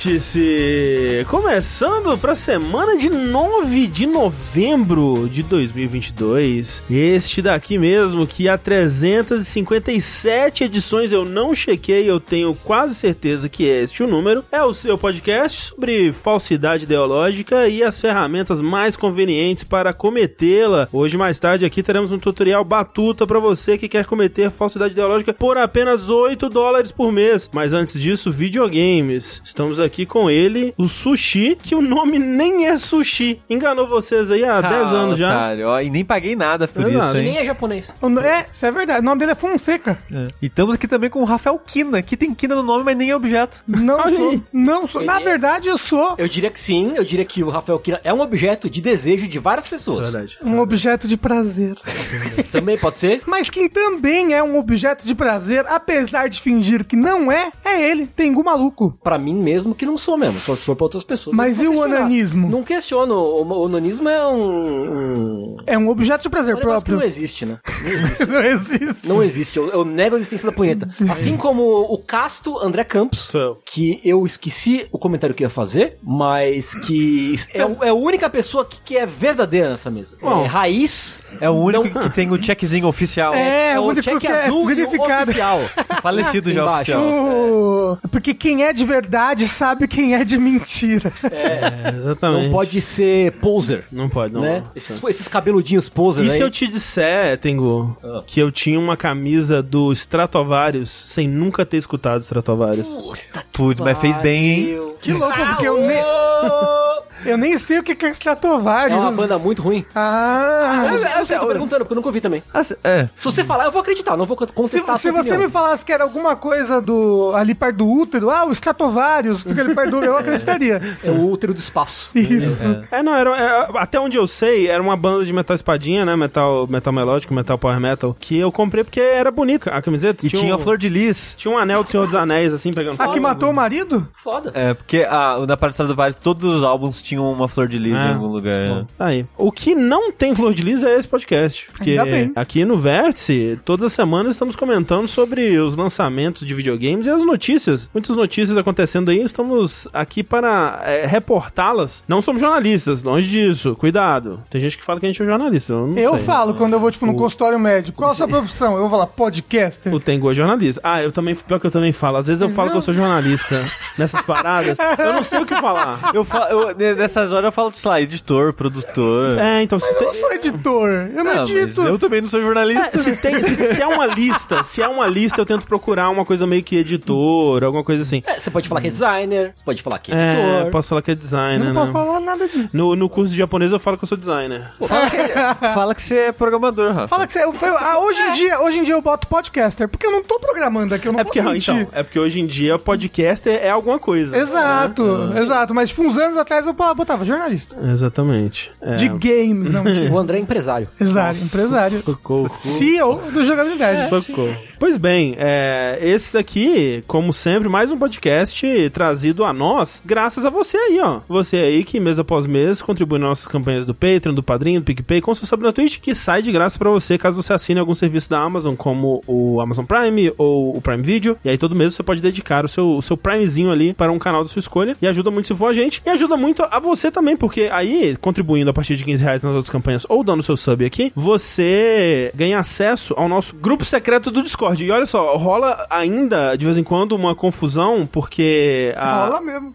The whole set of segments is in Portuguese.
Vértice! Começando para a semana de 9 de novembro de 2022. Este daqui mesmo, que há 357 edições eu não chequei, eu tenho quase certeza que é este o número. É o seu podcast sobre falsidade ideológica e as ferramentas mais convenientes para cometê-la. Hoje, mais tarde, aqui teremos um tutorial batuta para você que quer cometer falsidade ideológica por apenas 8 dólares por mês. Mas antes disso, videogames. Estamos aqui com ele, o Sushi, que o nome nem é Sushi. Enganou vocês aí há 10 anos já. Otário, ó, e nem paguei nada por Exato. isso, hein? Nem é japonês. É, isso é verdade. O nome dele é Fonseca. E estamos aqui também com o Rafael Kina, que tem Kina no nome, mas nem é objeto. Não sou. Não sou. Na Ele é- verdade, eu sou Eu diria que sim, eu diria que o Rafael Kina é um objeto de desejo de várias pessoas. Isso é verdade. um objeto de prazer. Também pode ser? Mas quem também é um objeto de prazer, apesar de fingir que não é, é ele, Tengu Maluco. Pra mim mesmo que não sou mesmo, só se for pra outras pessoas. Mas Não e o onanismo? Não questiono, o, onanismo é um... um... É um objeto de prazer É um negócio que próprio. não existe, né? Não existe. Não existe. Não existe, eu, eu nego a existência da punheta. Assim como o casto André Campos, que eu esqueci o comentário que eu ia fazer, mas que é, é a única pessoa que, que é verdadeira nessa mesa. Bom. é raiz. É o único que tem o checkzinho oficial. É, É o o único que é azul o verificado. oficial. Falecido já Embaixo. oficial. O- Porque quem é de verdade sabe quem é de mentira. É, exatamente. Não pode ser poser. Não pode, não. né? Esses, esses cabeludinhos poser E aí. se eu te disser, Tengu, Ah. que eu tinha uma camisa do Stratovarius sem nunca ter escutado Stratovarius? Putz, mas fez bem, hein? Que louco, porque eu nem, eu nem sei o que é É Stratovarius. uma banda muito ruim. Ah, Eu, sei, eu sei, tô perguntando, porque eu nunca ouvi também. Ah, é. Se você falar, eu vou acreditar, não vou se, contestar a se sua você me falasse que era alguma coisa do ali perto do útero, ah, o Stratovarius, fica ali perto do eu acreditaria. É o útero do espaço. Isso. É, não, era, é, até onde eu sei, era uma banda de metal espadinha, né? Metal, metal melódico, metal power metal, que eu comprei porque era bonita a camiseta. E tinha um, a flor de lis. Tinha um anel do Senhor dos Anéis, assim, pegando A que matou o marido? Foda. É, porque a, na parte do Vários, todos os álbuns tinham uma flor de lis É. em algum lugar. Tá aí. O que não tem flor de lis é esse podcast. Porque Ainda bem. aqui no Vértice, todas as semanas estamos comentando sobre os lançamentos de videogames e as notícias. Muitas notícias acontecendo aí, estamos aqui para é, reportá-las. Não somos jornalistas, longe disso. Cuidado. Tem gente que fala que a gente é jornalista. Eu, não Eu sei. falo quando eu vou, tipo, no consultório médico. Qual a sua profissão? Eu vou falar podcaster. O Tengu é jornalista. Ah, eu também, pior que eu também falo. Às vezes eu falo que eu sou jornalista nessas paradas. Eu não sei o que falar. Eu fa- eu- nessas horas eu falo, sei lá, editor, produtor. É, então se Eu tem, não sou editor. Eu não Ah, mas edito. eu também não sou jornalista. É, se, tem se, se é uma lista, se é uma lista, eu tento procurar uma coisa meio que editor, alguma coisa assim. É, você pode falar que é designer, você pode falar que é É, editor. posso falar que é designer, Não né? posso falar nada disso. No, no curso de japonês eu falo que eu sou designer. Fala, que, fala que você é programador, Rafa. Fala que você. foi- ah, hoje, em dia, hoje em dia eu boto podcaster, porque eu não tô programando aqui, eu não É porque, posso mentir. então, é porque hoje em dia podcast é, é alguma coisa. Exato, exato. Mas tipo, uns anos atrás eu botava jornalista. Exatamente. É. De games, não. O André é empresário. Exato, empresário. Socorro. CEO do jogabilidade. Socorro. Pois bem, é, esse daqui, como sempre, mais um podcast trazido a nós, graças a você aí, ó. Você aí que mês após mês contribui nas nossas campanhas do Patreon, do Padrinho, do PicPay, com seu sub na Twitch, que sai de graça pra você caso você assine algum serviço da Amazon, como o Amazon Prime ou o Prime Video. E aí todo mês você pode dedicar o seu, o seu Primezinho ali para um canal da sua escolha. E ajuda muito se for a gente. E ajuda muito a você também, porque aí, contribuindo a partir de 15 reais nas outras campanhas ou dando seu sub aqui, você ganha acesso ao nosso grupo secreto do Discord. E olha só, rola ainda de vez em quando uma confusão, porque a-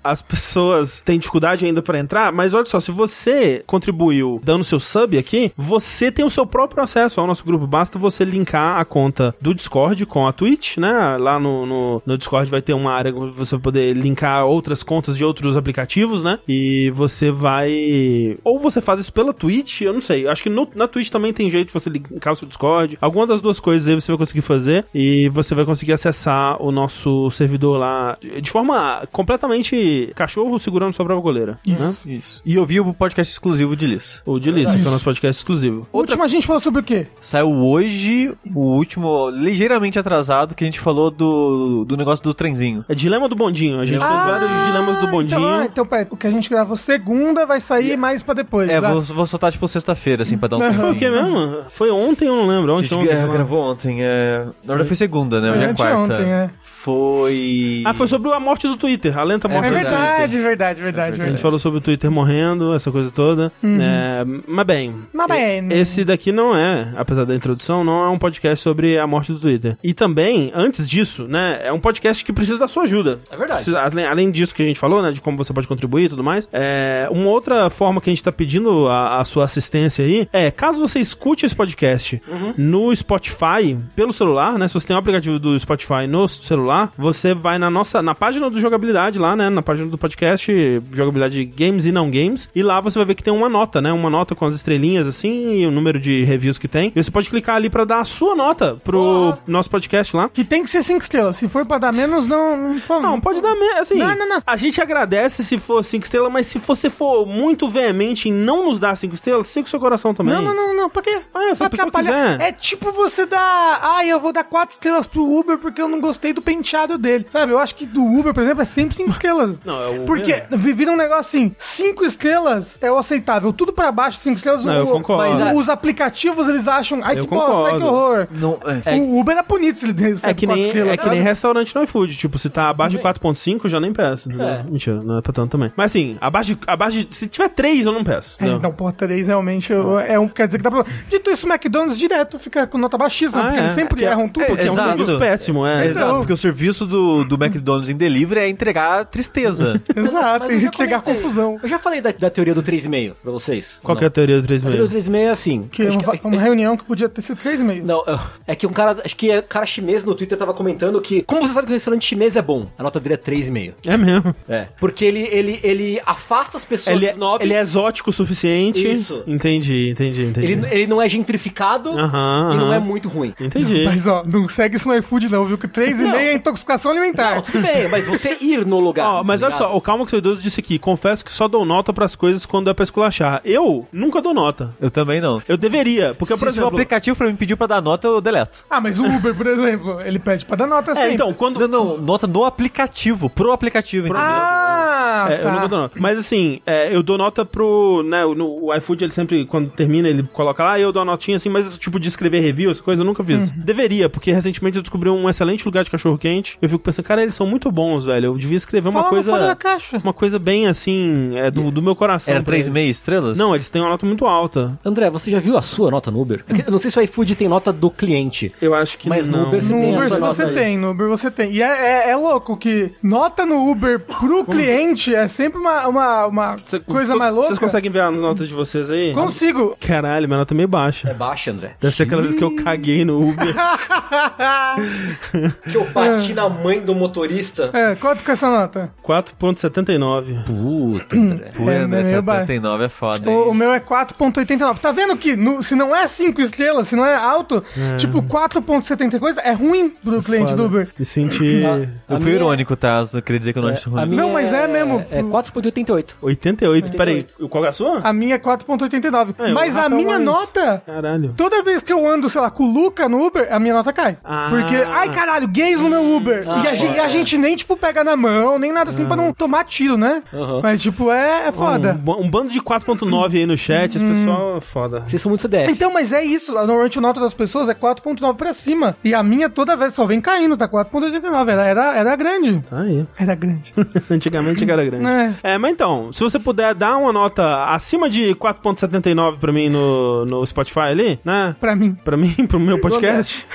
as pessoas têm dificuldade ainda pra entrar, mas olha só, se você contribuiu dando seu sub aqui, você tem o seu próprio acesso ao nosso grupo. Basta você linkar a conta do Discord com a Twitch, né? Lá no, no, no Discord vai ter uma área onde você vai poder linkar outras contas de outros aplicativos, né? E você vai. Ou você faz isso pela Twitch, eu não sei. Acho que no- na Twitch também tem jeito de você linkar o seu Discord. Alguma das duas coisas aí você vai conseguir fazer e você vai conseguir acessar o nosso servidor lá de forma completamente cachorro segurando sua própria goleira. Né? Isso. E eu vi o podcast exclusivo de Liz. O de Lissa, que é o nosso podcast exclusivo. O último a gente falou sobre o quê? Saiu hoje, o último, ligeiramente atrasado, que a gente falou do, do negócio do trenzinho. É Dilema do Bondinho. A gente fez vários dilemas do Bondinho. Então, ah, então, peraí, o que a gente gravou segunda, vai sair mais pra depois. É, tá? vou, vou soltar tipo sexta-feira, assim, pra dar um Foi o que mesmo? Foi ontem, eu não lembro. A Ontem, gente ontem, gravou ontem, é... Na verdade foi segunda, né? Hoje é quarta. ontem, é. Foi... Ah, foi sobre a morte do Twitter, a lenta morte É do verdade. verdade, verdade, verdade, A gente verdade. falou sobre o Twitter morrendo, essa coisa toda. É, mas bem, Uhum. Mas bem. e- esse daqui não é, apesar da introdução, não é um podcast sobre a morte do Twitter. E também, antes disso, né, é um podcast que precisa da sua ajuda. É verdade. Precisa- além, além disso que a gente falou, né, de como você pode contribuir e tudo mais, é, uma outra forma que a gente tá pedindo a, a sua assistência aí é, caso você escute esse podcast Uhum. no Spotify, pelo celular, né, se você tem o aplicativo do Spotify no celular, você vai na nossa, na página do Jogabilidade lá, né, na página do podcast Jogabilidade Games e Não Games, e lá você vai ver que tem uma nota, né, uma nota com as estrelinhas assim, e o número de reviews que tem, e você pode clicar ali pra dar a sua nota pro nosso podcast lá. Que tem que ser cinco estrelas. Se for pra dar menos, não. Não. Não, pode dar mesmo, assim. Não, não, não. A gente agradece se for cinco estrelas, mas se você for muito veemente em não nos dar cinco estrelas, siga o seu coração também. Não, não, não, não, pra quê? Ah, se Pra atrapalhar. quiser. É tipo você dar. Ah, eu vou dar quatro estrelas pro Uber porque eu não gostei do penteado dele. Sabe? Eu acho que do Uber, por exemplo, é sempre cinco estrelas. Não, é o Uber. Porque vira um negócio assim: cinco estrelas é o aceitável. Tudo pra baixo, cinco estrelas. Não, eu o- concordo. Mas os aplicativos, eles acham. Ai, Eu que bosta, ai, que concordo. horror. Não, é. O Uber é punido se ele der É que, nem, estrelas, é que nem restaurante no iFood. Tipo, se tá abaixo de 4.5, eu já nem peço. É. Mentira, não é pra tanto também. Mas assim, abaixo de, abaixo de- Se tiver 3, eu não peço. É, então, porra, 3 realmente eu- é um, quer dizer que dá pra. Dito isso, o McDonald's direto fica com nota baixíssima, Ah, porque é. eles sempre É erram tudo. Porque é um Exato. serviço péssimo, é. É, Exato, Então- porque o serviço do, do McDonald's em delivery é entregar tristeza. Exato, e comentei. confusão. Eu já falei da, da teoria do 3,5 pra vocês. Qual Não. que é a teoria do A teoria do 3,5? 3,5 é assim. Que é uma, uma reunião que podia ter sido 3,5. Não, eu- é que um cara, acho que é cara chinês no Twitter tava comentando que, como você sabe que o restaurante chinês é bom? A nota dele é 3,5. É mesmo. É. Porque ele, ele, ele afasta as pessoas Ele é, nobres. ele é exótico o suficiente. Isso. Entendi, entendi, entendi. ele, ele não é gentrificado Aham, e não aham. é muito ruim. Entendi. Mas ó, não segue isso no iFood não, viu? Que 3,5 Não. é intoxicação alimentar. Não, tudo bem, mas você ir no lugar. Ó, mas tá olha ligado? só, o Calma que seu idoso disse aqui, confesso que só dou nota pras coisas quando é pra esculachar. Eu nunca dou nota. Eu também não. Eu deveria, porque, se, por se o exemplo... aplicativo pra mim pediu pra dar nota, eu deleto. Ah, mas o Uber, por exemplo, ele pede pra dar nota É, então, quando... Não, não, nota no aplicativo, pro aplicativo, entendeu? Ah, É, eu tá. nunca dou nota. Mas assim, é, eu dou nota pro. Né, no, o iFood, ele sempre, quando termina, ele coloca lá, eu dou uma notinha assim, mas tipo de escrever review, essa coisa eu nunca fiz. Uhum. Deveria, porque recentemente eu descobri um excelente lugar de cachorro quente. Eu fico pensando, cara, eles são muito bons, velho. Eu devia escrever uma no fora da coisa. caixa. Uma coisa bem assim, é, do, do meu coração. Era pra eles. 3,5 estrelas? Não, eles têm uma nota muito alta. André, você já viu a sua nota no Uber? Eu não sei se o iFood tem nota do cliente. Eu acho que Mas no não. Uber você No tem a Uber sua nota você aí. tem, no Uber você tem. E é, é- é louco que nota no Uber pro cliente é sempre uma, uma, uma Cê- coisa mais louca. Vocês conseguem ver as notas de vocês aí? Consigo. Caralho, minha nota é meio baixa. É baixa, André. Deve ser aquela vez que eu caguei no Uber. Que eu bati na mãe do motorista. É, quanto que é essa nota? 4.79. Puta, André. Pô, É, baixo. 79 é foda, O, o meu é 4.89. Tá vendo que no- se não é 5 estrelas, se não é alto, tipo 4.70 e coisa, é ruim pro cliente Foda. do Uber. Me senti. Eu A fui minha- irônico, tá? Eu queria dizer que eu não acho ruim. Não, mas é mesmo. É 4.88. 88. Peraí, qual é a sua? A minha é 4.89. É, Mas a minha mais. nota, Caralho. toda vez que eu ando, sei lá, com o Luca no Uber, a minha nota cai. Ah. Porque, ai caralho, gays no meu Uber. e, a gente, e a gente nem, tipo, pega na mão, nem nada assim pra não tomar tiro, né? Aham. Mas, tipo, é, é Um, foda. ba- um bando de 4.9 aí no chat, esse pessoal é foda. Vocês são muito CDF. Então, mas é isso. Normalmente a nota das pessoas é 4.9 pra cima. E a minha toda vez só vem caindo, tá 4.89. Era, era, era grande. Tá aí. Era grande. Antigamente era grande. É. É, mas então, se você puder dar uma nota acima de 4.79 pra mim no, no Spotify ali, né? Pra mim. Pra mim, pro meu podcast,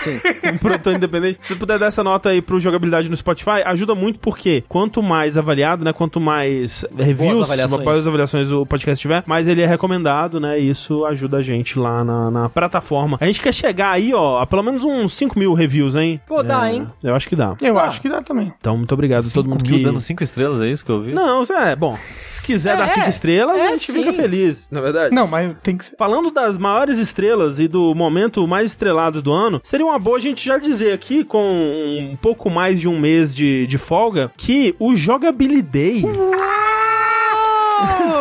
um produtor independente. Se você puder dar essa nota aí pro jogabilidade no Spotify, ajuda muito porque quanto mais avaliado, né? Quanto mais reviews, avaliações. boas avaliações o podcast tiver, mais ele é recomendado, né? E isso ajuda a gente lá na, na plataforma. A gente quer chegar aí, ó, a pelo menos uns 5 mil reviews, hein? Pô, dá, É, hein? Eu acho que dá. Eu Ah. acho que dá também. Então, muito obrigado a todo mundo Mil que... dando 5 estrelas, é isso que eu vi? Não, é, bom, se quiser É, dar 5 estrelas, é, a gente sim. fica feliz, na verdade. Não, mas tem que ser. Falando das maiores estrelas e do momento mais estrelado do ano, seria uma boa a gente já dizer aqui, com um pouco mais de um mês de, de folga, que o Jogabilidade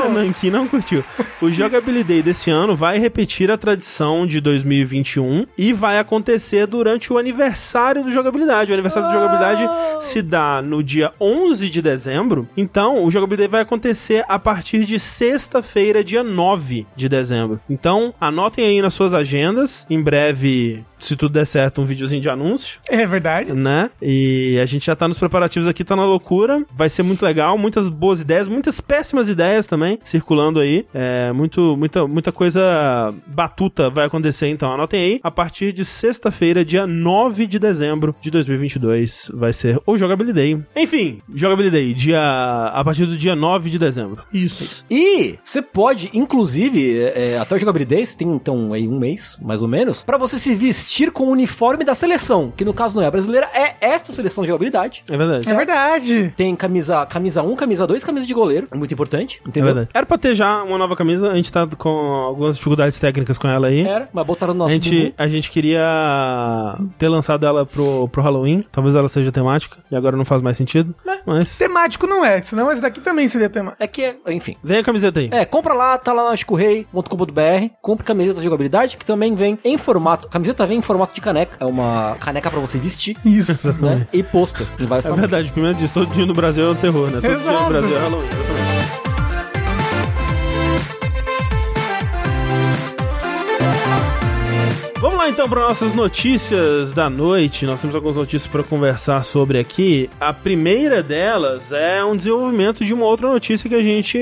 Nankin não curtiu. O Jogabilidade desse ano vai repetir a tradição de 2021 e vai acontecer durante o aniversário do Jogabilidade. O aniversário do Jogabilidade se dá no dia 11 de dezembro. Então, o Jogabilidade vai acontecer a partir de sexta-feira, dia 9 de dezembro. Então, anotem aí nas suas agendas. Em breve, se tudo der certo, um videozinho de anúncio É verdade. né? E a gente já tá nos preparativos aqui, tá na loucura. Vai ser muito legal, muitas boas ideias, muitas péssimas ideias também circulando aí. É, muito, muita, muita coisa batuta vai acontecer, então anotem aí. A partir de sexta-feira, dia 9 de dezembro de 2022, vai ser o Jogabilidade. Enfim, Jogabilidade, dia a partir do dia 9 de dezembro. Isso. E você pode, inclusive, é, até o Jogabilidade, tem então aí um mês, mais ou menos, pra você se vestir com o uniforme da seleção, que no caso não é a brasileira, é esta seleção de jogabilidade. É verdade. É verdade. Tem camisa, camisa 1, camisa 2, camisa de goleiro, muito importante, É entendeu? verdade. Era pra ter já uma nova camisa, a gente tá com algumas dificuldades técnicas com ela aí. Era, mas botaram no A nosso gente, bumbum. a gente queria ter lançado ela pro, pro Halloween. Talvez ela seja temática. E agora não faz mais sentido. Mas. Temático não é, senão esse daqui também seria temático. É que, enfim. Vem a camiseta aí. É, compra lá, tá lá na chicorrei.com.br, compre camiseta de jogabilidade, que também vem em formato, camiseta vem em formato de caneca, é uma caneca pra você vestir, Isso. né? E pôster em vários É tamanhos. verdade, primeiro disso, todo dia no Brasil é um terror, né? Todo dia no Exato. Brasil é Halloween. Então para nossas notícias da noite. Nós temos algumas notícias para conversar sobre aqui. A primeira delas é um desenvolvimento de uma outra notícia que a gente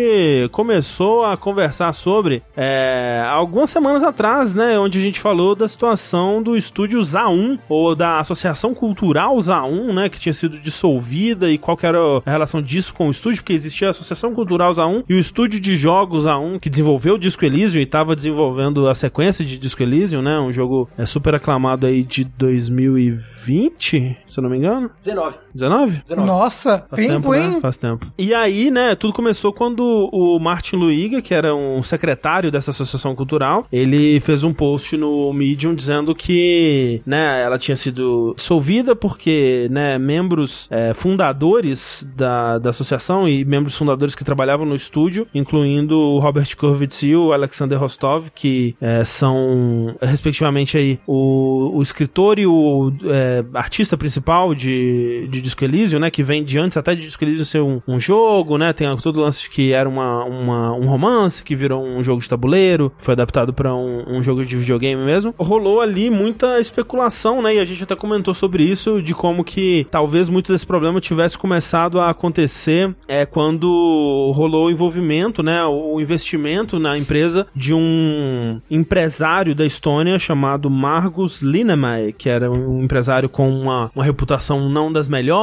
começou a conversar sobre é, algumas semanas atrás, né? Onde a gente falou da situação do estúdio ZA1 ou da Associação Cultural ZA1, né? Que tinha sido dissolvida e qual era a relação disso com o estúdio, porque existia a Associação Cultural ZA1 e o estúdio de jogos ZA1 que desenvolveu o Disco Elysium e estava desenvolvendo a sequência de Disco Elysium, né? Um jogo é, super aclamado aí de 2020, se eu não me engano. 19. 19? 19. Nossa, Faz tempo, né? hein? Faz tempo. E aí, né, tudo começou quando o Martin Luiga, que era um secretário dessa associação cultural, ele fez um post no Medium dizendo que, né, ela tinha sido dissolvida porque, né, membros é, fundadores da, da associação e membros fundadores que trabalhavam no estúdio, incluindo o Robert Kurvitz e o Alexander Rostov, que é, são, respectivamente, aí, o, o escritor e o é, artista principal de, de Disco Elysium, né? Que vem de antes até de Disco Elysium ser um, um jogo, né? Tem todo o lance que era uma, uma, um romance que virou um jogo de tabuleiro, foi adaptado para um, um jogo de videogame mesmo. Rolou ali muita especulação, né? E a gente até comentou sobre isso, de como que talvez muito desse problema tivesse começado a acontecer é, quando rolou o envolvimento, né? O investimento na empresa de um empresário da Estônia chamado Margus Linemäe, que era um empresário com uma, uma reputação não das melhores,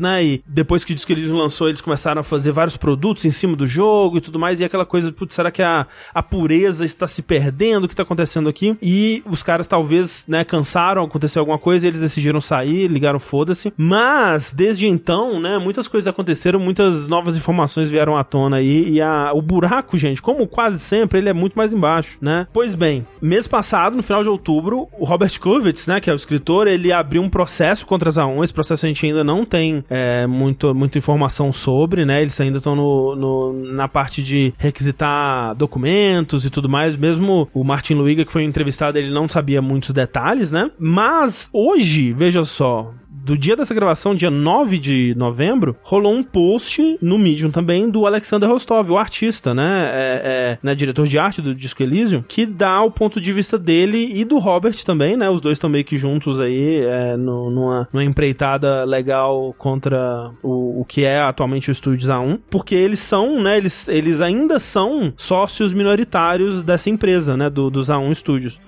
né? E depois que o Disco Elysium lançou, eles começaram a fazer vários produtos em cima do jogo e tudo mais, e aquela coisa, putz, será que a, a pureza está se perdendo? O que está acontecendo aqui? E os caras talvez, né, cansaram, aconteceu alguma coisa, e eles decidiram sair, ligaram foda-se. Mas, desde então, né, muitas coisas aconteceram, muitas novas informações vieram à tona aí, e a, o buraco, gente, como quase sempre, ele é muito mais embaixo, né? Pois bem, mês passado, no final de outubro, o Robert Kurvitz, né, que é o escritor, ele abriu um processo contra a Zaun. Esse processo a gente ainda não tem é, muito, muita informação sobre, né? Eles ainda estão no, no- na parte de requisitar documentos e tudo mais. Mesmo o Martin Luiga, que foi entrevistado, ele não sabia muitos detalhes, né? Mas hoje, veja só, do dia dessa gravação, dia 9 de novembro, rolou um post no Medium também do Alexander Rostov, o artista, né? É, é, né, diretor de arte do Disco Elysium, que dá o ponto de vista dele e do Robert também, né? Os dois estão meio que juntos aí, é, no- numa, numa empreitada legal contra o, o que é atualmente o Studios A1, porque eles são, né? Eles, eles ainda são sócios minoritários dessa empresa, né? Do, dos A1 Studios.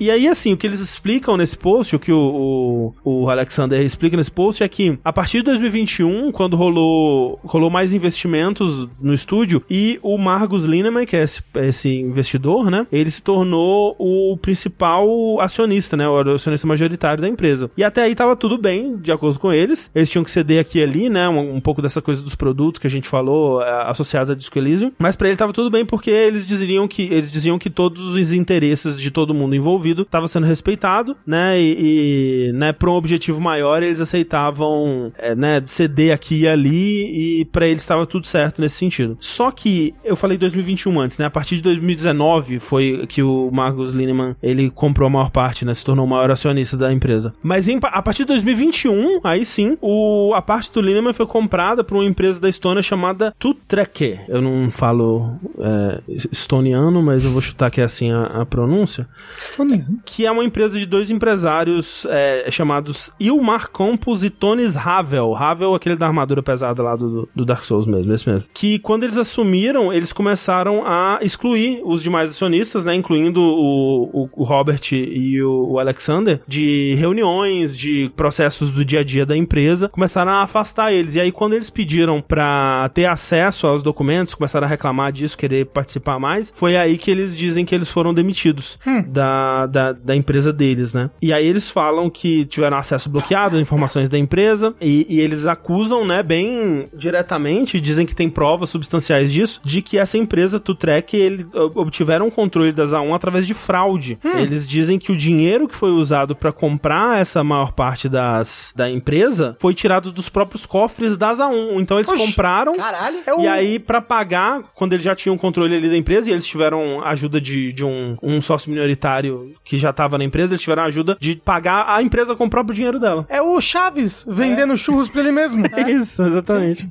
E aí, assim, o que eles explicam nesse post, o que o, o, o Alexander explica nesse post é que a partir de 2021, quando rolou, rolou mais investimentos no estúdio, e o Margus Lineman, que é esse, esse investidor, né? Ele se tornou o principal acionista, né? O acionista majoritário da empresa. E até aí tava tudo bem, de acordo com eles. Eles tinham que ceder aqui e ali, né? Um, um pouco dessa coisa dos produtos que a gente falou, é, associados a Disco Elysium. Mas pra ele tava tudo bem porque eles diziam que eles diziam que todos os interesses de todo mundo envolvido estava sendo respeitado, né? E, e né, para um objetivo maior, eles eles aceitavam, é, né, ceder aqui e ali, e pra eles estava tudo certo nesse sentido. Só que, eu falei 2021 antes, né, a partir de 2019 foi que o Marcus Lineman, ele comprou a maior parte, né, se tornou o maior acionista da empresa. Mas em, a partir de 2021, aí sim, o, a parte do Lineman foi comprada por uma empresa da Estônia chamada Tutreke. Eu não falo é, estoniano, mas eu vou chutar que é assim a, a pronúncia Estoniano. que é uma empresa de dois empresários é, chamados Ilmar Campos e Tonis Havel. Havel, aquele da armadura pesada lá do, do Dark Souls mesmo, esse mesmo. Que quando eles assumiram, eles começaram a excluir os demais acionistas, né, incluindo o, o, o Robert e o, o Alexander, de reuniões, de processos do dia a dia da empresa, começaram a afastar eles. E aí, quando eles pediram pra ter acesso aos documentos, começaram a reclamar disso, querer participar mais, foi aí que eles dizem que eles foram demitidos da, da, da empresa deles, né? E aí eles falam que tiveram acesso bloqueado informações da empresa e, e eles acusam, né, bem diretamente, dizem que tem provas substanciais disso, de que essa empresa, Tutrek, ele ob- obtiveram o controle das A1 através de fraude. Eles dizem que o dinheiro que foi usado pra comprar essa maior parte das, da empresa foi tirado dos próprios cofres das A1. Então eles Oxi. compraram Caralho. É o... e aí, pra pagar, quando eles já tinham o controle ali da empresa, e eles tiveram ajuda de, de um, um sócio minoritário que já tava na empresa, eles tiveram ajuda de pagar a empresa com o próprio dinheiro dela. É o Chaves vendendo churros pra ele mesmo. Isso, exatamente.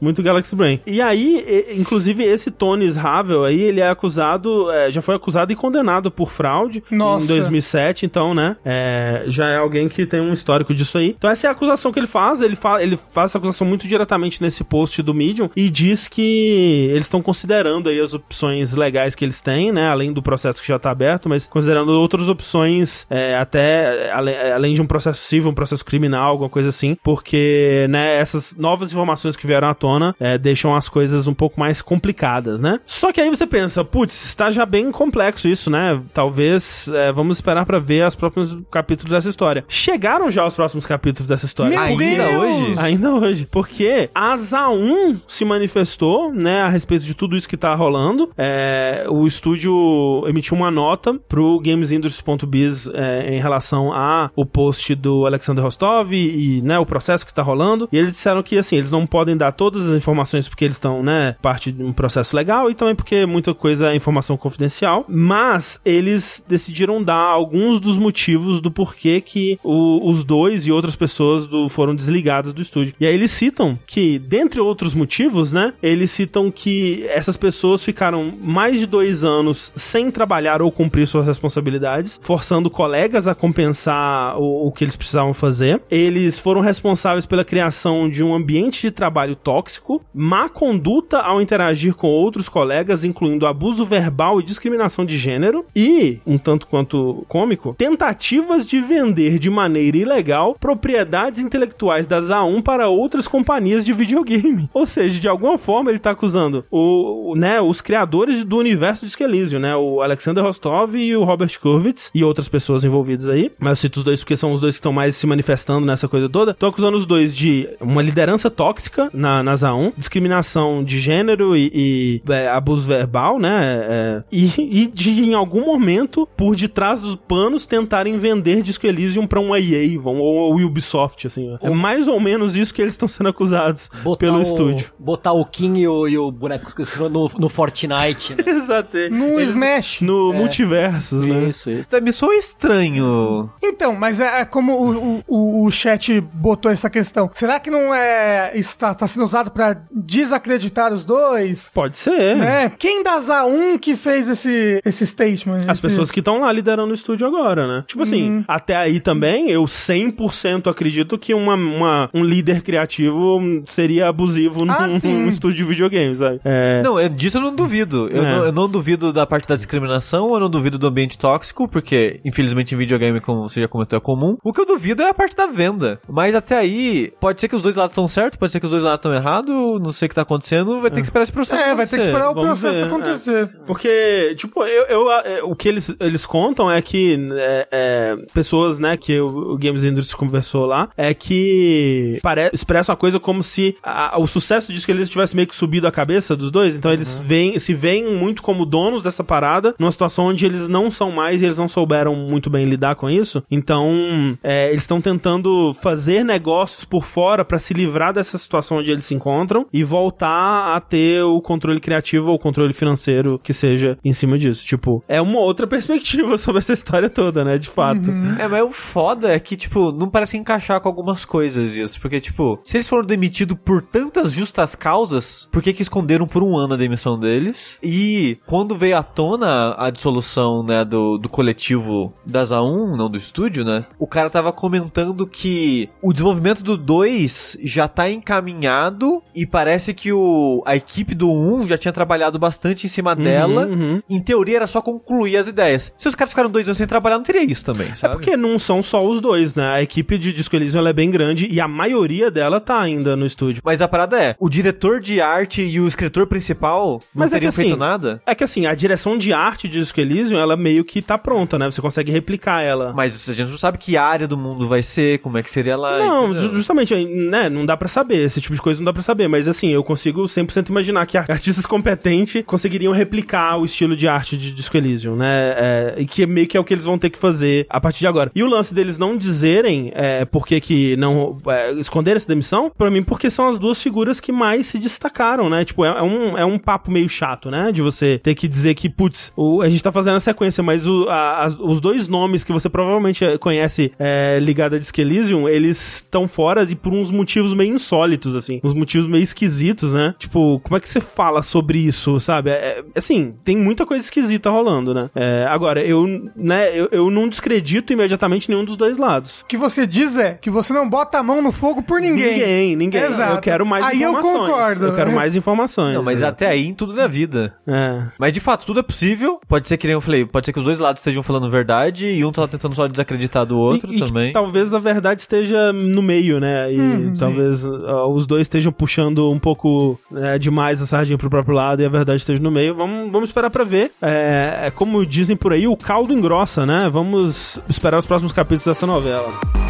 Muito Galaxy Brain. E aí, inclusive, esse Tony Havel aí, ele é acusado, é, já foi acusado e condenado por fraude Nossa. em 2007, então, né, é, já é alguém que tem um histórico disso aí. Então essa é a acusação que ele faz, ele, fa ele faz essa acusação muito diretamente nesse post do Medium e diz que eles estão considerando aí as opções legais que eles têm, né, além do processo que já tá aberto, mas considerando outras opções, é, até ale- além de um processo civil, um processo criminal, alguma coisa assim, porque, né, essas novas informações que vieram à tona é, deixam as coisas um pouco mais complicadas, né? Só que aí você pensa, putz, está já bem complexo isso, né? Talvez é, vamos esperar pra ver os próximos capítulos dessa história. Chegaram já os próximos capítulos dessa história. Meu Ainda Deus! hoje? Ainda hoje. Porque a ZA1 se manifestou, né, a respeito de tudo isso que tá rolando. É, o estúdio emitiu uma nota pro GamesIndustry.biz é, em relação a o post do Alexander Rostov e, e, né, o processo que tá rolando. E eles disseram que, assim, eles não podem dar todas as informações porque eles estão, né, parte de um processo legal e também porque muita coisa é informação confidencial. Mas eles decidiram dar alguns dos motivos do porquê que o- os dois e outras pessoas do, foram desligadas do estúdio. E aí eles citam que, dentre outros motivos, né, eles citam que essas pessoas ficaram mais de dois anos sem trabalhar ou cumprir suas responsabilidades, forçando colegas a compensar o, o que eles precisavam fazer. Eles foram responsáveis pela criação de um ambiente de trabalho tóxico, má conduta ao interagir com outros colegas, incluindo abuso verbal e discriminação de gênero, e, um tanto quanto cômico, tentativas de vender de maneira ilegal propriedades intelectuais das A1 para outras companhias de videogame. Ou seja, de alguma forma ele tá acusando o, né, os criadores do universo de Skellision, né, o Alexander Rostov e o Robert Kurvitz e outras pessoas envolvidas aí. Mas eu cito os dois porque são os dois que estão mais se manifestando nessa coisa toda. Estão acusando os dois de uma liderança tóxica na, nas A1, discriminação de gênero e, e, é, abuso verbal, né, é, e, e de em algum momento, por detrás dos panos, tentarem vender Disco Elysium pra uma EA ou, ou Ubisoft, assim. É mais ou menos isso que eles estão sendo acusados pelo o, estúdio. Botar o Kim e o, e o boneco no, no Fortnite, né? Exato. No Eles- Smash. No multiversos, né? Isso, isso. Me soa estranho. Então, mas é, é como o, o, o chat botou essa questão. Será que não é está tá sendo usado pra desacreditar os dois? Pode ser. Né? Quem das A1 que fez esse, esse statement? As esse- pessoas que estão lá liderando o estúdio agora, né? Tipo assim, até aí também eu 100% acredito que uma, uma- um líder criativo seria abusivo num, Ah, sim. num estúdio de videogame, sabe? É, Não, eu, disso eu não duvido. Eu, É. não, eu não duvido da parte da discriminação, eu não duvido do ambiente tóxico, porque, infelizmente, em videogame, como você já comentou, é comum. O que eu duvido é a parte da venda. Mas até aí, pode ser que os dois lados estão certos, pode ser que os dois lados estão errados, não sei o que tá acontecendo, vai ter que esperar esse processo É, vai ter que acontecer. esperar o vamos processo ver, acontecer. Porque, tipo, eu, eu- é, o que eles, eles contam é que é, é, pessoas, né, que o, o Games Industry conversou lá, é que pare, expressam a coisa como se a- o sucesso disso que eles tivesse meio que subido a cabeça dos dois. Então eles veem, se veem muito como donos dessa parada, numa situação onde eles não são mais e eles não souberam muito bem lidar com isso. Então, é, eles estão tentando tentando fazer negócios por fora pra se livrar dessa situação onde eles se encontram e voltar a ter o controle criativo ou o controle financeiro que seja em cima disso. Tipo, é uma outra perspectiva sobre essa história toda, né? De fato. É, mas o foda é que, tipo, não parece encaixar com algumas coisas isso. Porque, tipo, se eles foram demitidos por tantas justas causas, por que que esconderam por um ano a demissão deles? E quando veio à tona a dissolução, né, do, do coletivo das A1, não do estúdio, né? O cara tava comentando que o desenvolvimento do 2 já tá encaminhado e parece que o, a equipe do 1 já tinha trabalhado bastante em cima dela. uhum. Em teoria era só concluir as ideias. Se os caras ficaram dois anos sem trabalhar, não teria isso também, É sabe? porque não são só os dois, né? A equipe de Disco Elysium é bem grande e a maioria dela tá ainda no estúdio. Mas a parada é, o diretor de arte e o escritor principal não Mas é que teriam feito assim, nada? É que assim, a direção de arte de Disco Elysium, ela meio que tá pronta, né? Você consegue replicar ela. Mas a gente não sabe que área do mundo vai ser, como é que seria lá. Não, entendeu? ju- justamente, né, não dá pra saber, esse tipo de coisa não dá pra saber, mas assim, eu consigo 100% imaginar que artistas competentes conseguiriam replicar o estilo de arte de Disco Elysium, né, é, e que meio que é o que eles vão ter que fazer a partir de agora. E o lance deles não dizerem é, por que que não é, esconderam essa demissão, pra mim, porque são as duas figuras que mais se destacaram, né, tipo, é, é um, é um papo meio chato, né, de você ter que dizer que, putz, o- a gente tá fazendo a sequência, mas o- a- os dois nomes que você provavelmente conhece é, ligado a Disco Elysium, eles estão fora e por uns motivos meio insólitos, assim. Uns motivos meio esquisitos, né? Tipo, como é que você fala sobre isso, sabe? É, é- assim, tem muita coisa esquisita rolando, né? É, agora, eu, né, eu, eu não descredito imediatamente nenhum dos dois lados. O que você diz é que você não bota a mão no fogo por ninguém. Ninguém, ninguém. Exato. Eu quero mais Aí eu informações. concordo. Eu quero mais informações. Não, mas né? até aí em tudo na vida. É. Mas de fato, tudo é possível. Pode ser que nem eu falei, pode ser que os dois lados estejam falando verdade e um tá tentando só desacreditar do outro E- e também. talvez a verdade esteja no meio, né? E Hum, talvez ó, os dois estejam puxando um pouco né, demais a sardinha pro próprio lado e a verdade esteja no meio. Vamos, vamos esperar pra ver. É, é como dizem por aí, o caldo engrossa, né? Vamos esperar os próximos capítulos dessa novela.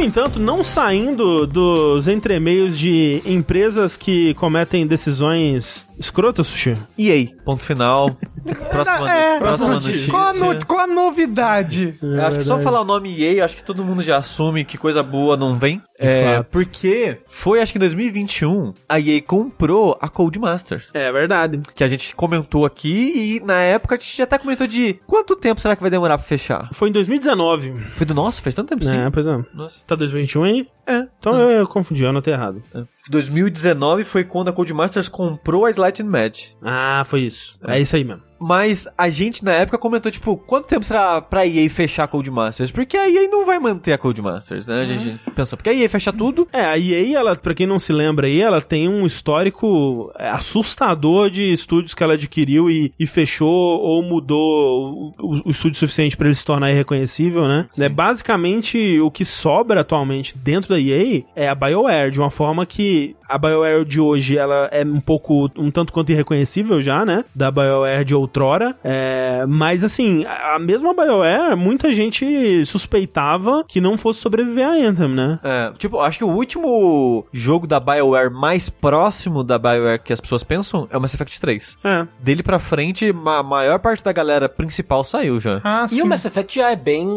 No entanto, não saindo dos entremeios de empresas que cometem decisões escrotas, Sushi. EA, ponto final. Próxima, É, próxima notícia. notícia. Qual a, no- qual a novidade? Eu acho que só falar o nome EA, acho que todo mundo já assume que coisa boa não vem. É, fato. porque foi, acho que em 2021, a EA comprou a Codemasters. É verdade. Que a gente comentou aqui e na época a gente até comentou de quanto tempo será que vai demorar pra fechar? Foi em 2019. Foi do nossa, faz tanto tempo sim. É, pois é. Nossa. Tá 2021 aí? É. Então eu, eu confundi, eu anotei errado. 2019 foi quando a Codemasters comprou a Slight Match. Ah, foi isso. É, isso aí mesmo. Mas a gente na época comentou, tipo, quanto tempo será pra EA fechar a Codemasters? Porque a EA não vai manter a Codemasters, né? A gente pensou, porque a EA fecha tudo. É, a EA, ela, pra quem não se lembra aí, ela tem um histórico é, assustador de estúdios que ela adquiriu e, e fechou ou mudou o, o- o estúdio suficiente pra ele se tornar irreconhecível, né? né? Basicamente, o que sobra atualmente dentro da EA é a BioWare, de uma forma que a BioWare de hoje, ela é um pouco, um tanto quanto irreconhecível já, né? Da BioWare de outrora. É, mas, assim, a mesma BioWare, muita gente suspeitava que não fosse sobreviver a Anthem, né? É, tipo, acho que o último jogo da BioWare mais próximo da BioWare que as pessoas pensam é o Mass Effect 3. É. Dele pra frente, a maior parte da galera principal saiu já. Ah, E o Mass Effect já é bem,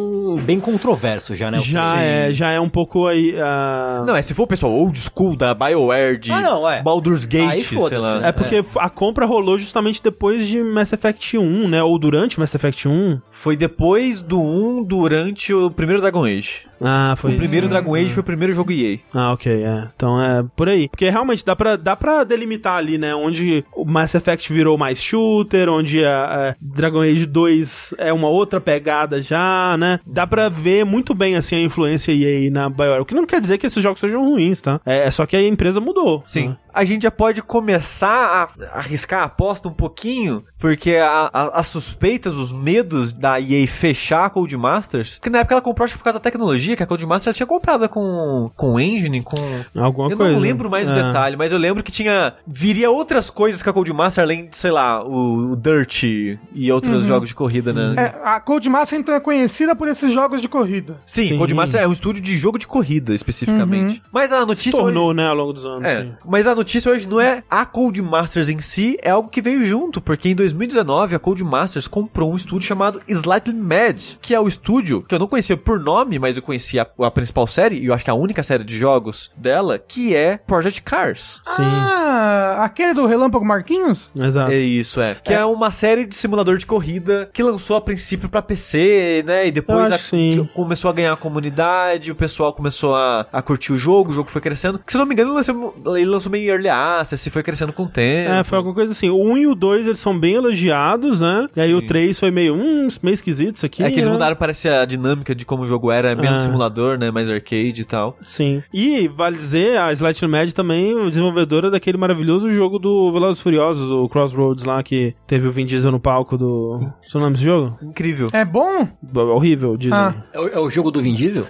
bem controverso já, né? Já Sim. é, já é um pouco aí. ah, Não, é se for o pessoal old school da BioWare de Ah, não, é. Baldur's Gate, Aí sei foda-se, lá. É porque a compra rolou justamente depois de Mass Effect 1, né? Ou durante Mass Effect 1. Foi depois do 1, durante o primeiro Dragon Age. Ah, foi o isso. primeiro Dragon Age foi o primeiro jogo EA. Ah, ok, é. Então é por aí. Porque realmente dá pra, dá pra delimitar ali, né? Onde o Mass Effect virou mais shooter, onde a, a Dragon Age 2 é uma outra pegada já, né? Dá pra ver muito bem, assim, a influência EA na BioWare. O que não quer dizer que esses jogos sejam ruins, tá? É, é só que a empresa mudou. Sim. né? A gente já pode começar a arriscar a aposta um pouquinho, porque a- a- as suspeitas, os medos da EA fechar a Codemasters, que na época ela comprou acho que por causa da tecnologia, dia que a Codemaster tinha comprada com, com engine, com... Alguma eu coisa. não lembro mais o É. detalhe, mas eu lembro que tinha... Viria outras coisas com a Codemaster, além de, sei lá, o, o Dirt e outros jogos de corrida, né? É, a Codemaster então é conhecida por esses jogos de corrida. Sim, Sim. Codemaster é um estúdio de jogo de corrida, especificamente. Mas a Se notícia... tornou, né, ao longo dos anos. É, sim. mas a notícia hoje não é a Codemasters em si, é algo que veio junto, porque em 2019 a Codemasters comprou um estúdio chamado Slightly Mad, que é o estúdio que eu não conhecia por nome, mas eu conhecia a, a principal série, e eu acho que é a única série de jogos dela, que é Project Cars. Sim, Ah, aquele do Relâmpago Marquinhos? exato. É isso, é. Que é. uma série de simulador de corrida que lançou a princípio pra PC, né? E depois a- sim. começou a ganhar comunidade, o pessoal começou a, a curtir o jogo, o jogo foi crescendo. Que, se não me engano, ele lançou, ele lançou meio early access, foi crescendo com o tempo. É, foi alguma coisa assim. O 1 e o 2, eles são bem elogiados, né? E aí Sim. o 3 foi meio, hum, meio esquisito isso aqui. É que eles né? mudaram, parece, a dinâmica de como o jogo era, é menos É. simulador, né? Mais arcade e tal. Sim. E, vale dizer, a Slight Mad também, desenvolvedora daquele maravilhoso jogo do Velozes e Furiosos, o Crossroads lá, que teve o Vin Diesel no palco do... Seu nome desse jogo? Incrível. É bom? É horrível, dizem. Ah. É o, é o jogo do Vin Diesel?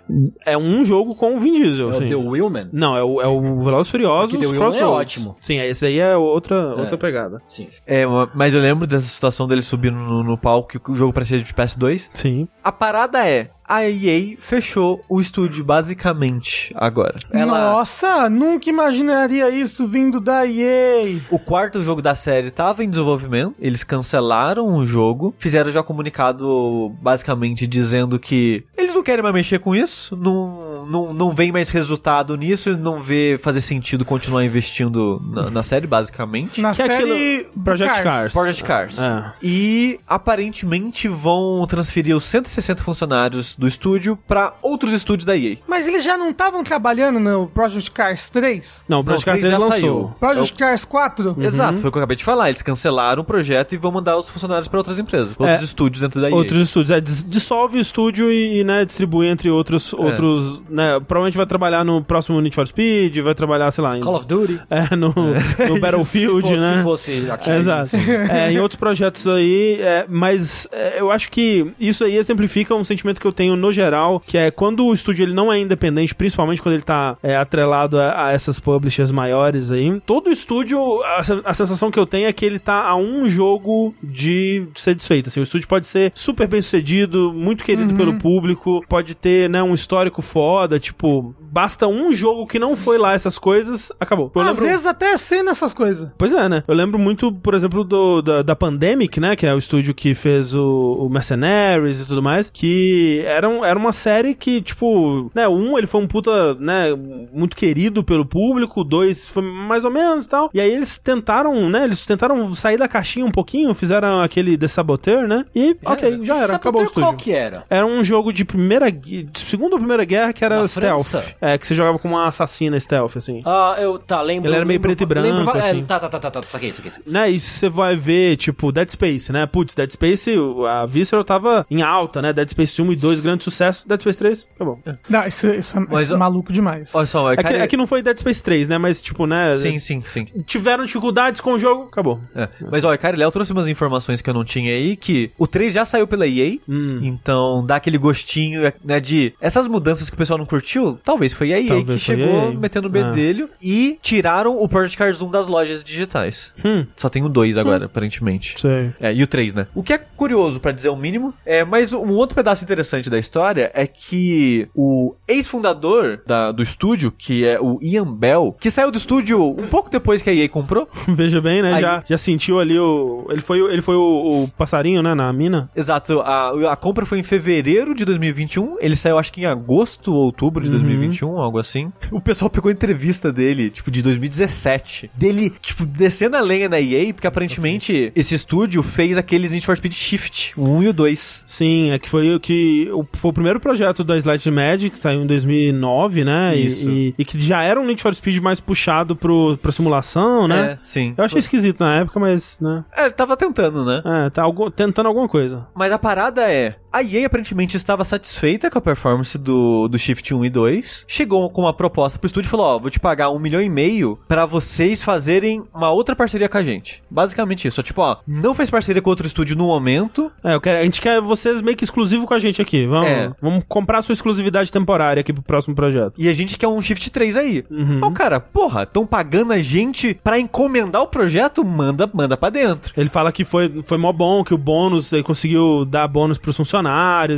É um jogo com o Vin Diesel, É sim. o The Wheelman? Não, é o, é o Velozes Furiosos Porque The Wheelman é Crossroads. ótimo. Sim, esse aí é outra, outra pegada. Sim. É, ma- mas eu lembro dessa situação dele subindo no, no palco que o jogo parecia de PS2. Sim. A parada é, a EA fechou o estúdio basicamente agora. Ela, Nossa, nunca imaginaria isso vindo da EA. o quarto jogo da série estava em desenvolvimento, eles cancelaram o jogo, fizeram já comunicado basicamente dizendo que eles não querem mais mexer com isso, não, não, não vem mais resultado nisso, não vê fazer sentido continuar investindo na, na série, basicamente. Na Que é série aquilo- Project Cars. Project Cars. É. E aparentemente vão transferir os 160 funcionários do estúdio para outros estúdios da EA. Mas eles já não estavam trabalhando no Project Cars 3? Não, o Project Não, Cars três já lançou. saiu. Project Cars 4? Exato, foi o que eu acabei de falar. Eles cancelaram o projeto e vão mandar os funcionários para outras empresas, outros É. estúdios dentro da EA. Outros estúdios. É, dis- dissolve o estúdio e, né, distribui entre outros, outros, né, provavelmente vai trabalhar no próximo Need for Speed, vai trabalhar, sei lá, em, Call of Duty. é, no, no Battlefield, se fosse, né? Se fosse. Exato. É, em outros projetos aí, é, mas é, eu acho que isso aí exemplifica um sentimento que eu tenho no geral, que é quando o estúdio ele não é independente, principalmente quando ele tá é, atrelado a, a essas publishers maiores aí, todo estúdio, a, a sensação que eu tenho é que ele tá a um jogo de ser desfeito. Assim, o estúdio pode ser super bem sucedido, muito querido pelo público, pode ter né, um histórico foda, tipo, basta um jogo que não foi lá essas coisas, acabou. Eu Às lembro- vezes até sendo essas coisas. Pois é, né? Eu lembro muito, por exemplo, do, da, da Pandemic, né? Que é o estúdio que fez o, o Mercenaries e tudo mais. Que era, um, era uma série que, tipo, né? Um, ele foi um puta, né? Muito querido pelo público. O dois foi mais ou menos e tal. E aí eles tentaram, né? Eles tentaram sair da caixinha um pouquinho. Fizeram aquele The Saboteur, né? E, ok, já era. Saboteur Acabou o estúdio. qual que era? Era um jogo de primeira... de segunda ou primeira guerra que era Na stealth. França? É, que você jogava com uma assassina stealth, assim. Ah, eu, tá, lembro. Ele era meio lembro- preto e branco, lembro- é, assim. tá, tá, tá, tá, tá, saquei, saquei. saquei. né, e você vai ver, tipo, Dead Space, né? Putz, Dead Space, a Visceral tava em alta, né? Dead Space 1 e 2, grande sucesso. Dead Space 3, acabou. Não, isso, isso, é- Mas isso é maluco demais. Olha só, É que, cara, é que não foi Dead Space 3, né? Mas, tipo, né? Sim, sim, sim. Tiveram dificuldades com o jogo, acabou. É. Mas olha, cara, Léo trouxe umas informações que eu não tinha aí, que o 3 já saiu pela EA, Hum. então dá aquele gostinho, né, de essas mudanças que o pessoal não curtiu, talvez foi a EA Talvez que chegou EA. metendo o Ah. bedelho e tiraram o Project Cars 1 das lojas digitais. Hum, Só tem o 2 agora, aparentemente. sei. É, e o 3, né? O que é curioso, pra dizer o mínimo, é, mas um outro pedaço interessante da história é que o ex-fundador da- do estúdio, que é o Ian Bell, que saiu do estúdio um pouco depois que a EA comprou, Veja bem, né? Aí- Já, já sentiu ali o. Ele foi, o- ele foi o, o passarinho, né? Na mina. Exato, a, a compra foi em fevereiro de 2021, ele saiu acho que em agosto ou outubro de 2021, algo assim. O pessoal pegou a entrevista dele, tipo, de 2017, dele, tipo, descendo a lenha na EA, porque aparentemente esse estúdio fez aqueles Need for Speed Shift, o 1 e o 2. Sim, é que foi o que. Foi o primeiro projeto da Slight Magic, que saiu em 2009, né? E- Isso. E, e que já era um Need for Speed mais puxado pro, pra simulação, né? É, sim. Eu achei esquisito na época, mas, né? É, ele tava tentando, né? É, tá algu- tentando alguma coisa. Mas a parada é, A EA aparentemente estava satisfeita com a performance do, do Shift 1 e 2. Chegou com uma proposta pro estúdio e falou: Ó, vou te pagar um milhão e meio pra vocês fazerem uma outra parceria com a gente. Basicamente isso. Só tipo, ó, não fez parceria com outro estúdio no momento. É, eu quero, a gente quer vocês meio que exclusivo com a gente aqui. Vamos, É. vamos comprar sua exclusividade temporária aqui pro próximo projeto. E a gente quer um Shift 3 aí. Uhum. Ó, cara, porra, tão pagando a gente pra encomendar o projeto? Manda, manda pra dentro. Ele fala que foi, foi mó bom, que o bônus, ele conseguiu dar bônus pros funcionários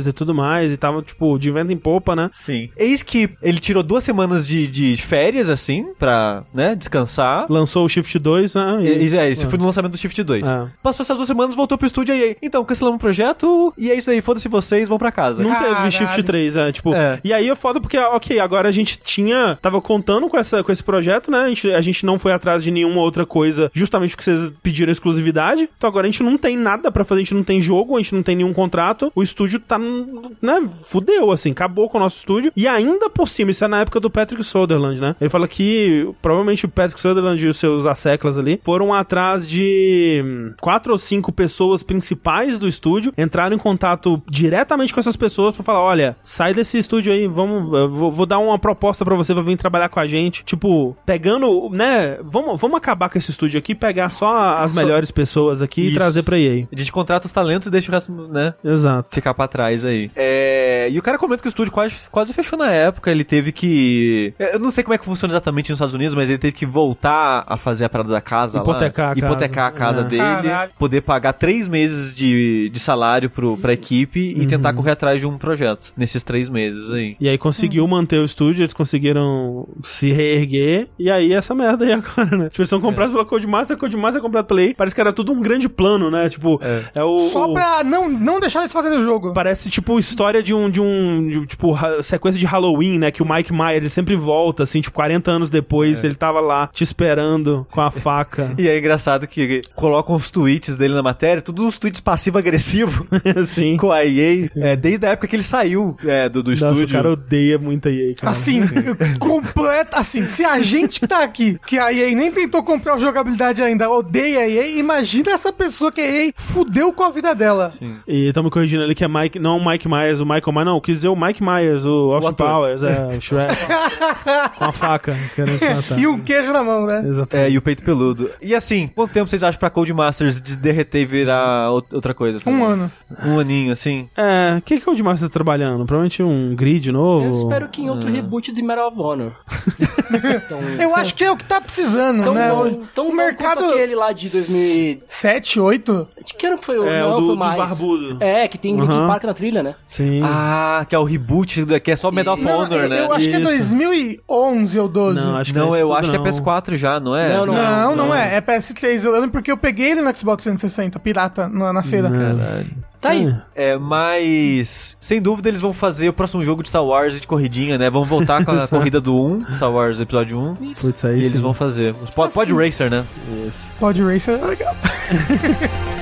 e tudo mais, e tava, tipo, de venda em popa, né? Sim. Eis que ele tirou duas semanas de, de férias, assim, pra, né, descansar. Lançou o Shift 2, né? E, e- é, esse foi no lançamento do Shift 2. É. Passou essas duas semanas, voltou pro estúdio aí. Então, cancelamos o projeto e é isso aí. Foda-se vocês, vão pra casa. Não teve Caralho. Shift 3, é, tipo... É. E aí é foda porque, ok, agora a gente tinha... Tava contando com, essa, com esse projeto, né? A gente, a gente não foi atrás de nenhuma outra coisa, justamente porque vocês pediram exclusividade. Então agora a gente não tem nada pra fazer, a gente não tem jogo, a gente não tem nenhum contrato. O estúdio tá, né, fudeu, assim, acabou com o nosso estúdio. E ainda por cima, isso é na época do Patrick Soderland, né? Ele fala que provavelmente o Patrick Soderland e os seus asseclas ali foram atrás de quatro ou cinco pessoas principais do estúdio, entraram em contato diretamente com essas pessoas pra falar: olha, sai desse estúdio aí, vamos, vou, vou dar uma proposta pra você, vai vir trabalhar com a gente. Tipo, pegando, né? Vamos, vamos acabar com esse estúdio aqui, pegar só as melhores pessoas aqui e Isso. trazer pra EA. A gente contrata os talentos e deixa o resto, né, Exato. Ficar pra trás aí. É, e o cara comenta que o estúdio quase, quase fechou na época. Ele teve que. Eu não sei como é que funciona exatamente nos Estados Unidos, mas ele teve que voltar a fazer a parada da casa Hipotecar lá. a casa. Hipotecar a casa É. dele. Caralho. Poder pagar três meses de, de salário pro, pra equipe e tentar Uhum. correr atrás de um projeto nesses três meses aí. E aí conseguiu manter o estúdio, eles conseguiram se reerguer. E aí essa merda aí agora, né? Tipo, eles são comprados pela Codemaster, a Codemaster é comprada pela EA. Parece que era tudo um grande plano, né? Tipo, é, o... Só o- pra não, não deixar eles fazerem o jogo. Parece, tipo, história de um, de um, de, tipo, sequência de Halloween, né? Que o Mike Myers, ele sempre volta, assim, tipo, 40 anos depois, ele tava lá te esperando com a faca. E é engraçado que colocam os tweets dele na matéria, tudo uns tweets passivo-agressivo assim. com a EA, é, desde a época que ele saiu é, do, do Nossa, o estúdio. cara odeia muito a EA, cara. Assim, completa. Assim, se a gente que tá aqui, que a EA nem tentou comprar a jogabilidade ainda, odeia a EA, imagina essa pessoa que a EA fudeu com a vida dela. E estamos corrigindo ali que é Mike, não o Mike Myers, o Michael Myers, não, quis dizer o Mike Myers, o Austin ator. Powers, é, o Shrek, com a faca. E um queijo na mão, né? Exatamente. É, e o peito peludo. E assim, quanto tempo vocês acham pra Codemasters de derreter e virar ou- outra coisa? Um ano. Um aninho, assim? É, o que, que o Dimar está trabalhando? Provavelmente um grid novo. Eu espero que em outro reboot de Medal of Honor. então, Eu acho que é o que tá precisando, tão né? bom, tão o mercado. aquele lá de 2000... 7, 8? De que ano que foi o... É, o não, do- foi do mais. barbudo. É, que tem Linkin. Park na trilha, né? Sim. Ah, que é o reboot, que é só Medal of Não, Honor, eu, né? eu acho que é Isso. 2011 ou 12. não, acho que Não, é isso eu acho que é não. PS4 já, não é? Não, não. Não, não, é. É PS3. Eu lembro porque eu peguei ele no Xbox 360, pirata, na, na feira. Tá aí. É, mas sem dúvida eles vão fazer o próximo jogo de Star Wars de corridinha, né? Vão voltar com a corrida do 1, Star Wars Episódio 1. Putz, aí E eles sim. vão fazer. Os pod, pod Racer, né? Pod Racer é legal.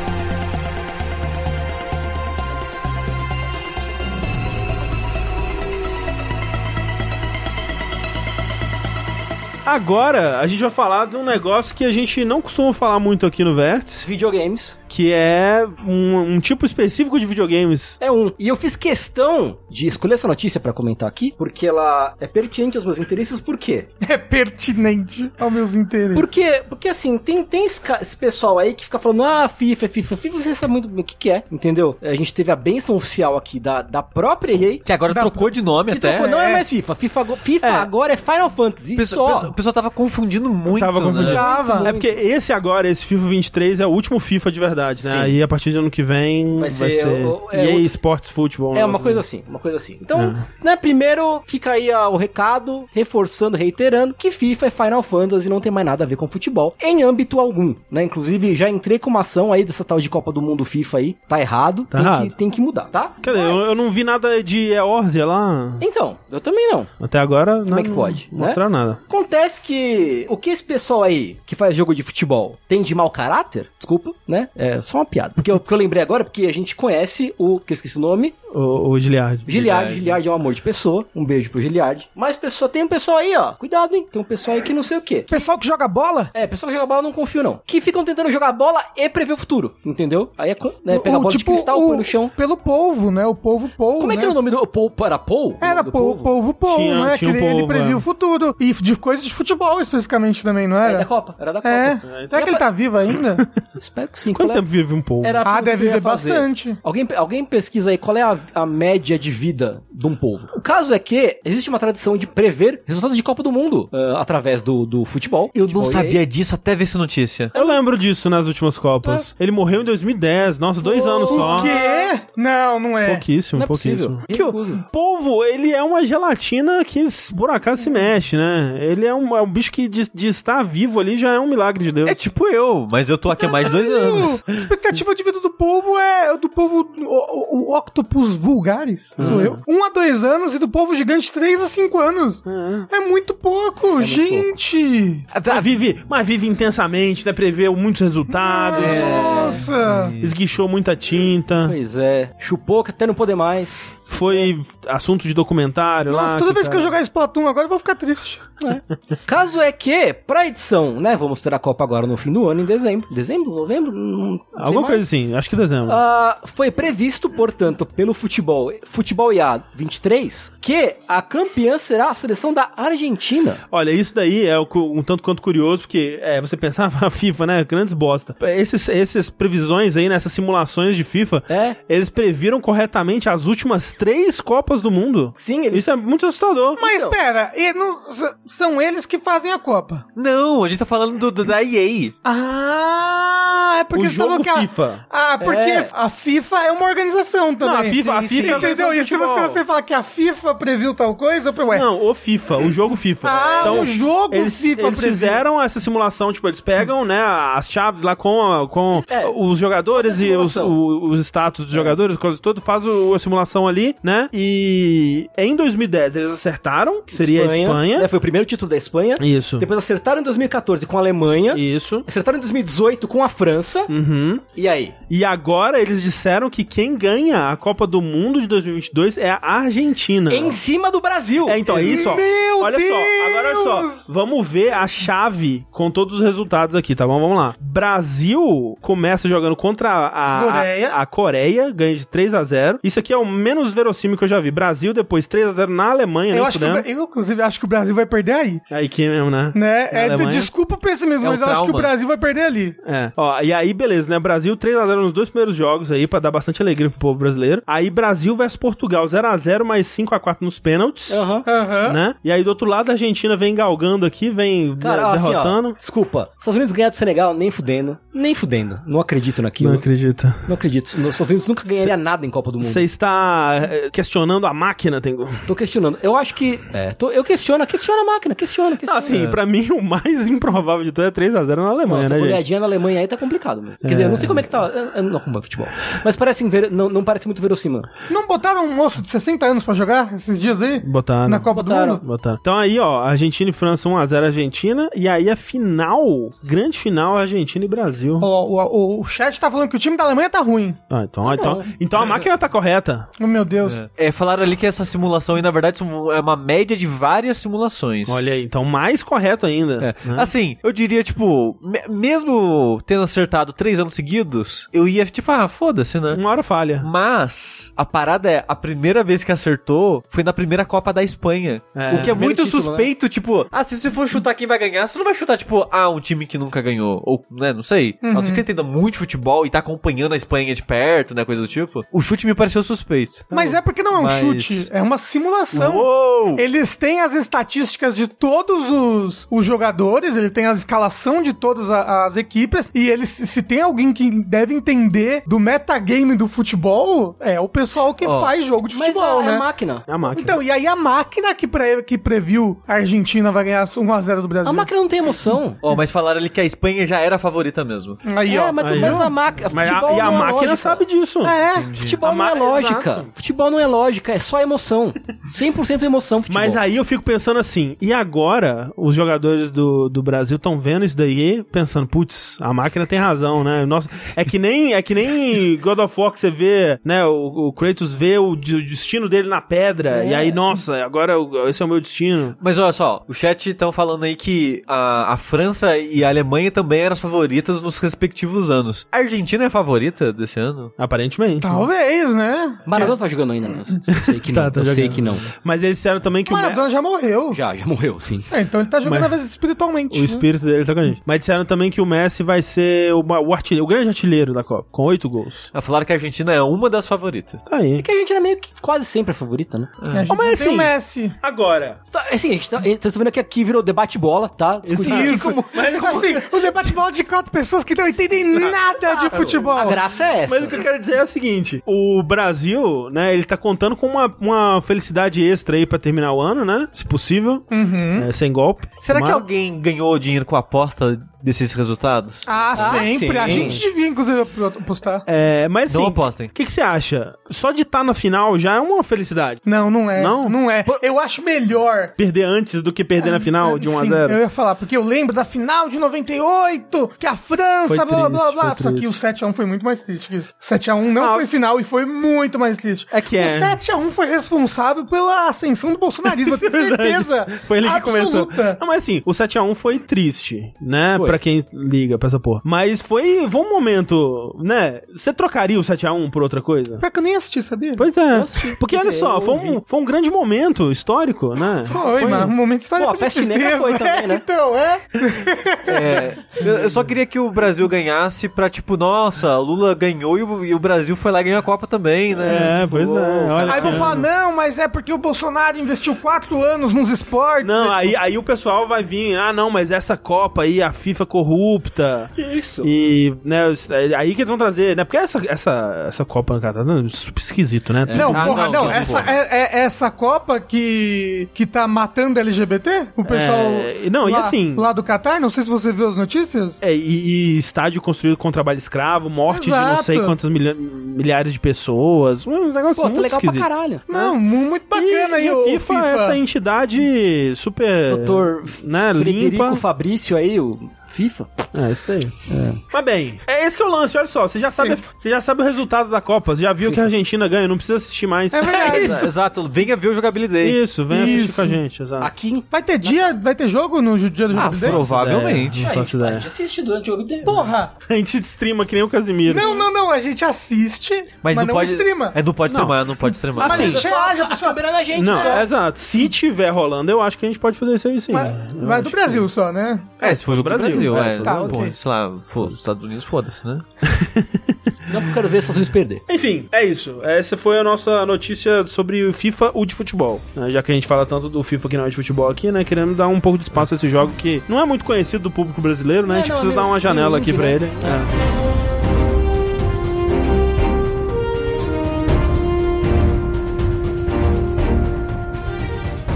Agora, a gente vai falar de um negócio que a gente não costuma falar muito aqui no Vértice, Videogames. Que é um, um tipo específico de videogames. É um. E eu fiz questão de escolher essa notícia pra comentar aqui, porque ela é pertinente aos meus interesses, por quê? É pertinente aos meus interesses. Porque, porque assim, tem, tem esse, esse pessoal aí que fica falando, ah, FIFA, FIFA, FIFA, você sabe muito bem o que, que é, entendeu? A gente teve a benção oficial aqui da, da própria EA. Que agora Dá- trocou de nome Que até. trocou, não é é. mais FIFA. FIFA, FIFA É. agora é Final Fantasy. O pessoal, só. o pessoal- o pessoal tava confundindo muito. Tava né? confundindo. Tava. É porque esse agora, esse FIFA 23, é o último FIFA de verdade, né? Sim. Aí a partir do ano que vem vai, Vai ser, ser o- é EA Sports Football. É uma negócio coisa assim. uma coisa assim. Então, né, primeiro fica aí ah, o recado, reforçando, reiterando, que FIFA é Final Fantasy e não tem mais nada a ver com futebol, em âmbito algum, né? Inclusive, já entrei com uma ação aí dessa tal de Copa do Mundo FIFA aí, tá errado, Tá tem, errado. Que, tem que mudar, tá? Quer dizer, eu, Mas- eu não vi nada de Eorzea lá. Então, eu também não. Até agora, Como é que não pode, né? Mostrar nada. Acontece que o que esse pessoal aí que faz jogo de futebol tem de mau caráter, desculpa, né? É só uma piada. Porque eu, porque eu lembrei agora, porque a gente conhece o, que eu esqueci o nome, O, o Giliard. Giliard, Giliard é um amor de pessoa. Um beijo pro Giliard. Mas pessoa, tem um pessoal aí, ó. Cuidado, hein? Tem um pessoal aí que não sei o quê. Pessoal que joga bola, É, pessoal que joga bola eu não confio, não. Que ficam tentando jogar bola e prever o futuro, entendeu? Aí é, né, pega a bola de cristal, põe no chão. Pelo polvo, né? O polvo polvo. Como é né? que era o nome do o Paul? Era Paul? O Era polvo, polvo, polvo, Tinha- né? tinha que um ele, ele polvo, previa é. o futuro. E de coisas de futebol especificamente também, não É, era? da Copa. Era da Copa. É. Será que ele tá vivo ainda? Espero que sim. Quanto é- tempo vive um polvo? Era ah, deve viver bastante. Alguém, alguém pesquisa aí qual é a, a média de vida de um povo. O caso é que existe uma tradição de prever resultados de Copa do Mundo ah, através do, do futebol. Eu Futebol não sabia disso até ver essa notícia. Eu lembro disso nas últimas Copas. Ele morreu em 2010. Nossa, dois anos só. O quê? Não, não é. Pouquíssimo, Não é pouquíssimo. Que o polvo, ele é uma gelatina que por acaso se mexe, né? Ele é um, é um bicho que de, de estar vivo ali já é um milagre de Deus. É tipo eu, mas eu tô aqui há mais de dois anos. A expectativa de vida do povo é do povo o, o, o octopus vulgares, sou eu. Um a dois anos e do povo gigante três a cinco anos. É, muito pouco, gente. Mas vive, mas vive intensamente, né? Preveu muitos resultados. Nossa. Esguichou muita tinta. Pois é. Chupou que até não poder mais. Foi assunto de documentário lá. Nossa, toda vez que eu tá- jogar Splatoon agora eu vou ficar triste. Caso é que, pra edição, né? Vamos ter a Copa agora no fim do ano, em dezembro. Dezembro? Novembro? Não Alguma mais. coisa assim, acho que dezembro. Ah, foi previsto, portanto, pelo futebol, futebol IA 23, que a campeã será a seleção da Argentina. Olha, isso daí é um tanto quanto curioso, porque é, você pensava, a FIFA, né? Grandes bosta. Esses, essas previsões aí, nessas simulações de FIFA, É. eles previram corretamente as últimas três Copas do Mundo. Sim, eles Isso é muito assustador. Mas Então. espera, e não- são eles que fazem a Copa. Não, a gente tá falando do, do- da EA. Ah, é porque O jogo tava que a- FIFA. Ah, porque É. a FIFA é uma organização também. Não, a FIFA- a Sim, FIFA sim. é a Entendeu? organização E se você, você falar que a FIFA previu tal coisa, eu ué. Não, o FIFA, o jogo FIFA. Ah, o jogo eles, FIFA Eles previu. fizeram essa simulação, tipo, eles pegam, né, as chaves lá com, a- com É, os jogadores a e os, o- os status dos jogadores, coisa toda, faz o- a simulação ali, né? E em 2010 eles acertaram, que seria a Espanha. né, foi o primeiro título da Espanha. Isso. Depois acertaram em 2014 com a Alemanha. Isso. Acertaram em 2018 com a França. Uhum. E aí? E agora eles disseram que quem ganha a Copa do Mundo de 2022 é a Argentina. Em cima do Brasil. É, então, é isso, ó. Meu olha só, agora olha Deus! só. Vamos ver a chave com todos os resultados aqui, tá bom? Vamos lá. Brasil começa jogando contra a, a, Coreia. a, a Coreia, ganha de 3 a 0 Isso aqui é o menos verossímil que eu já vi. Brasil, depois 3 a 0 na Alemanha, Eu, né? acho que, eu, inclusive, acho que o Brasil vai perder aí. Aí que mesmo, né? Né? É, Alemanha. desculpa o pessimismo, É mas eu acho que o. Brasil vai perder ali. É. Ó, e aí, beleza, né? Brasil 3x0 nos dois primeiros jogos aí, pra dar bastante alegria pro povo brasileiro. Aí, Brasil versus Portugal, 0x0, mais 5x4 nos pênaltis. Aham. Aham. Né? E aí, do outro lado, a Argentina vem galgando aqui, vem Cara, né, assim, derrotando. ó, desculpa. Estados Unidos ganhar do Senegal, nem fudendo. Nem fudendo. Não acredito naquilo. Não Não, acredita. acredito. Os Estados Unidos nunca ganharia nada em Copa do Mundo. Você está eh, questionando a máquina, Tengu? Tô questionando. Eu acho que. É, tô- eu questiono, questiona a máquina, questiona, questiona. Assim, pra mim, o mais improvável de tudo é 3x0 na Alemanha, Nossa, né, a gente? goleadinha na Alemanha aí tá complicado, meu. Quer dizer, eu não sei como é que tá. Eu, eu não acompanho futebol. Mas parece inver- não, não parece muito verossímil. Não botaram um moço de 60 anos pra jogar esses dias aí? Botaram. Na Copa Botaram. do Mundo? Botaram. Então aí, ó, Argentina e França 1x0 Argentina. E aí a final, grande final, Argentina e Brasil. Ó, o, o, o chat tá falando que o time da Alemanha tá ruim. Ah, então, então, bom. então a máquina tá correta. Oh, meu Deus. É, falaram ali que essa simulação aí, na verdade, é uma média de várias simulações. Olha aí, então mais correto ainda. É. né? Assim, eu diria, tipo, me- mesmo tendo acertado três anos seguidos, eu ia, tipo, ah, foda-se, né? Uma hora falha. Mas a parada é, a primeira vez que acertou foi na primeira Copa da Espanha. É. o que é muito título, suspeito, tipo, ah, se você for chutar quem vai ganhar, você não vai chutar, tipo, ah, um time que nunca ganhou. Ou, né, não sei. Uhum. A não ser que você entenda muito futebol e tá acompanhando a Espanha de perto, né, coisa do tipo. O chute me pareceu suspeito. Mas é porque não é um Mas- chute, é uma simulação. Uou! Eles têm as estatísticas de todos os, os jogadores, ele tem a escalação de todas a- as equipes, e eles, se tem alguém que deve entender do metagame do futebol, é o pessoal que Ó, faz jogo de Mas futebol, a, né? é máquina. É a máquina. Então, e aí a máquina que, pre- que previu a Argentina vai ganhar 1x0 do Brasil. A máquina não tem emoção. Ó, mas falaram ali que a Espanha já era a favorita mesmo. Aí, é, ó. mas, aí, mas ó. a máquina. Mas Futebol a, e a não é máquina lógica. sabe disso. É, Futebol A não é lógica. Exato. Futebol Futebol não é lógica, é só emoção. 100% emoção futebol. Mas aí eu fico pensando assim, e agora os jogadores do, do Brasil estão vendo isso daí, pensando, putz, a máquina tem razão, né? Nossa, é que nem é que nem God of War que você vê, né? O, o Kratos vê o, o destino dele na pedra, e aí, nossa, agora esse é o meu destino. Mas olha só, o chat estão falando aí que a, a França e a Alemanha também eram as favoritas nos respectivos anos. A Argentina é a favorita desse ano? Aparentemente. Talvez, né? Maradona tá jogando ainda, né? Eu sei que não. Tá, tá eu sei que não. Mas eles disseram também que O o, Maradona já morreu. Já, já morreu, sim. É, então ele tá jogando Mas- às vezes espiritualmente. o né? espírito dele tá com a gente. Mas disseram também que o Messi vai ser o, o artilheiro, o grande artilheiro da Copa, com oito gols. Ah, Falaram que a Argentina é uma das favoritas. Tá aí. É que a gente era meio que quase sempre a favorita, né? A gente Mas tem assim- o Messi. Agora, Tá, assim, a gente tá, vocês estão vendo que aqui virou debate bola, tá? Discutindo Isso. como... Mas assim, o debate bola de quatro pessoas que não entendem nada de futebol. A graça é essa. Mas o que eu quero dizer é o seguinte: o Brasil, né, ele tá contando com uma, uma felicidade extra aí pra terminar o ano, né? Se possível. Uhum. É, sem golpe. Será que Tomara. alguém ganhou dinheiro com a aposta desses resultados? Ah, Ah, sempre. A sim. gente devia, inclusive, apostar. É, mas assim, Não o apostem. que, que você acha? Só de estar na final já é uma felicidade. Não, não é. Não? Não, é. Eu acho melhor. Perder antes do que perder na final de 1 a Sim, 0 Eu ia falar, porque eu lembro da final de 98, que a França, Foi blá blá triste, blá. foi Só que o 7x1 foi muito mais triste que isso. 7x1 não Ah, foi final e foi muito mais triste. É que o é. 7x1 foi responsável pela ascensão do bolsonarismo, eu tenho certeza. Foi ele que começou. absoluta. Não, mas assim, o 7x1 foi triste, né? Foi. Pra quem liga pra essa porra. Mas foi, foi um momento, né? Você trocaria o 7x1 por outra coisa? Pior que eu nem assisti, sabia? Pois é. Porque olha só, foi um, foi um grande momento histórico, né? Foi, mas um momento histórico Pô, a peste negra foi também, né? Então, é. É, eu, eu só queria que o Brasil ganhasse pra, tipo, nossa, Lula ganhou e o, e o Brasil foi lá e ganhou a Copa também, né? É, Tipo, pois é. Olha Aí vão falar, ano. não, mas é porque o Bolsonaro investiu quatro anos nos esportes. Não, É, aí, aí o pessoal vai vir, ah, não, mas essa Copa aí, a FIFA corrupta. Isso. E, né, aí que eles vão trazer, né? Porque essa, essa, essa Copa, cara, tá super esquisito, né? Não, Ah, porra, não, não, essa, porra. é, é essa Copa que, que tá matando LGBT? O pessoal. É, não, e lá, assim- Lá do Catar, não sei se você viu as notícias. É, e, e estádio construído com trabalho escravo, morte de não Exato. sei quantas milha- milhares de pessoas. Um negócio Pô, tá muito legal pra esquisito. caralho. Não, mu- muito bacana e, aí e a o FIFA, FIFA. é essa entidade super. Doutor né, Frederico limpa. Fabrício aí, o FIFA. É, isso daí. Mas bem, é esse que é o lance, olha só. Você já sabe, você já sabe o resultado da Copa, você já viu que a Argentina ganha, não precisa assistir mais. É verdade. Exa- Exato, venha ver o jogabilidade. Isso, vem assistir Isso. com a gente, exato. Aqui. Vai ter dia, vai ter jogo no dia do Ah, jogo dele? provavelmente. Não faço ideia. assiste durante o jogo inteiro. Porra! A gente streama que nem o Casimiro. Não, não, não, a gente assiste, mas, não, pode, streama. É, não pode Não. streamar, não pode streamar. Assim, Mas a a pessoa- câmera na gente, Não, só. é exato. Se tiver rolando, eu acho que a gente pode fazer isso aí sim. Vai acho do que- Brasil só, né? é, se for do Brasil, Brasil, é, é. tá, pô, ok. sei lá, foda, Estados Unidos, foda-se, né? Não porque eu quero ver se vocês perder. Enfim, é isso. Essa foi a nossa notícia sobre o FIFA, o de futebol. né? Já que a gente fala tanto do FIFA que não é de futebol aqui, né? Querendo dar um pouco de espaço a esse jogo que não é muito conhecido do público brasileiro, né? a É, gente não, precisa é dar uma janela aqui pra né? ele. É.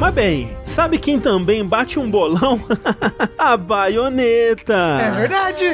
Mas bem, sabe quem também bate um bolão? a baioneta. É verdade.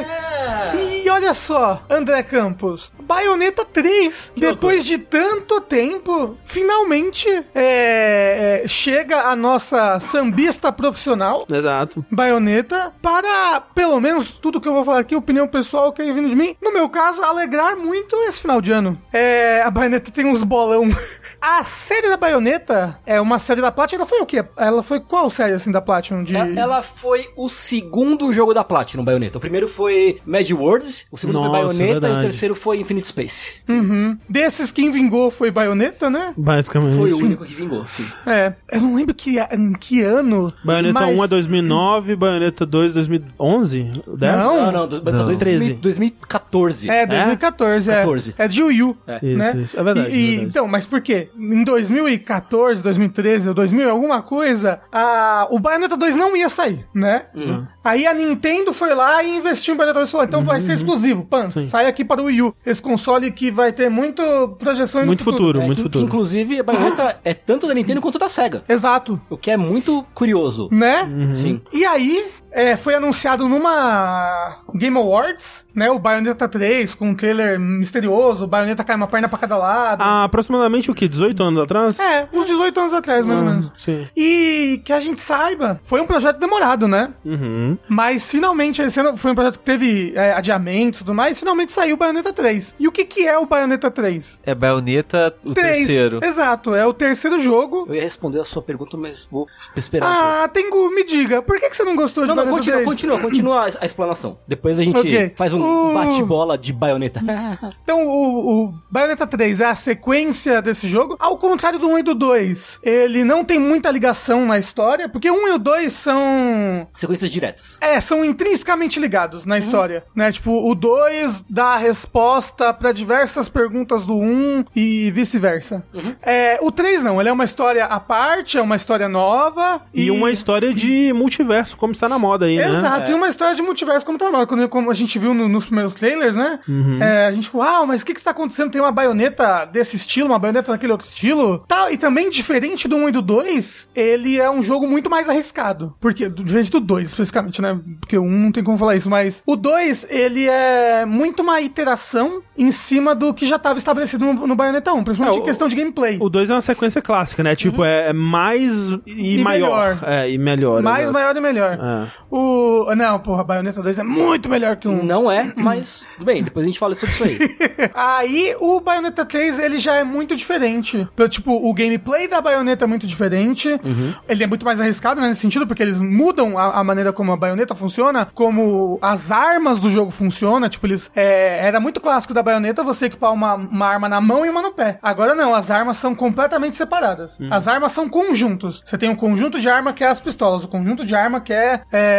E olha só, André Campos, Bayonetta 3, Que depois de tanto tempo, finalmente é, é, chega a nossa sambista profissional. Exato. Baioneta para, pelo menos, tudo que eu vou falar aqui, opinião pessoal que é vindo de mim, no meu caso, alegrar muito esse final de ano. É, a Baioneta tem uns bolão. A série da Baioneta é uma série da Platinum, ela foi o quê? Ela foi qual série, assim, da Platinum? De... Ela- Ela foi o segundo jogo da Platinum, Bayonetta. O primeiro foi Mad Worlds, o segundo Nossa, foi Bayonetta e verdade. o terceiro foi Infinite Space. Uhum. Desses, quem vingou foi Baioneta, né? Basicamente. Foi o único que vingou, sim. É, eu não lembro que, em que ano. Baioneta mas- 1 é 2009, Baioneta 2 2011? 10? Não. Não, não, Não. 2, 13. 2014. É, 2014, é. 14. É de Yu Yu, Isso, né? isso. É verdade, E- e- verdade. Então, mas por quê? Em 2014, 2013, 2000, alguma coisa, a, o Bayonetta 2 não ia sair, né? Uhum. Aí a Nintendo foi lá e investiu em Bayonetta 2 e falou, então vai ser exclusivo, pan, sai aqui para o Wii U. Esse console que vai ter muito projeção Muito futuro, muito que, futuro. que, inclusive, a Bayonetta é tanto da Nintendo quanto da SEGA. Exato. O que é muito curioso. Né? Uhum. Sim. E aí, é, foi anunciado numa Game Awards, né? O Bayonetta 3, com um trailer misterioso, o Bayonetta cai uma perna pra cada lado. Há aproximadamente o que? 18 anos atrás? É, uns 18 anos atrás, mais ou menos. Sim. E que a gente saiba, foi um projeto demorado, né? Uhum. Mas finalmente, esse ano foi um projeto que teve é, adiamento e tudo mais, finalmente saiu o Bayonetta 3. E o que que é o Bayonetta 3? É Bayonetta o Três, terceiro. Exato, é o terceiro jogo. Eu ia responder a sua pergunta, mas vou esperar um. Ah, Tengu, me diga, por que, que você não gostou de Não, não, continua, 3? continua, continua a, a explanação. Depois a gente Ok. faz um O- bate-bola de baioneta. Então, o, o Bayonetta 3 é a sequência desse jogo. Ao contrário do 1 e do 2, ele não tem muita ligação na história, porque o 1 e o 2 são. Sequências diretas. É, são intrinsecamente ligados na história, né? Tipo, o 2 dá a resposta pra diversas perguntas do 1 e vice-versa. É, o 3 não, ele é uma história à parte, é uma história nova E, uma história de multiverso, como está na moda aí, né? Exato, e uma história de multiverso como tá normal. Quando, como a gente viu no- nos primeiros trailers, né? É, a gente falou, uau, mas o que que está acontecendo? Tem uma baioneta desse estilo, uma baioneta daquele outro estilo. Tal, e também, diferente do 1 e do 2, ele é um jogo muito mais arriscado. Porque, diferente do 2, especificamente, né? Porque o 1 não tem como falar isso, mas o 2, ele é muito uma iteração em cima do que já estava estabelecido no, no Bayonetta 1, principalmente É, o- em questão de gameplay. O 2 é uma sequência clássica, né? Tipo, é, é mais e, E maior. melhor. É, e melhor. mais, maior e melhor. É. O. Não, porra, Bayonetta 2 é muito melhor que um. Não é, mas tudo bem, depois a gente fala sobre isso aí. Aí o Bayonetta 3 ele já é muito diferente. Tipo, o gameplay da Bayonetta é muito diferente. Ele é muito mais arriscado né, nesse sentido, porque eles mudam a, a maneira como a Bayonetta funciona, como as armas do jogo funcionam. Tipo, eles. é, era muito clássico da Bayonetta você equipar uma, uma arma na mão e uma no pé. Agora não, as armas são completamente separadas. As armas são conjuntos. Você tem um conjunto de arma que é as pistolas, o conjunto de arma que é. é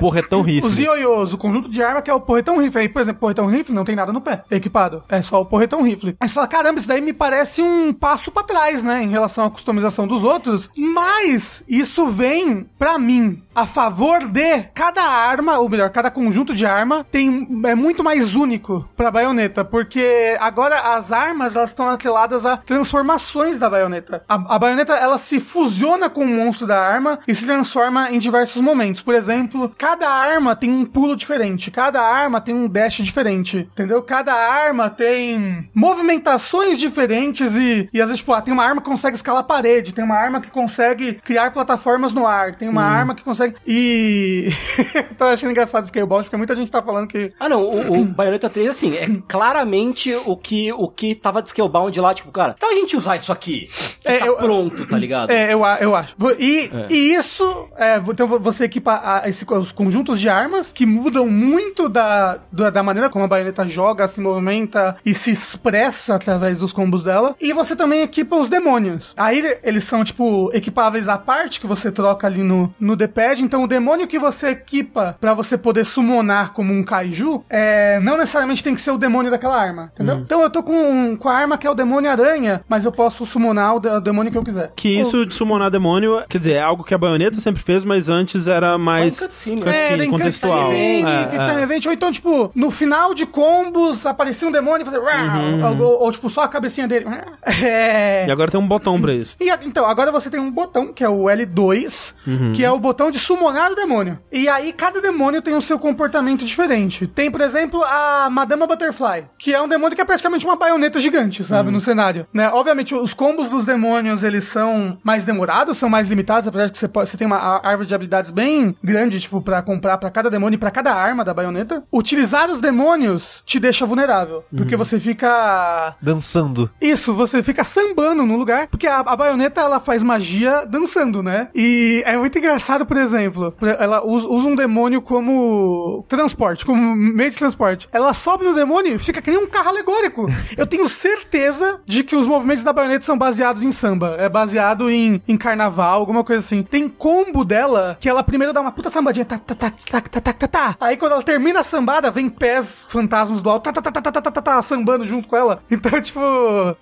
Porretão rifle. Os ioiôs, o conjunto de arma que é o porretão rifle. Aí, por exemplo, porretão rifle não tem nada no pé equipado. É só o porretão rifle. Aí você fala, caramba, isso daí me parece um passo pra trás, né? Em relação à customização dos outros. Mas isso vem, pra mim, a favor de cada arma, ou melhor, cada conjunto de arma tem é muito mais único pra baioneta. Porque agora as armas elas estão atreladas a transformações da baioneta. A, a baioneta ela se fusiona com o monstro da arma e se transforma em diversos momentos. Por exemplo, cada arma tem um pulo diferente, cada arma tem um dash diferente, entendeu? Cada arma tem movimentações diferentes e, e às vezes, tipo, ah, tem uma arma que consegue escalar a parede, tem uma arma que consegue criar plataformas no ar, tem uma arma que consegue. E. Tô achando engraçado Scalebound, porque muita gente tá falando que. Ah, não, o, o Bayonetta 3, assim, é claramente o que, o que tava de Scalebound lá, tipo, cara, então a gente usar isso aqui, É, tá eu- pronto, tá ligado? É, eu, eu acho. E, e isso, é, então você equipa a- esse- os conjuntos de armas que mudam muito da, da, da maneira como a baioneta joga, se movimenta e se expressa através dos combos dela. E você também equipa os demônios. Aí eles são, tipo, equipáveis à parte, que você troca ali no, no Então o demônio que você equipa pra você poder summonar como um kaiju, é, não necessariamente tem que ser o demônio daquela arma, entendeu? Então eu tô com, com a arma que é o demônio aranha, mas eu posso summonar o, de- o demônio que eu quiser. Que isso de summonar demônio, quer dizer, é algo que a baioneta sempre fez, mas antes era mais. Cutscene, cutscene, tem contextual. Event, É, é. Event, ou então, tipo, no final de combos aparecia um demônio e fazia. Uhum. Ou, ou, tipo, só a cabecinha dele. É. E agora tem um botão pra isso. E então, agora você tem um botão, que é o L2, Uhum. que é o botão de summonar o demônio. E aí, cada demônio tem o seu comportamento diferente. Tem, por exemplo, a Madama Butterfly, que é um demônio que é praticamente uma baioneta gigante, sabe, Uhum. no cenário. Né? Obviamente, os combos dos demônios, eles são mais demorados, são mais limitados, apesar de que você, pode, você tem uma árvore de habilidades bem grande, tipo, pra comprar pra cada demônio e pra cada arma da baioneta. Utilizar os demônios te deixa vulnerável, porque você fica Dançando. isso, você fica sambando no lugar, porque a, a baioneta ela faz magia dançando, né? E é muito engraçado, por exemplo, exemplo, ela usa um demônio como transporte, como meio de transporte. Ela sobe no demônio e fica que nem um carro alegórico. Eu tenho certeza de que os movimentos da baioneta são baseados em samba. É baseado em, em carnaval, alguma coisa assim. Tem combo dela que ela primeiro dá uma puta sambadinha. Tá, tá, tá, tá, tá, tá, tá, tá. Aí quando ela termina a sambada, vem pés fantasmas do alto. Tá, tá, tá, tá, tá, tá, tá, tá, sambando junto com ela. Então, tipo,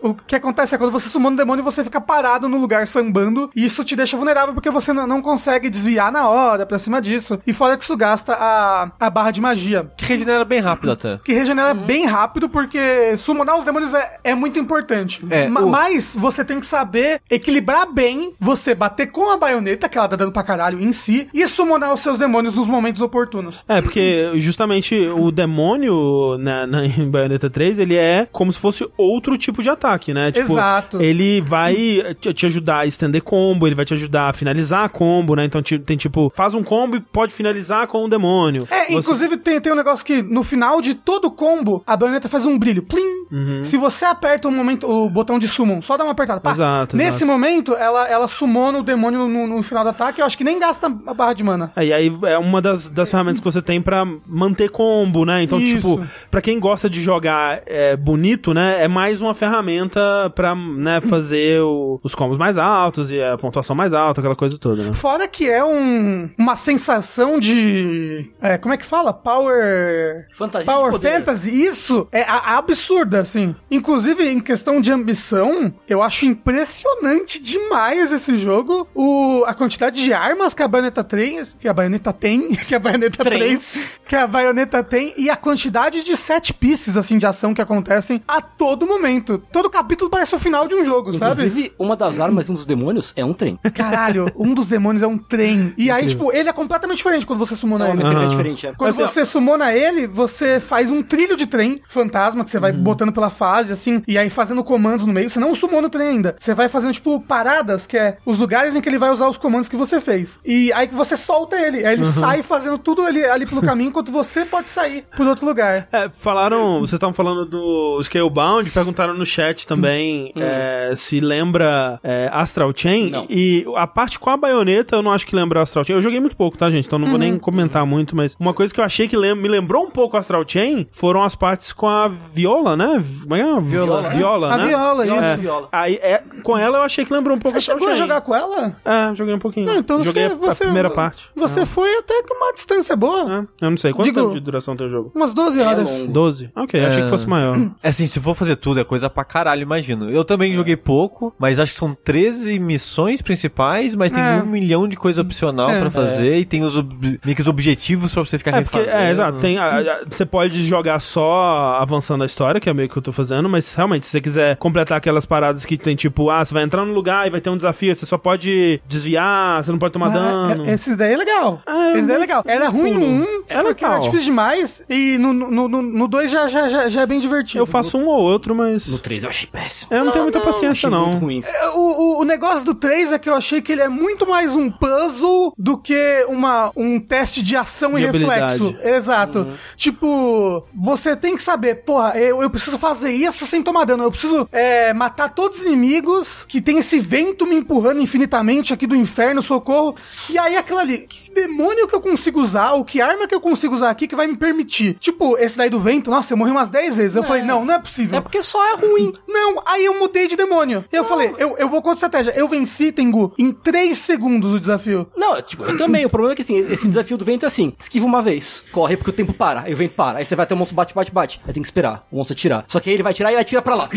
o que acontece é quando você sumou no demônio, você fica parado no lugar sambando. E isso te deixa vulnerável porque você não consegue desviar na hora, pra cima disso. E fora que isso gasta a, a barra de magia. Que regenera bem rápido até. Que regenera bem rápido, porque summonar os demônios é, é muito importante. É, Ma- o- Mas você tem que saber equilibrar bem, você bater com a baioneta, que ela dá dano pra caralho em si, e summonar os seus demônios nos momentos oportunos. É, porque justamente o demônio na, na, em Bayonetta 3, ele é como se fosse outro tipo de ataque, né? Tipo, Exato. Ele vai te, te ajudar a estender combo, ele vai te ajudar a finalizar a combo, né? Então ti- tem tipo, faz um combo e pode finalizar com o demônio. É, Você- inclusive tem, tem um negócio que no final de todo combo, a baioneta faz um brilho. Plim! Uhum. Se você aperta o momento, o botão de summon, só dá uma apertada. pá. Exato, Nesse exato. momento, ela, ela summona o demônio no, no final do ataque. Eu acho que nem gasta a barra de mana. É, e aí é uma das, das ferramentas que você tem pra manter combo, né? Então, Isso. tipo, pra quem gosta de jogar é, bonito, né? É mais uma ferramenta pra né, fazer o- os combos mais altos e a pontuação mais alta, aquela coisa toda, né? Fora que é um, uma sensação de. é, como é que fala? Power. Fantasia Power. Fantasy, isso é absurda, assim. Inclusive, em questão de ambição, eu acho impressionante demais esse jogo. O, a quantidade de armas que a baioneta 3, que a baioneta tem, que a baioneta 3, que a baioneta tem, e a quantidade de set pieces, assim, de ação que acontecem a todo momento. Todo capítulo parece o final de um jogo, sabe? Inclusive, uma das armas e um dos demônios é um trem. Caralho, um dos demônios é um trem. E aí, tipo, ele é completamente diferente quando você summona É ele. mecânica Aham. diferente. É. Quando Mas, ó, você summona ele, você faz um trilho de trem fantasma que você vai botando pela fase, assim, e aí fazendo comandos no meio. Você não summona o trem ainda. Você vai fazendo, tipo, paradas, que é os lugares em que ele vai usar os comandos que você fez. E aí que você solta ele. Aí ele sai fazendo tudo ali, ali pelo caminho, enquanto você pode sair por outro lugar. É, falaram, vocês estavam falando do Scalebound, perguntaram no chat também é, se lembra é, Astral Chain. Não. E a parte com a baioneta eu não acho que lembra Astral Chain. Eu joguei muito pouco, tá, gente? Então não vou nem comentar muito, mas uma coisa que eu achei que lem- me lembrou um pouco Astral Chain foram as partes com a viola, né? Como é é? Viola. Viola, A né? viola, isso. É. Viola. Aí, é, com ela eu achei que lembrou um pouco Você Astral chegou a Chain. jogar com ela? É, joguei um pouquinho. Não, então joguei você, a- você. a primeira parte. Você foi até com uma distância boa. É, eu não sei. Quanto Digo- tempo de duração tem o jogo? Umas 12 horas. longo. 12? Ok, achei que fosse maior. É assim, se for fazer tudo, é coisa pra caralho, imagino. Eu também joguei pouco, mas acho que são 13 missões principais, mas tem É. um milhão de coisa opcional É. pra fazer e tem os ob- meio que os objetivos pra você ficar É, porque, refazendo. é, exato. Tem, a- a- você pode jogar só avançando a história, que é meio que eu tô fazendo, mas realmente, se você quiser completar aquelas paradas que tem tipo, ah, você vai entrar no lugar e vai ter um desafio, você só pode desviar, você não pode tomar Mas, dano. é- Esses daí é legal. É, Esse daí é legal. Era ruim no 1, É porque legal. era difícil demais. E no 2 no, no, no dois já, já, já, já é bem divertido. Eu faço um ou outro, mas. No 3 eu achei péssimo. Eu não tenho muita paciência, achei não. muito ruim. É, O, o, o negócio do 3 é que eu achei que ele é muito mais um puzzle do que uma, um teste de ação De e reflexo. habilidade. Exato. Tipo, você tem que saber, porra, eu, eu preciso fazer isso sem tomar dano. Eu preciso é, matar todos os inimigos que tem esse vento me empurrando infinitamente aqui do inferno, socorro. E aí aquilo ali, que demônio que eu consigo usar, ou que arma que eu consigo usar aqui que vai me permitir? Tipo, esse daí do vento, nossa, eu morri umas 10 vezes. Eu falei, não, não é possível. É porque só é ruim. Não, aí eu mudei de demônio. Eu falei, eu, eu vou com estratégia. Eu venci, Tengu, em 3 segundos o desafio. Não, tipo, eu também. O problema é que assim, esse desafio do vento é assim: esquiva uma vez, corre porque o tempo para, aí o vento para, aí você vai ter o monstro bate, bate, bate. Aí tem que esperar o monstro atirar. Só que aí ele vai tirar e ele atira pra lá.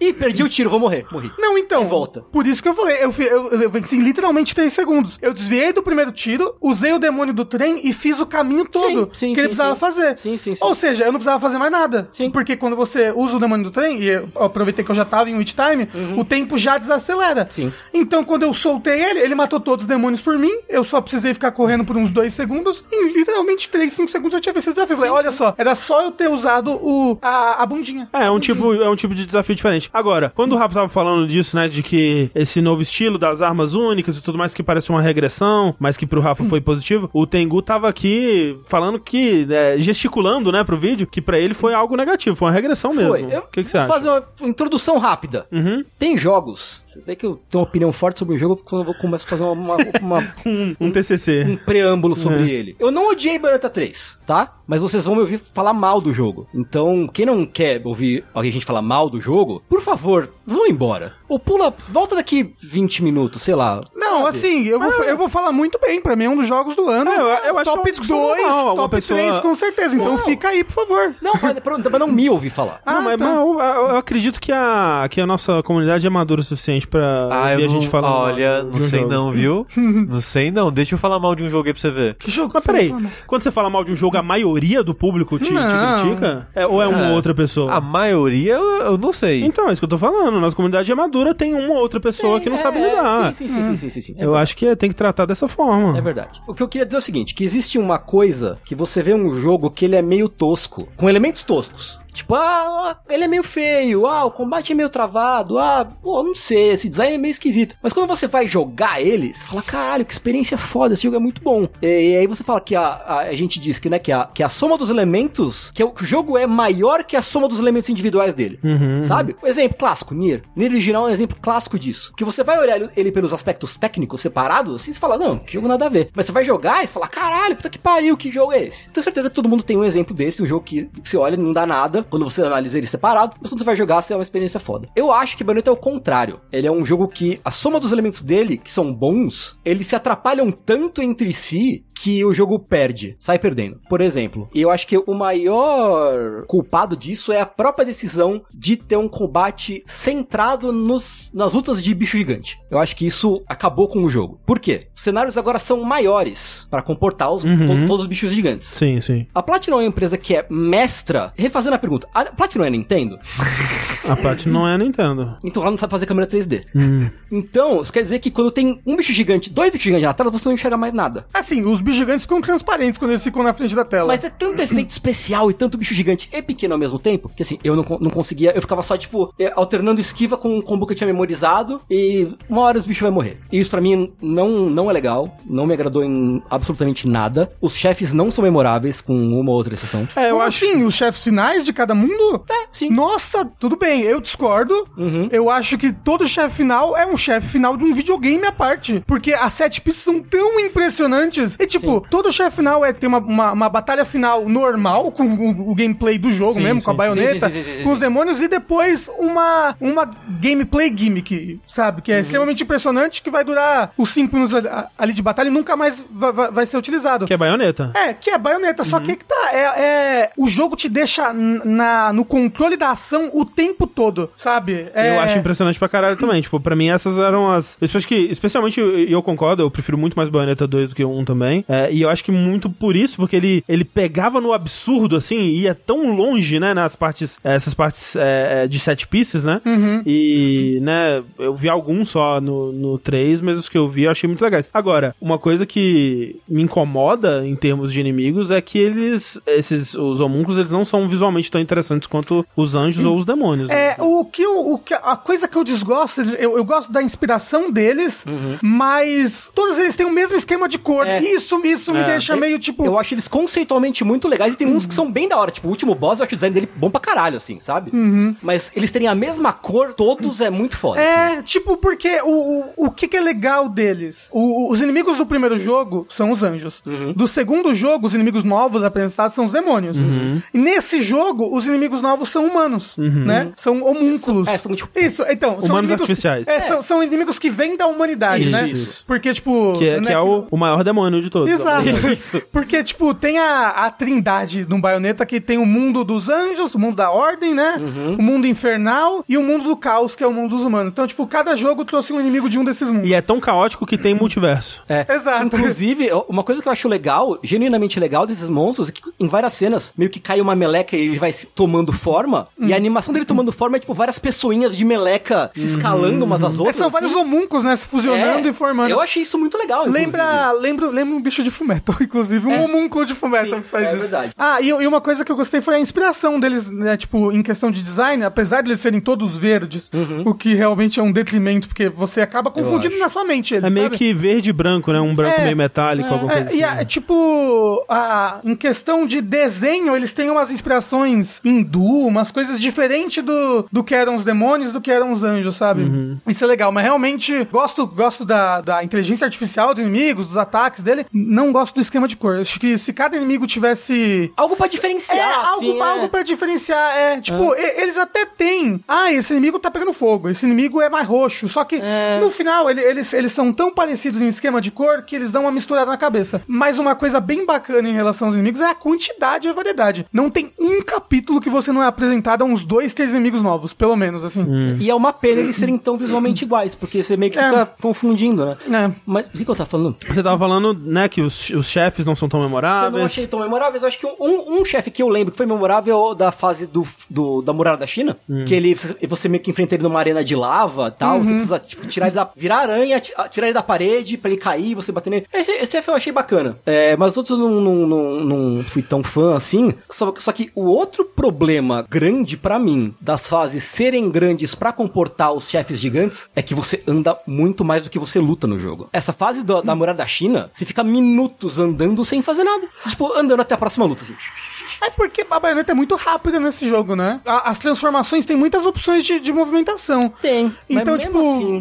Ih, perdi o tiro, vou morrer. Morri. Não, então. Aí volta. Por isso que eu falei, eu, fi- eu, eu venci literalmente 3 segundos. Eu desviei do primeiro tiro, usei o demônio do trem e fiz o caminho todo sim, que ele sim, precisava sim. fazer. Sim, sim, sim. Ou seja, eu não precisava fazer mais nada. Sim. Porque quando você usa o demônio do trem, e eu aproveitei que eu já tava em witch time, o tempo já desacelera. Uhum. Sim. Então quando eu soltei ele, ele matou todos os demônios por mim, eu só precisei ficar correndo por uns 2 segundos, e em literalmente 3, 5 segundos eu tinha vencido o desafio. Falei, olha só, era só eu ter usado o, a, a bundinha. É, é um tipo, é um tipo de desafio diferente. Agora, quando o Rafa tava falando disso, né, de que esse novo estilo das armas únicas e tudo mais que parece uma regressão, mas que pro Rafa foi positivo, o Tengu tava aqui falando que, é, gesticulando, né, pro vídeo, que pra ele foi algo negativo, foi uma regressão Foi. mesmo. Eu O que, que você vou acha? fazer uma introdução rápida. Uhum. Tem jogos. Você vê que eu tenho uma opinião forte sobre o jogo quando eu começo a fazer uma, uma- uma- Um, um TCC. um preâmbulo sobre ele. Eu não odiei Bayonetta 3, tá? Mas vocês vão me ouvir falar mal do jogo. Então, quem não quer ouvir a gente falar mal do jogo, por favor, vão embora. Ou pula, volta daqui 20 minutos, sei lá. Não, sabe? assim, eu vou, eu vou falar muito bem. Pra mim é um dos jogos do ano. É, eu- eu acho que é top discussão 2, normal, uma top pessoa- 3, com certeza. Então Não. fica aí, por favor. Não, mas, pronto, mas não me ouvir falar. não, mas, tá. mas eu, eu- acredito que a, que a nossa comunidade é madura o suficiente pra Ah, ouvir eu a gente não, falar. mal olha, não sei jogo. não, viu? não sei não. Deixa eu falar mal de um jogo aí pra você ver. Que jogo? Mas peraí, quando você fala mal de um jogo, a maioria do público te, te Não. critica? É, ou é uma Ah, outra pessoa? A maioria eu, eu não sei. Então, é isso que eu tô falando. Nossa comunidade é madura, tem uma ou outra pessoa que não sabe lidar. É, Sim, sim, sim, sim, sim, sim, sim. É Eu acho que tem que tratar dessa forma. É verdade. O que eu queria dizer é o seguinte, que existe uma coisa que você vê um jogo que ele é meio tosco, com elementos toscos. Tipo, ah, ele é meio feio, ah, o combate é meio travado, ah, pô, não sei, esse design é meio esquisito. Mas quando você vai jogar ele, você fala, caralho, que experiência foda, esse jogo é muito bom. E, e aí você fala que a, a, a gente diz que, né, que a, que a soma dos elementos, que o jogo é maior que a soma dos elementos individuais dele. Sabe? Um exemplo clássico, Nier. Nier original é um exemplo clássico disso. Que você vai olhar ele pelos aspectos técnicos separados, assim, você fala, não, que jogo nada a ver. Mas você vai jogar e você fala, caralho, puta que pariu, que jogo é esse? Tenho certeza que todo mundo tem um exemplo desse, um jogo que, que você olha e não dá nada, quando você analisa ele separado, mas quando você vai jogar, você é uma experiência foda. Eu acho que Bayonetta é o contrário. Ele é um jogo que a soma dos elementos dele, que são bons, eles se atrapalham tanto entre si que o jogo perde, sai perdendo. Por exemplo, eu acho que o maior culpado disso é a própria decisão de ter um combate centrado nos, nas lutas de bicho gigante. Eu acho que isso acabou com o jogo. Por quê? Os cenários agora são maiores para comportar os, to- todos os bichos gigantes. Sim, sim. A Platinum é uma empresa que é mestra. Refazendo a pergunta, a Platinum é Nintendo? A não é a Nintendo. Então ela não sabe fazer câmera 3D. Então, isso quer dizer que quando tem um bicho gigante, dois bichos gigantes na tela, você não enxerga mais nada. Assim, os bichos gigantes ficam transparentes quando eles ficam na frente da tela. Mas é tanto efeito especial e tanto bicho gigante e pequeno ao mesmo tempo, que assim, eu não, não conseguia, eu ficava só, tipo, eh, alternando esquiva com um combo que eu tinha memorizado, e uma hora os bichos vão morrer. E isso pra mim não, não é legal, não me agradou em absolutamente nada. Os chefes não são memoráveis, com uma ou outra exceção. É, eu Como acho. assim? Os chefes finais de cada mundo? É, sim. Nossa, tudo bem, eu discordo. Uhum. Eu acho que todo chefe final é um chefe final de um videogame à parte. Porque as sete pistas são tão impressionantes. E tipo, todo chefe final é ter uma, uma, uma batalha final normal, com o, o gameplay do jogo Sim, mesmo, com a sim. baioneta, Sim, sim, sim, sim, com os sim. demônios, e depois uma, uma gameplay gimmick, sabe? Uhum. Que é extremamente impressionante, que vai durar os cinco minutos ali- de batalha e nunca mais vai, vai- vai ser utilizado. Que é baioneta. É, que é baioneta, só que que tá. É, é- o jogo te deixa na, no controle da ação o tempo todo, sabe? É, Eu acho impressionante pra caralho também. Tipo, pra mim essas eram as. Eu acho que, especialmente, e eu concordo, eu prefiro muito mais Bayonetta 2 do que o 1 também. É, e eu acho que muito por isso, porque ele, ele pegava no absurdo, assim, e ia tão longe, né, nas partes, essas partes é, é, de set pieces, né? E, né, eu vi alguns só no, no 3, mas os que eu vi eu achei muito legais. Agora, uma coisa que me incomoda em termos de inimigos é que eles, esses, os homúnculos, eles não são visualmente tão interessantes quanto os anjos ou os demônios. né? É, o que, eu- o que a coisa que eu desgosto, eu, eu gosto da inspiração deles, mas todos eles têm o mesmo esquema de cor. É. Isso, isso me É. deixa meio tipo. Eu acho eles conceitualmente muito legais e tem uns que são bem da hora. Tipo, o último boss, eu acho o design dele bom pra caralho, assim, sabe? Mas eles terem a mesma cor, todos é muito foda. assim. É, tipo, porque o, o, o que, que é legal deles? O- os inimigos do primeiro jogo são os anjos. Do segundo jogo, os inimigos novos apresentados são os demônios. E nesse jogo, os inimigos novos são humanos, né? São homúnculos. São- é, são, tipo, Isso, então. são humanos inimigos- artificiais. É, São, são inimigos que vêm da humanidade, Isso, né? isso. Porque, tipo... Que é, né, que é o, o maior demônio de todos. Exato. Isso. Porque, tipo, tem a, a trindade no Bayonetta que tem o mundo dos anjos, o mundo da ordem, né? Uhum. O mundo infernal e o mundo do caos, que é o mundo dos humanos. Então, tipo, cada jogo trouxe um inimigo de um desses mundos. E é tão caótico que tem multiverso. É. Exato. Inclusive, uma coisa que eu acho legal, genuinamente legal desses monstros, é que em várias cenas, meio que cai uma meleca e ele vai se tomando forma, e a animação dele tomando forma é tipo várias pessoinhas de meleca se escalando umas às É, outras. são vários assim. homúnculos, né? Se fusionando É. e formando. Eu achei isso muito legal, Lembra, lembra, lembra um bicho de fumeto, inclusive. Um É. homúnculo de fumeto Sim, faz é isso. verdade. Ah, e, e uma coisa que eu gostei foi a inspiração deles, né? Tipo, em questão de design, apesar de eles serem todos verdes, o que realmente é um detrimento, porque você acaba confundindo na sua mente eles, É meio sabe? que verde e branco, né? Um branco É. meio metálico, alguma É, coisa assim. e a- tipo, a, em questão de desenho, eles têm umas inspirações hindu, umas coisas diferentes do, do, do que eram os demônios, do que eram os anjos, sabe? Isso é legal, mas realmente gosto, gosto da, da inteligência artificial dos inimigos, dos ataques dele. Não gosto do esquema de cor. Acho que se cada inimigo tivesse. Algo pra diferenciar, É, assim, algo, é. algo pra diferenciar. É, tipo, e- eles até têm. Ah, esse inimigo tá pegando fogo. Esse inimigo é mais roxo. Só que É. no final ele- eles, eles são tão parecidos em esquema de cor que eles dão uma misturada na cabeça. Mas uma coisa bem bacana em relação aos inimigos é a quantidade e a variedade. Não tem um capítulo que você não é apresentado a uns dois, três inimigos novos, pelo menos, assim. E é uma pena eles serem tão visualmente iguais, porque você meio que É. fica confundindo, né? É. Mas o que, que eu tava falando? Você tava falando, né, que os, os chefes não são tão Eu memoráveis. não achei tão memoráveis. Eu acho que um, um, chefe que eu lembro que foi memorável é o da fase do, do- da muralha da China. Que ele, você, você meio que enfrenta ele numa arena de lava e tal. Você precisa tipo, tirar ele da. virar aranha, ti- tirar ele da parede pra ele cair, você bater nele. Esse, esse chefe eu achei bacana. É, mas os outros eu não, não, não, não fui tão fã assim. Só, só que o outro problema grande pra mim das fases serem grandes pra comportar os chefes gigantes é que você anda muito mais do que você luta no jogo. Essa fase do- da muralha da China, você fica minutos andando sem fazer nada. Tipo, andando até a próxima luta, assim. É porque a baioneta é muito rápida nesse jogo, né? A- as transformações têm muitas opções de, de movimentação. Tem, mas Então, mesmo tipo, assim-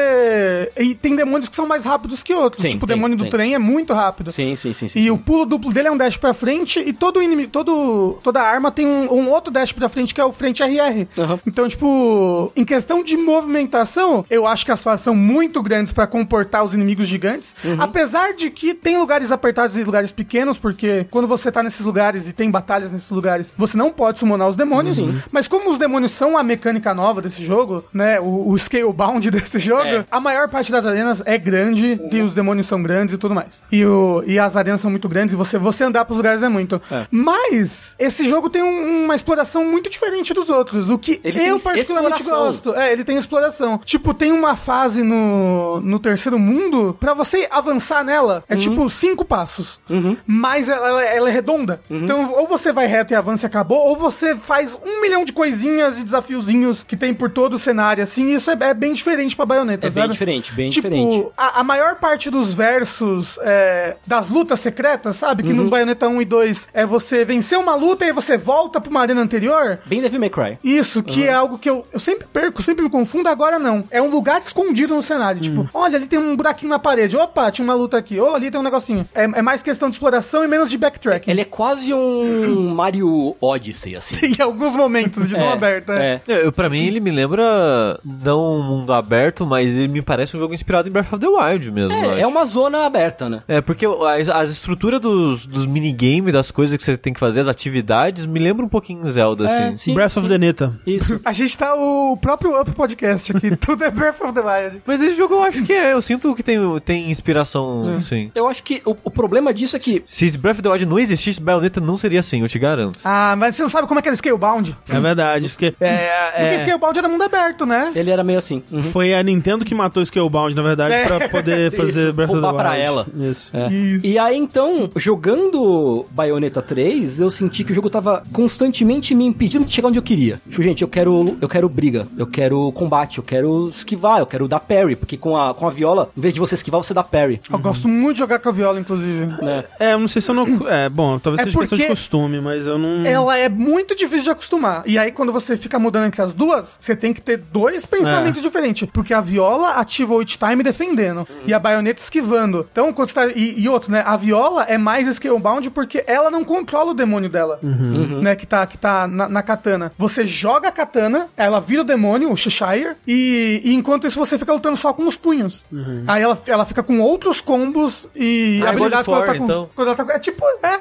você. E tem demônios que são mais rápidos que outros. Sim, tipo, o tem, demônio do tem. trem é muito rápido. Sim, sim, sim, sim. E sim. o pulo duplo dele é um dash pra frente e todo inimigo, todo, toda arma tem um, um outro dash pra frente que é o frente RR. Aham. Então, tipo, em questão de movimentação, eu acho que as fases são muito grandes pra comportar os inimigos gigantes. Uhum. Apesar de que tem lugares apertados e lugares pequenos, porque quando você tá nesses lugares e tem batalhas nesses lugares, você não pode summonar os demônios. Mas como os demônios são a mecânica nova desse jogo, né, o, o scalebound desse jogo, É. a maior parte das arenas é grande e os demônios são grandes e tudo mais. E, o, e as arenas são muito grandes e você, você andar pros lugares é muito. Mas esse jogo tem um- uma exploração muito diferente dos outros. O que Ele eu particularmente exploração. gosto. É, ele tem exploração. Tipo, tem uma fase no, no terceiro mundo, pra você avançar nela, é tipo cinco passos. Mas ela, ela- ela é redonda. Então, ou você vai reto e avança e acabou, ou você faz um milhão de coisinhas e desafiozinhos que tem por todo o cenário, assim, e isso é, é bem diferente pra baioneta, É bem sabe? diferente, bem tipo, diferente. A, a maior parte dos versos é, das lutas secretas, sabe? Que Uhum. no Bayonetta 1 e 2 é você vencer uma luta e você volta pra uma arena anterior. Bem Devil May Cry. Isso, que é algo que eu, eu sempre perco, sempre me confundo, agora não. É um lugar escondido no cenário. Tipo, olha, ali tem um buraquinho na parede. Opa, tinha uma luta aqui. Oh, ali tem um negocinho. É, é mais questão de exploração e menos de backtracking. Ele é quase um Mario Odyssey, assim. em alguns momentos de não aberto. É. É. Eu, pra mim, ele me lembra não um mundo aberto, mas ele me parece um jogo inspirado em Breath of the Wild mesmo. É, é uma zona aberta, né? É, porque as, as estruturas dos, dos minigames, das coisas que você tem que fazer, as atividades, me lembra um pouquinho Zelda, É, assim. sim, Breath sim. of the Neta. Isso. A gente tá o próprio Up Podcast aqui. Tudo é Breath of the Wild. Mas esse jogo eu acho que é, eu sinto que tem, tem inspiração, sim. Eu acho que o, o problema disso é que Se Breath of the Wild não existisse, Bayonetta não seria assim, eu te garanto. Ah, mas você não sabe como é que era Scalebound? É verdade. Isso que, é, Porque é, Scalebound era mundo aberto, né? ele era meio assim. Uhum. foi a Nintendo que matou o Scalebound, na verdade, É. pra poder fazer Isso, Breath of the roubar Wild. pra ela. Isso. É. Isso. E aí, então, jogando Bayonetta 3, eu senti que o jogo tava constantemente me impedindo de chegar onde eu queria. Tipo, gente, eu quero, eu quero briga, eu quero combate, eu quero esquivar, eu quero dar parry, porque com a, com a viola, em vez de você esquivar, você dá parry. Eu gosto muito de jogar com a viola, inclusive. Né? É, eu não sei se eu não. É, bom, talvez É seja questão de porque- costume, mas eu não. Ela é muito difícil de acostumar. E aí, quando você fica mudando entre as duas, você tem que ter dois pensamentos diferentes. Porque a viola ativa o hit time defendendo. E a baioneta esquivando. Então, quando você tá. E, e outro, né? A viola é mais scalebound porque ela não controla o demônio dela. Né? Que tá, que tá na, na katana. Você joga a katana, ela vira o demônio, o Cheshire. E, e enquanto isso, você fica lutando só com os punhos. Aí ela, ela fica com outros combos e Ah, habilidades God of quando ela tá com. então. Quando ela tá. É tipo. É.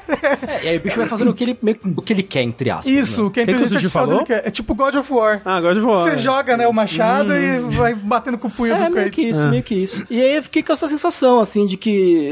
É, e aí o bicho vai fazendo o que ele, meio- o que ele quer, entre aspas. Isso, né? que a Tem que o inteligência artificial falou? dele quer. É tipo God of War. Ah, agora de voar. Você joga, né, o machado e vai batendo com o punho É, do meio que Kratos. isso, meio que isso. E aí eu fiquei com essa sensação, assim, de que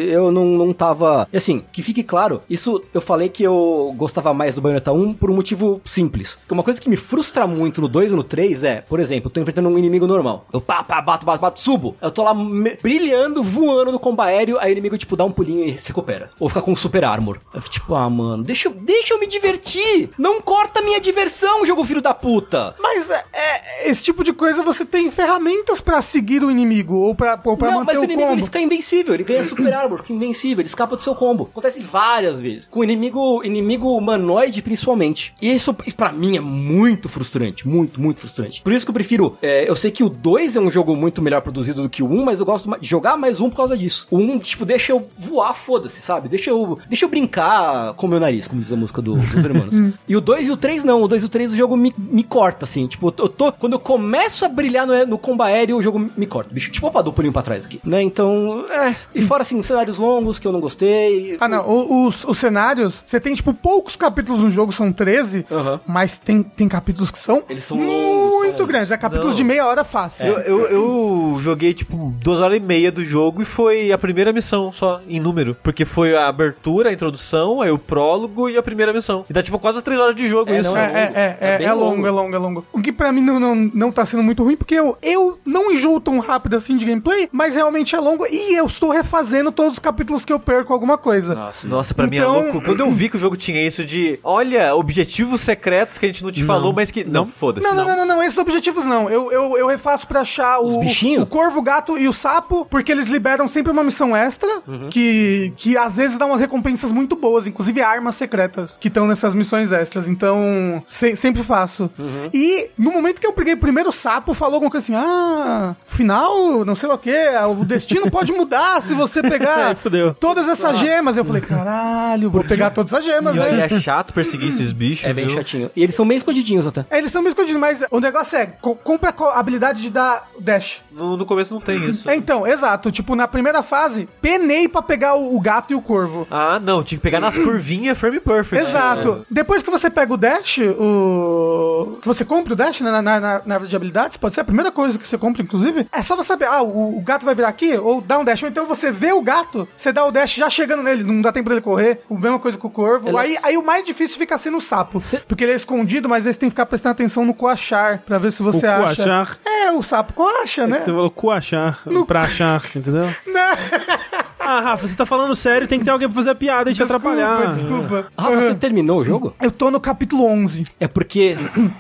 eu não, não tava... Assim, que fique claro, isso eu falei que eu gostava mais do Bayonetta 1 por um motivo simples. Que uma coisa que me frustra muito no 2 e no 3 é, por exemplo, eu tô enfrentando um inimigo normal. Eu pá, pá, bato, bato, bato, subo. Eu tô lá me- brilhando, voando no combo aéreo, aí o inimigo, tipo, dá um pulinho e se recupera. Ou fica com um super armor. Eu fico tipo, ah, mano, deixa eu deixa eu me divertir. Não corta minha diversão, jogo filho da puta. Mas é, é, esse tipo de coisa você tem ferramentas pra seguir o inimigo ou pra, ou pra não, manter mas o o inimigo ele combo. fica invencível, ele ganha super armor, fica invencível, ele escapa do seu combo. Acontece várias vezes. Com inimigo, inimigo humanoide, principalmente. E isso, pra mim é muito frustrante. Muito, muito frustrante. Por isso que eu prefiro. é, eu sei que o 2 é um jogo muito melhor produzido do que o 1, um, mas eu gosto de jogar mais um por causa disso. O 1, um, tipo, deixa eu voar, foda-se, sabe? Deixa eu, deixa eu brincar com o meu nariz, como diz a música do, dos hermanos. e o 2 e o 3 não. O 2 e o 3 o jogo me, me corta, assim. Tipo, eu tô. Quando eu começo a brilhar no, no combo aéreo, o jogo me corta. Bicho, tipo, opa, dou um pulinho pra trás aqui. Né? Então, é. E fora, assim, cenários longos que eu não gostei. Ah, não. O- os, os cenários, você tem, tipo, poucos capítulos no jogo, são 13, Aham. mas tem, tem capítulos que são Eles são longos, muito são- grandes. É capítulos Não. de meia hora fácil. Eu, eu, eu joguei, tipo, duas horas e meia do jogo e foi a primeira missão só, em número. Porque foi a abertura, a introdução, aí o prólogo e a primeira missão. E dá, tipo, quase três horas de jogo É, isso. não, É, longo. é, é, É é, é longo, longo. é longo, é longo. O que pra mim não, não, não tá sendo muito ruim, porque eu, eu não enjoo tão rápido assim de gameplay, mas realmente é longo e eu estou refazendo todos os capítulos que eu perco alguma coisa. Nossa, Nossa, pra mim é Então- louco. Quando eu vi que o jogo tinha isso de, olha, objetivos secretos que a gente não te falou, mas que. Não, foda-se. Não, não, não, não, não, esses objetivos não. Eu, eu, eu refaço pra achar o, bichinhos? o corvo, o gato e o sapo, porque eles liberam sempre uma missão extra, Uhum. que, que às vezes dá umas recompensas muito boas, inclusive armas secretas que estão nessas missões extras. Então, se- sempre faço. Uhum. E no momento que eu peguei o primeiro sapo, falou alguma coisa assim: ah, final, não sei lá o que, o destino pode mudar se você pegar todas essas gemas. Eu falei: caralho, vou pegar todas as gemas, E, né? e é chato perseguir esses bichos. É bem viu? chatinho. E eles são meio escondidinhos até. É, Eles são meio escondidos, mas o negócio é, co- compra co- a habilidade de dar dash. No, no começo não tem isso. É, então, exato. Tipo, na primeira fase, penei pra pegar o, o gato e o corvo. Ah, não, tinha que pegar nas curvinhas Firm Perfect. Exato. Depois que você pega o dash, o. Que você compra o dash né, na, na, na, na árvore de habilidades, pode ser a primeira coisa que você compra, inclusive. É só você saber, ah, o, o gato vai virar aqui, ou dá um dash. Ou então você vê o gato, você dá o dash já chegando nele, não dá tempo dele correr. A mesma coisa com o corvo. Elas- Aí, aí o mais difícil fica sendo o sapo. Cê- Porque ele é escondido, mas aí você tem que ficar prestando atenção no coachar, pra ver se você O acha. coachar. É, o sapo coacha, né? Você falou cu achar, pra achar, entendeu? Não. Ah, Rafa, você tá falando sério, tem que ter alguém pra fazer a piada e te atrapalhar. desculpa. Rafa, você terminou o jogo? Eu tô no capítulo 11. É porque,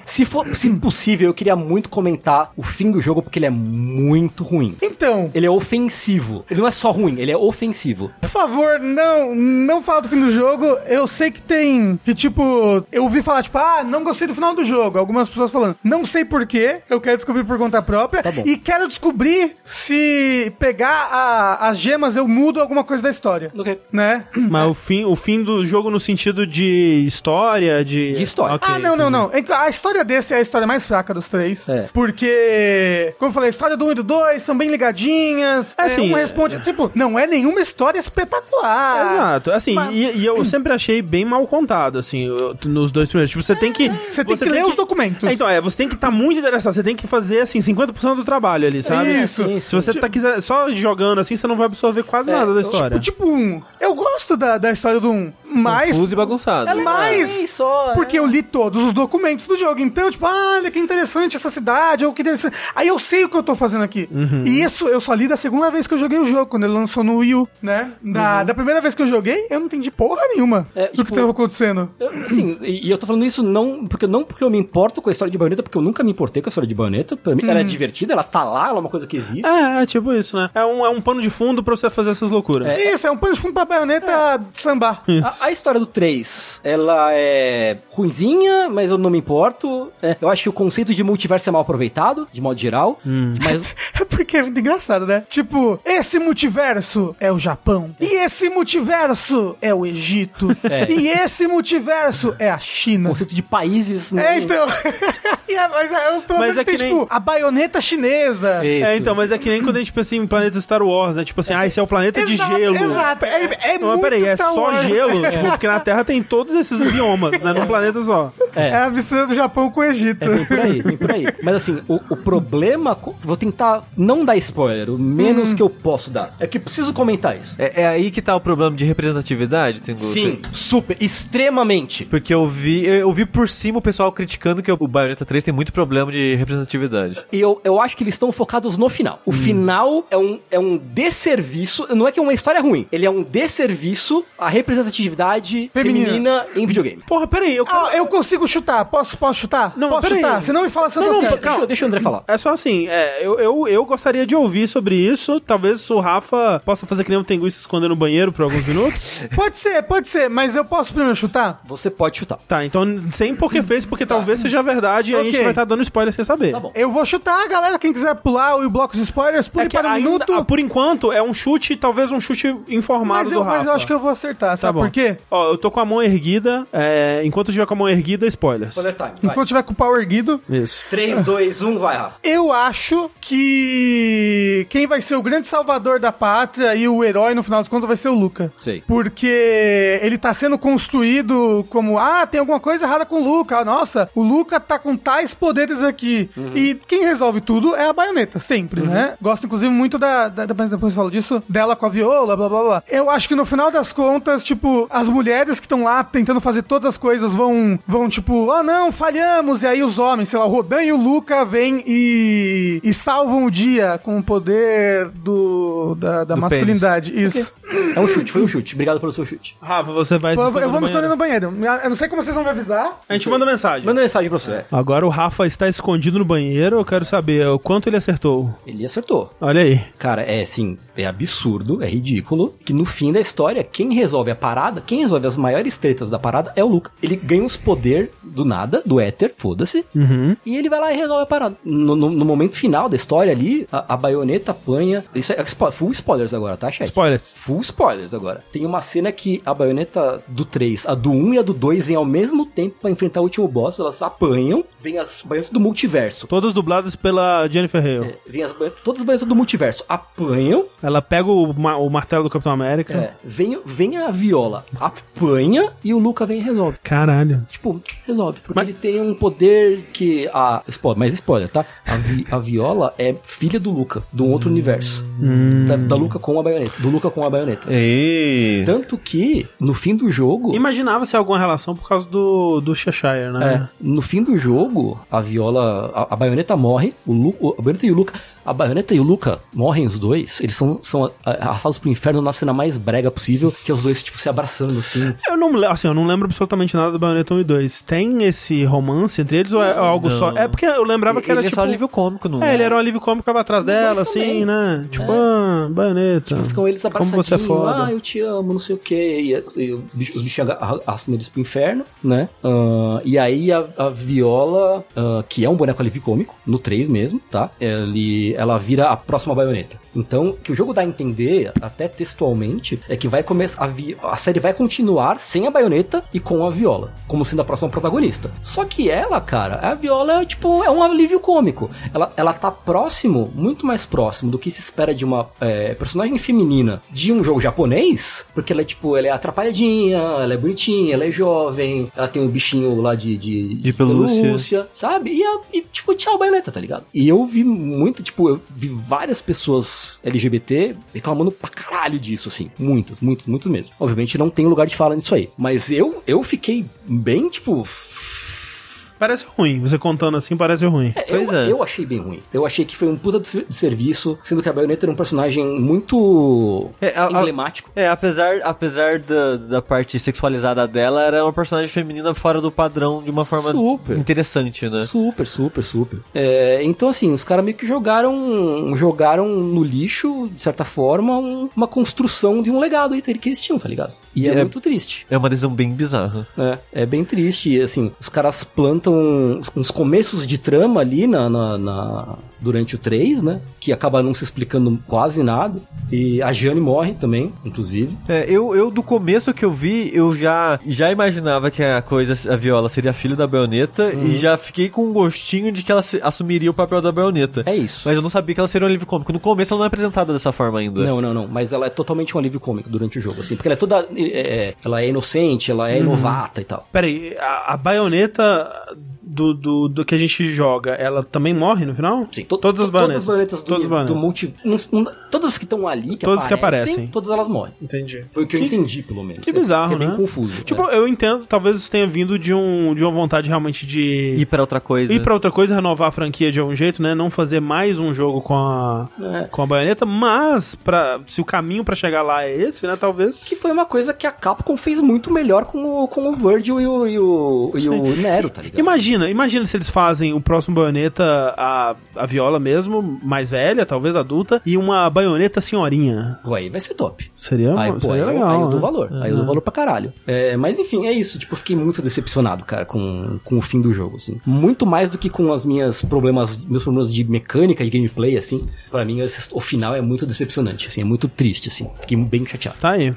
se for se possível, eu queria muito comentar o fim do jogo, porque ele é muito ruim. Então, Ele é ofensivo. Ele não é só ruim, ele é ofensivo. por favor, não, não fala do fim do jogo. Eu sei que tem, que tipo, eu ouvi falar tipo, ah, não gostei do final do jogo. Algumas pessoas falando, não sei porquê, eu quero descobrir por conta própria. Tá bom. E quero descobrir se pegar a- as gemas eu mudo alguma coisa da história. Ok. Né? Mas o fim, o fim do jogo no sentido de história, de... De história. Ok, ah, não, não, entendi. não. A história desse é a história mais fraca dos três. É. Porque, como eu falei, a história do 1 e do 2 são bem ligadinhas. É, É, assim, um responde. Tipo, não é nenhuma história espetacular. Exato, assim, Mas- e, e eu sempre achei bem mal contado, assim, eu- nos dois primeiros. Tipo, você tem que. Você tem que ler os documentos. É, então, é, você tem que estar muito interessado, você tem que fazer, assim, 50% do trabalho ali, sabe? Isso. Sim, Se você sim. tá quiser, só jogando assim, você não vai absorver quase nada da história. Tipo, um. Eu gosto da, da história do 1, mas. Confuso e bagunçado. É mais. Sim, só. Porque eu li todos os documentos do jogo. Então, tipo, ah, olha que interessante essa cidade, ou que interessante. Aí eu sei o que eu tô fazendo aqui. Uhum. E isso eu só li da segunda vez que eu joguei o jogo, quando ele lançou no Wii U, né? Da, da primeira vez que eu joguei, eu não entendi porra nenhuma Uhum. É, do tipo, que tava acontecendo. Eu- Assim, e, eu tô falando isso não porque, não porque eu me importo com a história de Bayonetta, porque eu nunca me importei com a história de Bayonetta. Pra mim, ela é divertida, ela tá lá, ela é uma coisa que existe. É, é tipo isso, né? É um, é um pano de fundo pra você fazer essas loucuras. Isso, é um pano de fundo pra baioneta sambar. A, a história do 3, ela é ruinzinha, mas eu não me importo. É, eu acho que o conceito de multiverso é mal aproveitado, de modo geral. Mas É porque é muito engraçado, né? Tipo, esse multiverso é o Japão. E esse multiverso é o Egito. É. E esse multiverso é a o China. conceito de países... não- É, então. É, mas é, pelo Mas menos é tem, que nem- tipo, a baioneta chinesa. Isso. É, então, mas é que nem quando a gente pensa em planetas Star Wars, né? Tipo assim, ah, esse é o planeta de Exato, gelo. Exato. É, é Não, mas muito peraí, é só Wars. gelo? Tipo, porque na Terra tem todos esses biomas, né? Num planeta só. É. É a mistura do Japão com o Egito. É, vem por aí, vem por aí. Mas assim, o, o problema, vou tentar não dar spoiler, o menos que eu posso dar. É que preciso comentar isso. É, é aí que tá o problema de representatividade, Tengu? Sim, super, extremamente. Porque eu vi, eu vi por cima o pessoal criticando que o Bayonetta 3 tem muito problema de representatividade. E eu, eu acho que eles estão focados no final. O final é um, é um desserviço. Não é que é uma história ruim. Ele é um desserviço à representatividade Feminina. feminina, em videogame. Porra, peraí, eu quero... Ah, eu consigo chutar. Posso, posso chutar? Não, posso peraí. chutar. Você não me fala se eu Não, não, certo. calma. Deixa, o André falar. É só assim, é, eu, eu, eu gostaria de ouvir sobre isso. Talvez o Rafa possa fazer que nem um Tengu se esconder no banheiro por alguns minutos. Pode ser, pode ser, mas eu posso primeiro chutar? Você pode chutar. tá, então sem porque fez, porque talvez seja verdade e a gente vai estar dando spoiler sem saber. Tá bom. Eu vou chutar, galera. Quem quiser pular o bloco de spoilers, pule É para um ainda, minuto. por enquanto, é um chute, talvez um chute informado mas, do eu, Rafa. mas eu acho que eu vou acertar, Tá sabe bom. por quê? Ó, eu tô com a mão erguida. é, enquanto tiver com a mão erguida, spoilers. Spoiler time. Vai. Enquanto tiver com o pau erguido, Isso. 3, 2, 1, vai, Rafa. eu acho que quem vai ser o grande salvador da pátria e o herói no final dos contos vai ser o Luca. Sei. Porque ele tá sendo construído como, ah, tem alguma coisa errada com o Luca. Nossa, o Luca tá com tais poderes aqui. E quem resolve tudo é a baioneta, sempre, né? Gosto, inclusive, muito da, da. Depois, depois eu falo disso, dela com a viola, blá blá blá. Eu acho que no final das contas, tipo, as mulheres que estão lá tentando fazer todas as coisas vão, vão tipo, ah não, falhamos. E aí os homens, sei lá, o Rodan e o Luca vêm e, e salvam o dia com o poder do, da, da Do masculinidade. Isso. É um chute, foi um chute. Obrigado pelo seu chute. Rafa, você vai se Eu, esconder eu vou me no esconder banheiro. no banheiro. Eu não sei como vocês vão me avisar. A gente manda mensagem. Manda mensagem pra você. Agora o Rafa está escondido no banheiro. Eu quero saber o quanto ele acertou. Ele acertou. Olha aí. Cara, é assim, é absurdo, é ridículo, que no fim da história, quem resolve a parada, quem resolve as maiores tretas da parada é o Luca. Ele ganha os poder do nada, do éter, foda-se, e ele vai lá e resolve a parada. No, no- no momento final da história ali, a, a baioneta apanha. Isso é spo- full spoilers agora, tá, chat? Spoilers. Full spoilers agora. Tem uma cena que a baioneta do 3, a do 1 e a do 2 vêm ao mesmo tempo pra enfrentar o último boss, elas apanham, vem as baionetas do multiverso. Todas dubladas pela Jennifer Hale. Vem as baionetas, todas as baionetas do multiverso apanham, Ela pega o, ma- o martelo do Capitão América. É, vem, vem a Viola, apanha e o Luca vem e resolve. Caralho. Tipo, resolve. Porque Mas- ele tem um poder que. A, spoiler, mas spoiler, tá? A, Vi- a Viola é filha do Luca, de um outro universo. Da, da Luca com a baioneta. Do Luca com a baioneta. Ei. Tanto que, no fim do jogo. Imaginava se alguma relação por causa do, do Cheshire, É, né? no fim do jogo, a Viola. A, a baioneta morre, o Lu, a baioneta e o Luca. A baioneta e o Luca morrem os dois. Eles são, são a- arrastados pro inferno na cena mais brega possível, que é os dois, tipo, se abraçando assim. Eu não, assim, eu não lembro absolutamente nada do Bayonetta 1 e 2. Tem esse romance entre eles ou é algo Não. só? É porque eu lembrava que era ele tipo. é só nível cômico, não É, ele era um alívio cômico que ficava atrás dela, assim, também. né? Tipo, ah, baioneta. Ficam eles Como abraçadinhos, você é foda. ah, eu te amo, não sei o quê. E, e os arra- arrastam eles pro inferno, né? Ah, e aí a, a Viola, ah, que é um boneco alívio cômico, no 3 mesmo, tá? Ele, ela vira a próxima baioneta. Então, o que o jogo dá a entender, até textualmente, é que vai começar. A, vi- a série vai continuar sem a baioneta e com a Viola, como sendo a próxima protagonista. Só que ela, cara, a Viola é tipo, é um alívio cômico. Ela, ela tá próximo, muito mais próximo do que se espera de uma é, personagem feminina de um jogo japonês, porque ela é tipo, ela é atrapalhadinha, ela é bonitinha, ela é jovem, ela tem um bichinho lá de, de, De pelúcia. sabe? E, e, tipo, tchau, baioneta, tá ligado? E eu vi muito, tipo, eu vi várias pessoas LGBT reclamando pra caralho disso, assim. Muitas, muitas, muitas mesmo. Obviamente não tem lugar de fala nisso aí. Mas eu, eu fiquei bem, tipo. Parece ruim. Você contando assim parece ruim. é, Pois eu, é. eu achei bem ruim. Eu achei que foi um puta de ser- de serviço, sendo que a baioneta era um personagem muito É, a- a- emblemático. É, apesar, apesar da, da parte sexualizada dela, era uma personagem feminina fora do padrão de uma forma Super. interessante, né? Super, super, super. É, então, assim, os caras meio que jogaram jogaram no lixo, de certa forma, um- uma construção de um legado aí que eles tinham, tá ligado? E é, É. muito triste. É uma decisão bem bizarra. É, é bem triste. E, assim, os caras plantam uns, começos de trama ali na, na, na, durante o 3, né? Que acaba não se explicando quase nada. E a Jane morre também, inclusive. É, eu, eu do começo que eu vi, eu já, já imaginava que a coisa, a Viola seria filha da baioneta Uhum. e já fiquei com um gostinho de que ela se- assumiria o papel da baioneta. É isso. Mas eu não sabia que ela seria um alívio cômico. No começo ela não é apresentada dessa forma ainda. Não, não, não. Mas ela é totalmente um alívio cômico durante o jogo, assim. Porque ela é toda. é, é, ela é inocente, ela é novata e tal. Peraí, a, a baioneta do, do, do que a gente joga, ela também morre no final? Sim, to- todas as baionetas. Todas as baionetas do, Todas as do multi. um- um- todas que estão ali, que Todas que aparecem, aparecem. todas elas morrem. Entendi. Foi o que, eu entendi, pelo menos. Que É- bizarro, é bem né? confuso. Tipo, é. eu entendo, talvez isso tenha vindo de, um, de uma vontade realmente de Ir pra outra coisa. ir pra outra coisa, renovar a franquia de algum jeito, né? Não fazer mais um jogo com a, É. com a baioneta, mas pra, se o caminho pra chegar lá é esse, né? Talvez. Que foi uma coisa que a Capcom fez muito melhor com o, com o Virgil e o, e o, e o Nero, tá ligado? Imagina, imagina se eles fazem o próximo baioneta, a, a viola mesmo, mais velha, talvez adulta, e uma baioneta senhorinha. Pô, aí vai ser top. Seria, Aí, pô, seria aí, eu- legal. aí eu dou né? valor. Aí eu dou valor pra caralho. É, mas enfim, é isso. Tipo, eu fiquei muito decepcionado, cara, com, com o fim do jogo, assim. Muito mais do que com as minhas problemas, meus problemas de mecânica, de gameplay, assim. Pra mim, esse- o final é muito decepcionante, assim. É muito triste, assim. Fiquei bem chateado. Tá aí.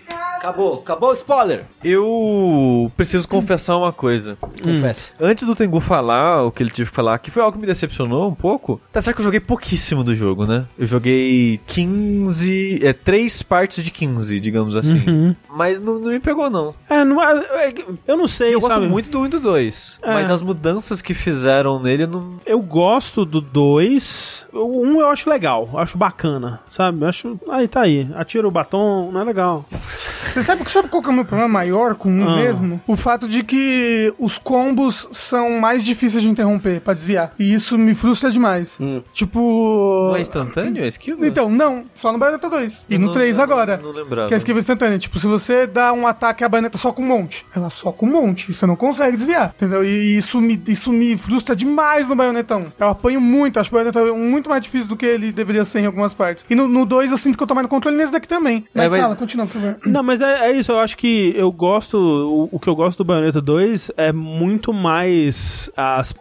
Acabou, acabou o spoiler. Eu preciso confessar uma coisa. Confesso. Antes do Tengu falar o que ele tive que falar, que foi algo que me decepcionou um pouco. Tá certo que eu joguei pouquíssimo do jogo, né? Eu joguei 15. É, 3 partes de 15, digamos assim. Mas não, não me pegou, não. É, não, é- eu não sei, E eu gosto sabe? muito do 1 e do 2. É. Mas as mudanças que fizeram nele não. Eu gosto do 2. O 1 um eu acho legal, eu acho bacana, sabe? Eu acho. Aí tá aí. Atira o batom, não é legal. Você sabe, sabe qual que é o meu problema maior com um Ah. mesmo? O fato de que os combos são mais difíceis de interromper pra desviar. E isso me frustra demais. Tipo. Não é instantâneo a esquiva? Então, não, só no Bayonetta 2. E no não- 3 agora. não lembrava. Que é a esquiva instantânea. Tipo, se você dá um ataque à baioneta só com um monte, ela só com um monte. Você não consegue desviar. Entendeu? E isso me, isso me frustra demais no baionetão. Eu apanho muito, acho o baioneta muito mais difícil do que ele deveria ser em algumas partes. E no, no 2 eu sinto que eu tô mais no controle nesse daqui também. Mas, É, mas- fala, continua, por favor. Não, mas é, é isso, eu acho que eu gosto. O, o que eu gosto do Bayonetta 2 é muito mais as,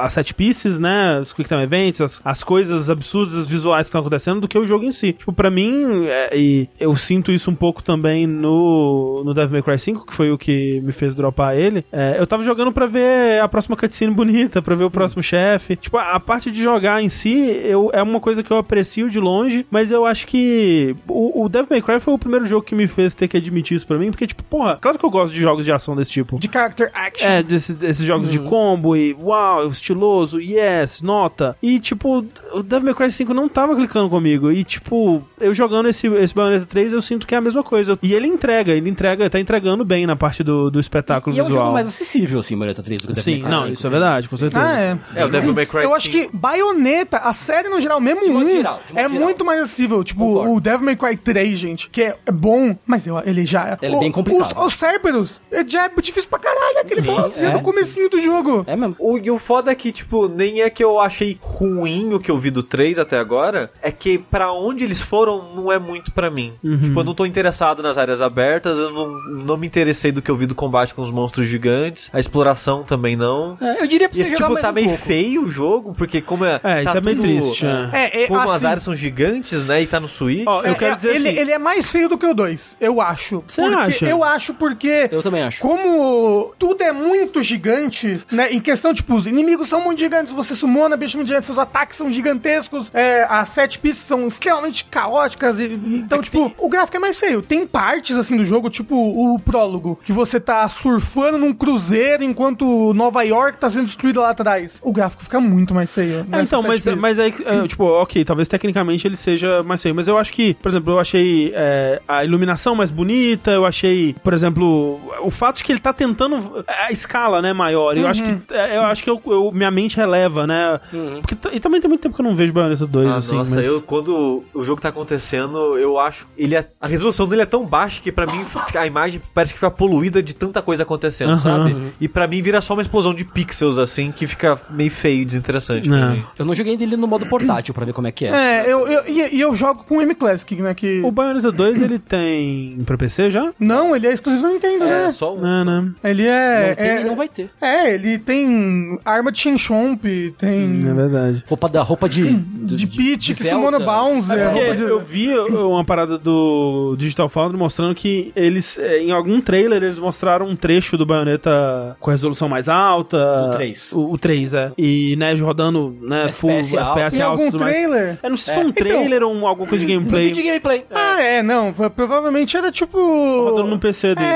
as set pieces, né? Os Quick Time Events, as, as coisas absurdas visuais que estão acontecendo do que o jogo em si. Tipo, pra mim, é, e eu sinto isso um pouco também no, no Devil May Cry 5, que foi o que me fez dropar ele. É, eu tava jogando pra ver a próxima cutscene bonita, pra ver o próximo chefe. Tipo, a, a parte de jogar em si eu, é uma coisa que eu aprecio de longe, mas eu acho que o, o Devil May Cry foi o primeiro jogo que me fez ter que admitir isso pra mim, porque, tipo, porra, claro que eu gosto de jogos de ação desse tipo. De character action. É, desses, desses jogos de combo e uau, estiloso, yes, nota. E, tipo, o Devil May Cry 5 não tava clicando comigo. E, tipo, eu jogando esse, esse Bayonetta 3, eu sinto que é a mesma coisa. E ele entrega, ele entrega, tá entregando bem na parte do, do espetáculo E é um visual. jogo mais acessível, assim, Bayonetta 3 do que o Devil Sim, May Cry não, 5, isso é assim. verdade, com certeza. Ah, é. É, o Devil May Cry Eu acho 5. que Bayonetta, a série no geral, mesmo um, geral, é geral. muito mais acessível. Tipo, Concordo. o Devil May Cry 3, gente, que é, é bom, mas eu- ele já... Ele é o- bem complicado. Os, os Cerberus, é, já é difícil pra caralho aquele Sim, boss, é, é, no comecinho do jogo. É mesmo. O, e o foda é que, tipo, nem é que eu achei ruim o que eu vi do 3 até agora, é que pra onde eles foram não é muito pra mim. Tipo, eu não tô interessado nas áreas abertas, eu não, não me interessei do que eu vi do combate com os monstros gigantes, a exploração também não. É, eu diria pra E, você jogar tipo, mais tá um meio pouco. feio o jogo, porque como é. É, tá isso é meio tudo- triste? É, é, Como as assim, áreas são gigantes, né? E tá no Switch. Ó, eu é, quero é, dizer ele, assim... ele é mais feio do que o 2, eu acho. Você Porque- acha? Eu acho porque... Eu também acho. Como tudo é muito gigante, né? Em questão, tipo, os inimigos são muito gigantes, você sumona bicho muito gigante, seus ataques são gigantescos, é, as sete pistas são extremamente caóticas. E, e- então, tipo, o gráfico é mais feio. Tem partes, assim, do jogo, tipo o prólogo, que você tá surfando num cruzeiro enquanto Nova York tá sendo destruída lá atrás. O gráfico fica muito mais feio. É, então, mas, pistas. mas aí, é, tipo, ok, talvez tecnicamente ele seja mais feio, mas eu acho que, por exemplo, eu achei é, a iluminação mais bonita, eu achei, por exemplo, o fato de que ele tá tentando a escala, né, maior, eu acho que, é, eu acho que eu, eu- minha mente releva, né, porque, t- e também tem muito tempo que eu não vejo Bayonetta 2, Ah, assim, nossa, mas... eu quando o jogo tá acontecendo, eu acho. Ele é- a resolução dele é tão baixa que pra mim a imagem parece que fica poluída de tanta coisa acontecendo, Aham. sabe? E pra mim vira só uma explosão de pixels assim que fica meio feio, desinteressante pra Não. mim. Eu não joguei dele no modo portátil pra ver como é que é. É, eu, eu, e, e eu jogo com o M-Classic, né? Que... O Bayonetta 2, ele tem pra PC já? Não, ele é exclusivo da Nintendo, É, né? só um. Não, não. Ele é. não tem é, e não vai ter. é, ele tem arma de Shinchomp, tem. É verdade. Roupa da roupa de. de Peach, que Zelda. Summono Bounce. É é, porque de- eu vi uma parada do Digital Foundry mostrando que eles, eh, em algum trailer, eles mostraram um trecho do Bayonetta com resolução mais alta. O 3. O, o 3, é. E, né, rodando, né, full FPS alto. FPS Tem alto e algum tudo mais. trailer? Eu não sei se foi um trailer ou um- alguma coisa de De gameplay. gameplay. Ah, é, não. pro- Provavelmente era tipo. Rodando no PC deles.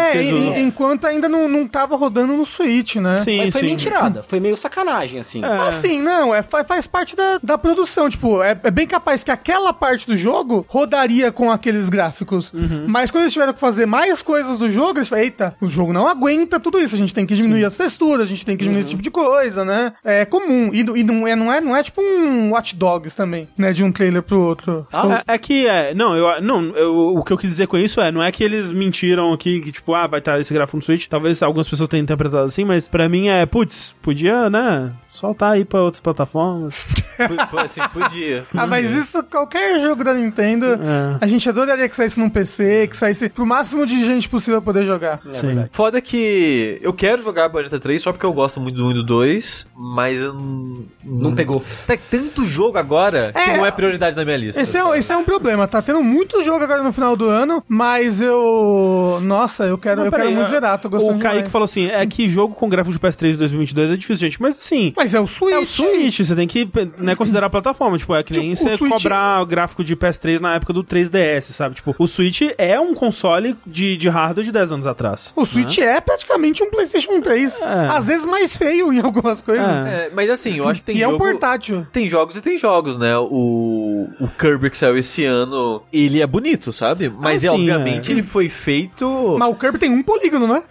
É, enquanto ainda não, não tava rodando no Switch, né? Sim, Mas foi sim. mentirada. Foi meio sacanagem, assim. É. Assim, não, é, fa- faz parte da, da produção. Tipo, é, é bem capaz que aquela parte do jogo rodaria com aqueles gráficos. Uhum. Mas quando eles tiveram que fazer mais coisas do jogo, eles falaram, eita, o jogo não aguenta tudo isso. A gente tem que diminuir as texturas, a gente tem que diminuir esse tipo de coisa, né? É comum. E, e não, é, não, é, não é tipo um Watch Dogs também, né? De um trailer pro outro. Ah, É, é que é, não, eu, não eu, o que eu quis dizer com isso é, não é que eles mentiram aqui, que tipo, ah, vai estar esse gráfico no Switch, talvez algumas pessoas tenham interpretado assim, mas pra mim é, putz, podia, né, soltar aí pra outras plataformas. P- Assim, podia. Ah, mas isso, qualquer jogo da Nintendo, É. a gente adoraria que saísse num PC, que saísse pro máximo de gente possível poder jogar. Sim. Foda que eu quero jogar Bayonetta 3 só porque eu gosto muito do 1 e do 2, mas eu não... Não pegou. Tem tanto jogo agora que É, não é prioridade na minha lista. Esse é, esse é um problema, tá tendo muito jogo agora no final do ano, mas eu. Nossa, eu quero, Não, eu quero peraí, muito é, zerar, tô gostando O Kaique demais. falou assim, é que jogo com gráfico de PS3 de 2022 é difícil, gente, mas assim... Mas é o Switch. É o Switch, você tem que né, considerar a plataforma. Tipo, é que nem Tipo, o você Switch- cobrar o gráfico de PS3 na época do 3DS, sabe? Tipo, o Switch é um console de, de hardware de 10 anos atrás. O Switch é praticamente um PlayStation 3. É. Às vezes mais feio em algumas coisas. É. É, mas assim, eu acho que tem e é jogo... um portátil. Tem jogos e tem jogos, né? O, o Kirby que saiu esse ano, ele é bonito, sabe? Mas Ah, é, sim, obviamente é. ele foi feito. Mas o Kirby tem um polígono, né?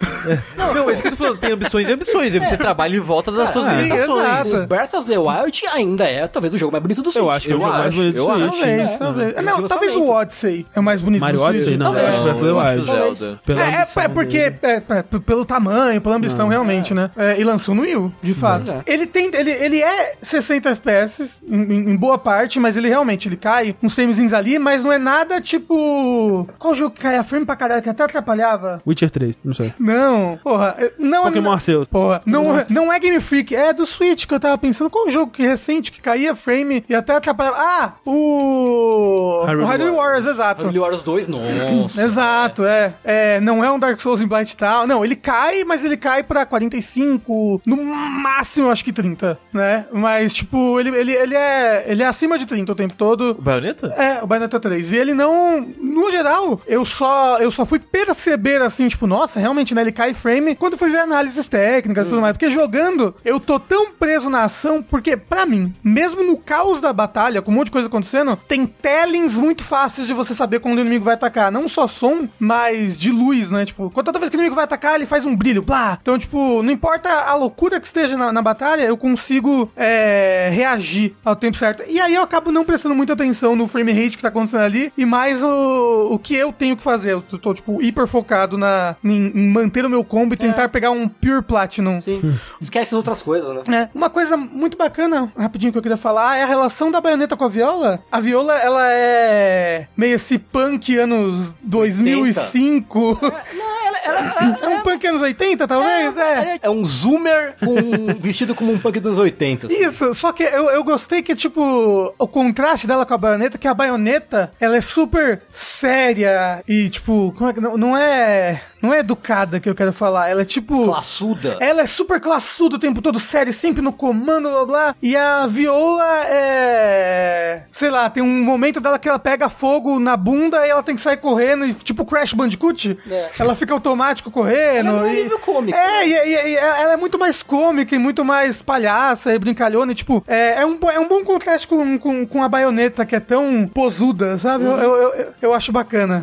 Não, é isso que eu tô falando, tem ambições e ambições. Você trabalha em volta das suas limitações. Exato. O Breath of the Wild ainda é talvez o jogo mais bonito do Switch. Eu acho que é o Eu jogo mais acho, bonito do eu Switch. acho. Talvez, é. talvez. É. Não, talvez o. Odyssey é o mais bonito Mario do Switch. Odyssey, não. Talvez. É, Breath of the eu acho Wild. É, é, é porque é, é, pelo tamanho, pela ambição, realmente, né? É, e lançou no Wii U, de fato. É. Ele tem. Ele, ele é 60 FPS em, em- em boa parte, mas ele realmente ele cai uns framezinhos ali, mas não é nada tipo. Qual jogo que cai a frame pra caralho que até atrapalhava? Witcher 3, não sei. Não, porra, não Pokémon Arceus. Porra, não, não é Game Freak, é do Switch que eu tava pensando. Qual jogo que recente que caía frame e até atrapalhava? Ah, o. Hyrule o Hyrule Warriors, exato. Hyrule Warriors 2, nossa. Exato, é. é. Não é um Dark Souls em Blight tal. Não, ele cai, mas ele cai pra 45, no máximo acho que 30, né? Mas, tipo, ele, ele, ele, é, ele é acima de 30 o tempo todo. O Bayonetta? É, o Bayonetta 3. E ele não. No geral, eu só, eu só fui perceber assim, tipo, nossa, realmente, né? Ele cai frame quando fui ver análises técnicas e tudo mais. Porque jogando, eu tô tão preso na ação, porque, pra mim, mesmo no caos da batalha, com um monte de coisa acontecendo, tem tellings muito fáceis de você saber quando o inimigo vai atacar. Não só som, mas de luz, né? Tipo, toda vez que o inimigo vai atacar, ele faz um brilho, blá. Então, tipo, não importa a loucura que esteja na, na batalha, eu consigo é, reagir ao tempo certo. E aí eu acabo não prestando muita atenção no frame rate que tá acontecendo ali e mais o, o que eu tenho que fazer. Eu tô, tipo, hiper focado na, em, em manter o meu combo e tentar pegar um Pure Platinum. Sim. Esquece as outras coisas, né? É, uma coisa muito bacana, rapidinho que eu queria falar, é a relação da baioneta com a viola. A viola, ela é meio esse punk anos 2005. Não, ela, ela, É um punk anos 80, talvez? É. é um zoomer com, vestido como um punk dos 80. assim. Isso, só que eu, eu gostei que, tipo, o contraste dela com a baioneta, que a baioneta, ela é super séria e, tipo, como é que. Não, não é. Não é educada que eu quero falar. Ela é tipo. Classuda. Ela é super classuda o tempo todo, séria, sempre no comando, blá blá. E a Viola é. Sei lá, tem um momento dela que ela pega fogo na bunda e ela tem que sair correndo, e, tipo Crash Bandicoot. É. Ela fica automático correndo. Ela é um e- nível cômico, É, né? e, e- e ela é muito mais cômica e muito mais palhaça e brincalhona. E, tipo, é, é um, é um bom contraste com, com, com a baioneta, que é tão posuda, sabe? Eu, eu, eu, eu acho bacana.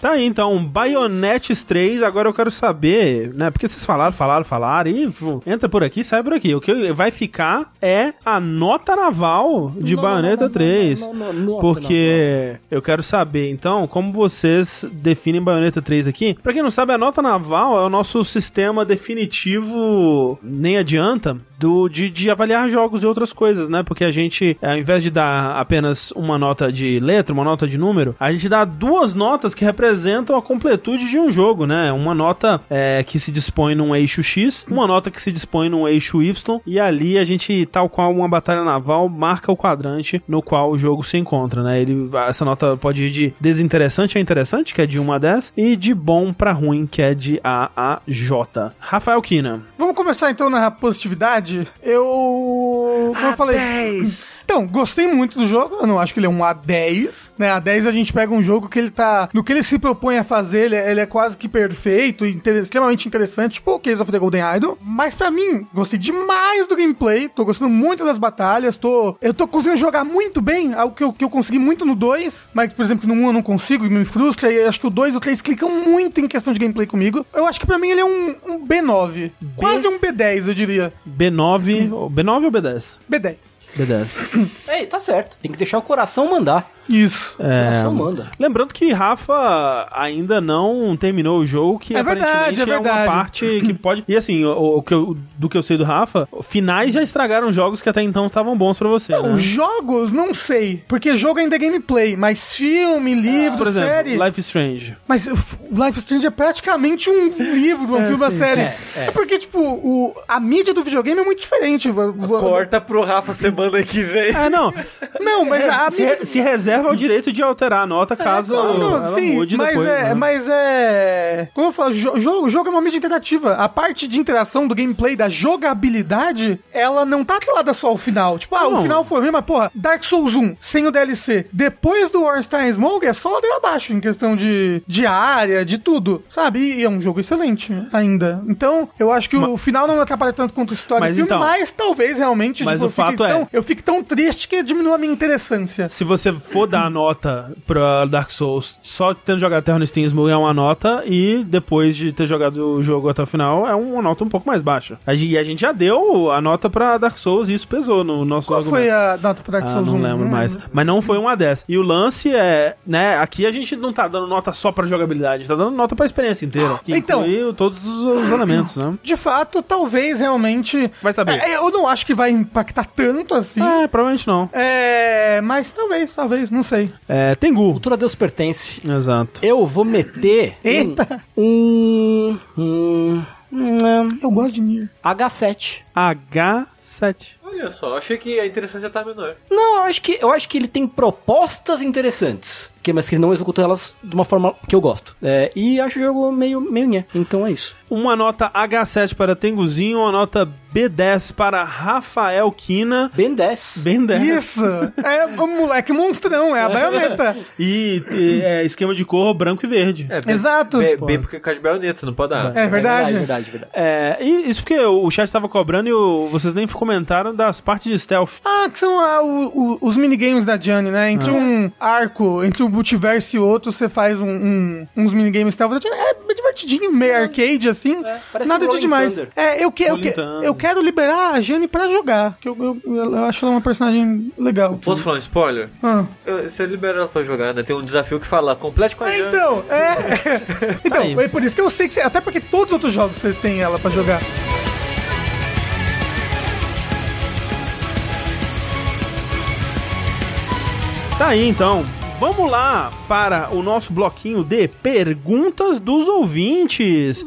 Tá aí, então, Bayonettes 3, agora eu quero saber, né, porque vocês falaram, falaram, falaram, e pô, entra por aqui, sai por aqui. O que vai ficar é a nota naval de Não, Bayonetta não, não, 3. não, não, não, nota porque eu quero saber, então, como vocês definem Bayonetta 3 aqui. Pra quem não sabe, a nota naval é o nosso sistema definitivo, nem adianta, do, de, de avaliar jogos e outras coisas, né? Porque a gente, ao invés de dar apenas uma nota de letra, uma nota de número, a gente dá duas notas que representam a completude de um jogo, né? Uma nota é, que se dispõe num eixo X, uma nota que se dispõe num eixo Y, e ali a gente, tal qual uma batalha naval, marca o quadrante no qual o jogo se encontra, né? Ele, essa nota pode ir de desinteressante a interessante, que é de 1 a 10, e de bom pra ruim, que é de A a J. Rafael Kina. Vamos começar então na positividade. Eu. Como eu falei. 10. Então, gostei muito do jogo. Eu não acho que ele é um A10. Né? A10 a gente pega um jogo que ele tá. No que ele se propõe a fazer, ele, é- ele é quase que perfeito e inter- extremamente interessante, tipo o Case of the Golden Idol. Mas pra mim, gostei demais do gameplay. Tô gostando muito das batalhas. Tô. Eu tô conseguindo jogar muito bem. Algo que eu, que eu consegui muito no 2. Mas, por exemplo, no 1 eu não consigo e me frustra. E acho que o 2 e o 3 clicam muito em questão de gameplay comigo. Eu acho que pra mim ele é um, um B9. Quase um B10, eu diria. B9, ou- B9 ou B10? B10. B10. Ei, tá certo. Tem que deixar o coração mandar. Isso. Coração manda. Lembrando que Rafa ainda não terminou o jogo, que É verdade, é é, uma verdade. parte que pode. E assim, o, o que eu- do que eu sei do Rafa, finais já estragaram jogos que até então estavam bons pra você. Não, né? jogos, não sei. Porque jogo ainda é gameplay, mas filme, livro, Por exemplo, série. Life is Strange. Mas Life is Strange é praticamente um livro, um filme, uma série. É, É, é. porque, tipo, o, a mídia do videogame é muito diferente. Corta pro Rafa semana que vem. É, não. Não, mas a se, mídia. se reserva o direito de alterar a nota caso Não, não, não, ela sim, mude mas depois. é, né? mas é. Como eu falo, jo- jogo, jogo é uma mídia interativa. A parte de interação do gameplay, da jogabilidade, ela não tá atrelada só ao final. Tipo, ah, o Não. final foi ruim, mas porra, Dark Souls 1, sem o DLC. Depois do Ornstein Smoke, é só ladeira abaixo em questão de, de área, de tudo, sabe? E é um jogo excelente ainda. Então, eu acho que o final não atrapalha tanto quanto a história Mas filme, então- mas talvez realmente Mas tipo, o eu, fique fato é- tão, eu fique tão triste que diminua a minha interessância. Se você for dar a nota pra Dark Souls, só tendo jogado Terra no Steam é uma nota, e depois de ter jogado o jogo até o final, é uma nota um pouco mais baixa. E a gente já deu a nota pra Dark Souls e isso pesou no nosso Qual argumento. foi a nota pro Dark Ah, Souls não 1? lembro mais. Mas não foi um a 10. E o lance é, né, aqui a gente não tá dando nota só pra jogabilidade, tá dando nota pra experiência inteira. Que Então- inclui todos os, os elementos, né? De fato, talvez realmente. Vai saber. É, eu não acho que vai impactar tanto assim. É, provavelmente não. É, mas talvez, talvez, não sei. É, Tengu. Cultura a Deus pertence. Exato. Eu vou meter Eita! um, um, um Eu gosto de Nier. H7. H7. Olha só, achei que a interessância tá menor. Não, eu acho que eu acho que ele tem propostas interessantes, que mas que ele não executa elas de uma forma que eu gosto. É, e acho o jogo meio meio nhé. Então é isso. Uma nota H7 para Tenguzinho, uma nota B10 para Rafael Kina. Ben 10. Ben 10. Isso! É o moleque monstrão, é a baioneta. E, e, é, esquema de cor branco e verde. É, B- Exato. B, B porque é causa de baioneta, não pode dar. É verdade. É verdade, verdade. É, e isso porque o chat estava cobrando e o- vocês nem comentaram das partes de stealth. Ah, que são ah, o- o- os minigames da Gianni, né? Entre um arco, entre um multiverso e outro, você faz um- um- uns minigames stealth da Gianni. É divertidinho, meio arcade, assim. parece Nada um de demais. Thunder. É, eu, que, eu, que, eu quero liberar a Gianni pra jogar. Que eu, eu, eu acho ela uma personagem legal. Posso falar um spoiler? Ah. Eu- Você libera ela pra jogar, né? Tem um desafio que fala, complete com a É, Jane. então, é. então, aí. é por isso que eu sei que você. Até porque todos os outros jogos você tem ela pra jogar. Tá aí então. Vamos lá para o nosso bloquinho de perguntas dos ouvintes.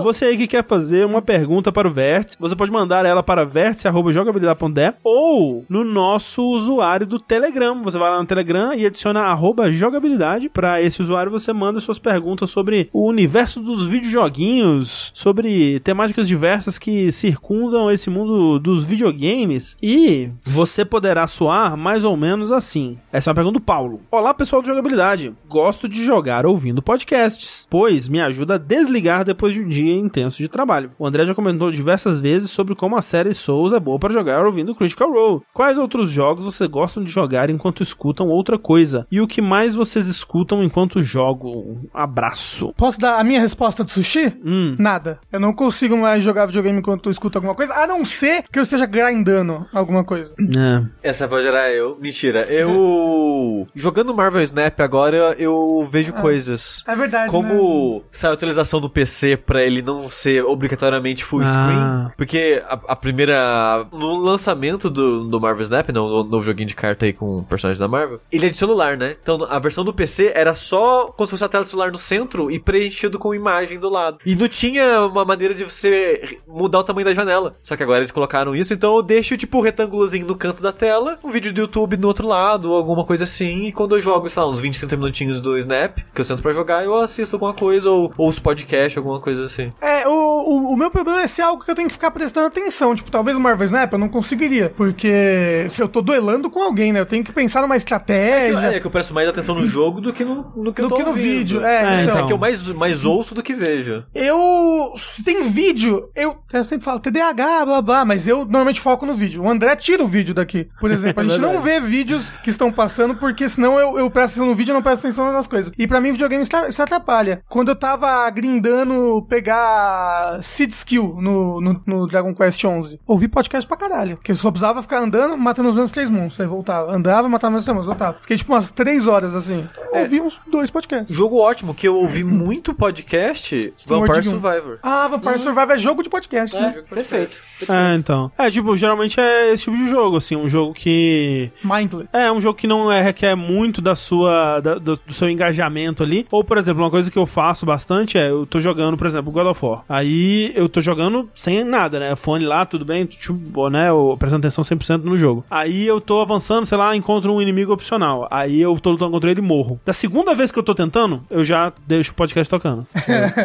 Você aí que quer fazer uma pergunta para o Vértice, você pode mandar ela para vértice.jogabilidade.de ou no nosso usuário do Telegram. Você vai lá no Telegram e adiciona arroba jogabilidade. Para esse usuário você manda suas perguntas sobre o universo dos videojoguinhos, sobre temáticas diversas que circundam esse mundo dos videogames e você poderá soar mais ou menos assim. Essa é uma pergunta do Paulo. Olá, pessoal de jogabilidade. Gosto de jogar ouvindo podcasts, pois me ajuda a desligar depois de um dia intenso de trabalho. O André já comentou diversas vezes sobre como a série Souls é boa para jogar ouvindo Critical Role. Quais outros jogos vocês gostam de jogar enquanto escutam outra coisa? E o que mais vocês escutam enquanto jogam? Abraço. Posso dar a minha resposta do sushi? Hum. Nada. Eu não consigo mais jogar videogame enquanto escuto alguma coisa, a não ser que eu esteja grindando alguma coisa. É. Essa voz era eu. Mentira. Eu. Jogando Marvel Snap agora eu vejo coisas. É verdade, Como saiu a atualização do PC pra ele não ser obrigatoriamente full Ah. screen. Porque a, a primeira. No lançamento do, do Marvel Snap, não, no novo joguinho de carta aí com personagens da Marvel, ele é de celular, né? Então a versão do PC era só como se fosse a tela celular no centro e preenchido com imagem do lado. E não tinha uma maneira de você mudar o tamanho da janela. Só que agora eles colocaram isso, então eu deixo tipo o retângulozinho no canto da tela, um vídeo do YouTube no outro lado, alguma coisa assim. E quando eu jogo, sei lá, uns 20, 30 minutinhos do Snap, que eu sento pra jogar, eu assisto alguma coisa, ou ouço podcast, alguma coisa assim. É, o, o, o meu problema é ser algo que eu tenho que ficar prestando atenção. Tipo, talvez o Marvel Snap eu não conseguiria. Porque se eu tô duelando com alguém, né? Eu tenho que pensar numa estratégia. É que eu presto mais atenção no jogo do que no, no que eu Do tô que no ouvindo. vídeo, é, É, então. É que eu mais, mais ouço do que vejo. Eu. Se tem vídeo, eu, eu sempre falo TDAH, blá blá, mas eu normalmente foco no vídeo. O André tira o vídeo daqui, por exemplo. A gente não vê vídeos que estão passando, porque senão eu, eu presto atenção no vídeo e não presto atenção nas coisas. E pra mim, videogame se atrapalha. Quando eu tava grindando pegar Seed Skill no, no, no Dragon Quest XI, ouvi podcast pra caralho. Porque eu só precisava ficar andando, matando os meus três monstros. Aí voltava. Andava, matava os meus três monstros, voltava. Fiquei tipo umas três horas assim. Ouvi uns dois podcasts. Jogo ótimo, que eu ouvi muito podcast, Vampire. Survivor. Ah, Vampire Survivor é jogo de podcast, né? Perfeito. É, então. É, tipo, geralmente é esse tipo de jogo, assim, um jogo que. Mindless. É, um jogo que não é, requer muito da sua, da- do, do seu engajamento ali. Ou, por exemplo, uma coisa que eu faço bastante é, eu tô jogando, por exemplo, God of War. Aí eu tô jogando sem nada, né? Fone lá, tudo bem, tipo, né? Eu prestando atenção 100% no jogo. Aí eu tô avançando, sei lá, encontro um inimigo opcional. Aí eu tô lutando contra ele e morro. Da segunda vez que eu tô tentando, eu já deixo o podcast tocando.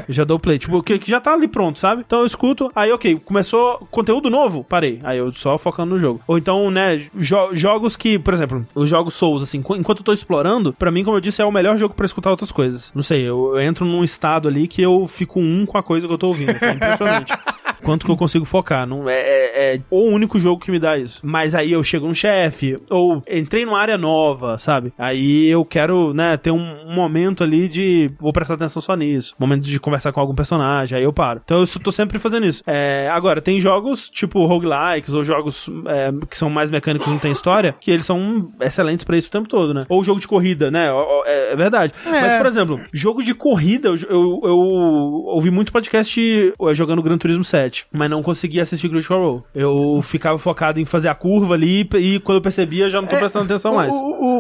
eu já dou play. Tipo, que, que já tá ali pronto, sabe? Então eu escuto, aí ok, começou conteúdo novo, parei. Aí eu só focando no jogo. Ou então, né, jo- jogos que, por exemplo, os jogos Souls, assim, qu- enquanto eu tô explorando, pra mim, como eu disse, é o melhor jogo pra escutar outras coisas. Não sei, eu, eu entro num estado ali que eu fico um com a coisa que eu tô ouvindo. assim, É impressionante. Quanto que eu consigo focar. Não, é, é, é o único jogo que me dá isso. Mas aí eu chego num chefe, ou entrei numa área nova, sabe? Aí eu quero, né, ter um, um momento ali de. Vou prestar atenção só nisso. Momento de conversar com algum personagem, aí eu paro. Então eu tô sempre fazendo isso. É, agora, tem jogos tipo roguelikes, ou jogos é, que são mais mecânicos e não tem história, que eles são excelentes pra isso o tempo todo, né? Ou jogo de corrida, né? É, é verdade. Mas, por exemplo, jogo de corrida, eu, eu, eu ouvi muito podcast eh, jogando Gran Turismo 7, mas não conseguia assistir Critical Role. Eu ficava focado em fazer a curva ali e quando eu percebia, já não tô prestando atenção mais. O,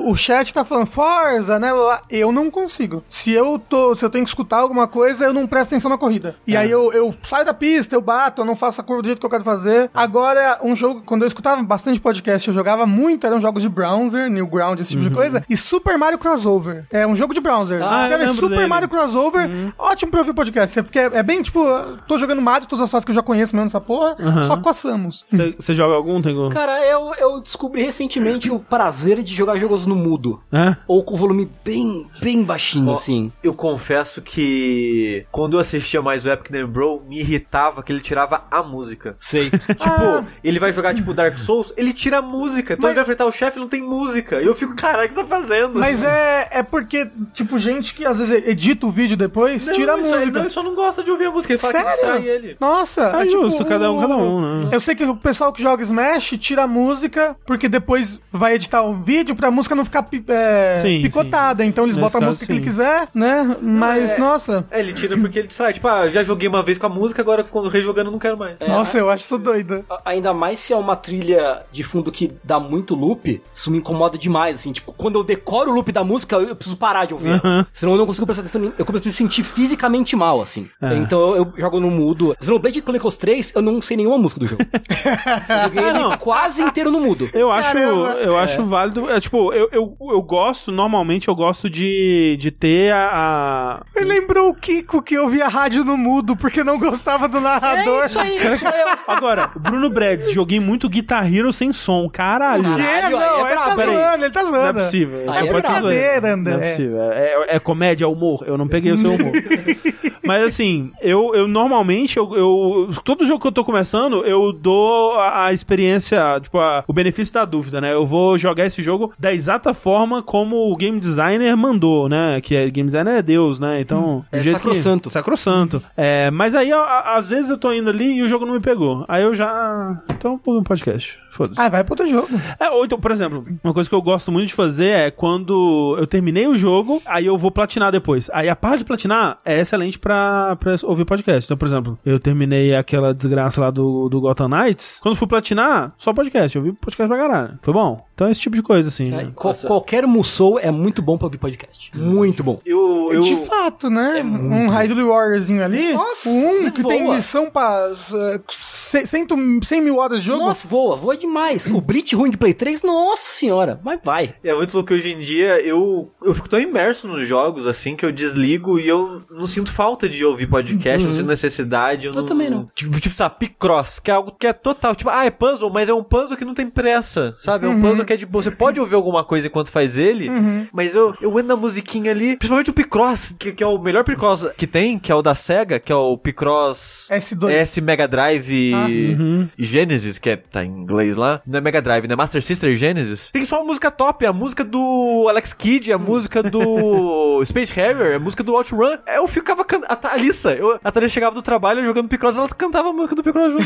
o, o chat tá falando Forza, né? Eu não consigo. Se eu tô, se eu tenho que escutar alguma coisa, eu não presto atenção na corrida. E É. aí eu, eu saio da pista, eu bato, eu não faço a curva do jeito que eu quero fazer. Agora, um jogo, quando eu escutava bastante podcast, eu jogava muito, eram jogos de browser, Newground, esse tipo Uhum. de coisa. E Super Mario Crossover. É um jogo de browser. Ah, Super dele. Uhum. Mario Crossover, ótimo pra ouvir podcast. Porque é, é bem tipo, tô jogando Mario, todas as fases que eu já conheço mesmo nessa porra, Uhum. só com a Samus. Você joga algum, Tengu? Cara, eu, eu descobri recentemente o prazer de jogar jogos no mudo. É? Ou com volume bem, bem baixinho, Ó, assim. Eu confesso que quando eu assistia mais o Epic Name Bro, me irritava que ele tirava a música. Sei. Tipo, ele vai jogar tipo Dark Souls, ele tira a música. Então Mas- ele vai enfrentar o chefe não tem música. E eu fico, caralho, o que você tá fazendo? Mas é, é porque, tipo, gente que às vezes edita o vídeo depois, Não, tira a só- música. Não, ele só não gosta de ouvir a música. Ele fala que Sério? distrai ele. Nossa, É justo, cada um, cada um, né? Eu sei que o pessoal que joga Smash tira a música, porque depois vai editar o vídeo pra música não ficar é, Sim, picotada. Então eles Nesse botam a caso, música que ele sim. quiser, né? Mas, é- nossa. É, ele tira porque ele distrai. Tipo, ah, já joguei uma vez com a música, agora quando rejogando eu não quero mais. nossa, eu acho isso doido. A- Ainda mais se é uma trilha de fundo que dá muito loop, isso me incomoda demais, assim. Tipo, quando eu decoro o loop da música, eu preciso parar de ouvir. Senão eu não consigo prestar atenção. Eu começo a me sentir fisicamente mal, assim. Então eu, eu jogo no mudo. Xenoblade Chronicles 3, eu não sei nenhuma música do jogo. eu joguei ele não. quase inteiro no mudo. Eu acho, Caramba. eu acho válido. É, tipo, eu, eu, eu gosto, normalmente eu gosto de, de ter a. a- lembrou o Kiko que ouvia rádio no mudo porque não gostava do narrador. É isso aí, isso eu. Agora, Bruno Bredes, joguei muito Guitar Hero sem som. Caralho. Que? Caralho, não, é ele tá zoando, ele tá zoando. Não é possível. É brincadeira. André. Não é possível. É, é comédia, é humor. Eu não peguei o seu humor. Mas assim, eu, eu normalmente eu, eu eu- todo jogo que eu tô começando, eu dou a, a experiência, tipo, a- o benefício da dúvida, né? Eu vou jogar esse jogo da exata forma como o game designer mandou, né? Que é, game designer é Deus, né? Então, É do jeito sacrossanto. Que, sacrossanto. É, mas aí, a- a- às vezes eu tô indo ali e o jogo não me pegou. Aí eu já. Então, pô, um podcast. Foda-se. Ah, vai pro outro jogo. É, ou então, por exemplo, uma coisa que eu gosto muito de fazer é quando eu terminei o jogo, aí eu vou platinar depois. Aí a parte de platinar é excelente pra, pra ouvir podcast. Então, por exemplo, eu terminei aquela desgraça lá do, do Gotham Knights. Quando fui platinar, só podcast. Eu ouvi podcast pra caralho. Foi bom. Então é esse tipo de coisa, assim. né? Qual- qualquer Musou é muito bom pra ouvir podcast. Muito bom. Eu, eu, De fato, né? um Hyrule Warriorzinho ali. Nossa, um que tem voa. missão pra uh, ce- cento- 100 mil horas de jogo. Nossa, voa, voa demais. O Bleach ruim de Play 3, nossa senhora, mas vai. É muito louco que hoje em dia eu, eu fico tão imerso nos jogos assim que eu desligo e eu não sinto falta de ouvir podcast, não sinto necessidade. Eu, Eu também não. Tipo, tipo, sabe, Picross, que é algo que é total. Tipo, ah, é puzzle, mas é um puzzle que não tem pressa, sabe? É um puzzle que é de boa. Você pode ouvir alguma coisa enquanto faz ele, mas eu, eu entro na musiquinha ali, principalmente o Picross, que, que é o melhor Picross que tem, que é o da SEGA, que é o Picross S2. S Mega Drive Ah. Uhum. e Genesis, que é, tá em inglês lá. Não é Mega Drive, né? Master System Genesis. Tem só uma música top, a música do Alex Kidd, a música do Space Harrier, a música do Outrun. Eu ficava cantando. A Thalissa, eu, a Thalissa chegava do trabalho jogando Picross, ela cantava a música do Picross junto.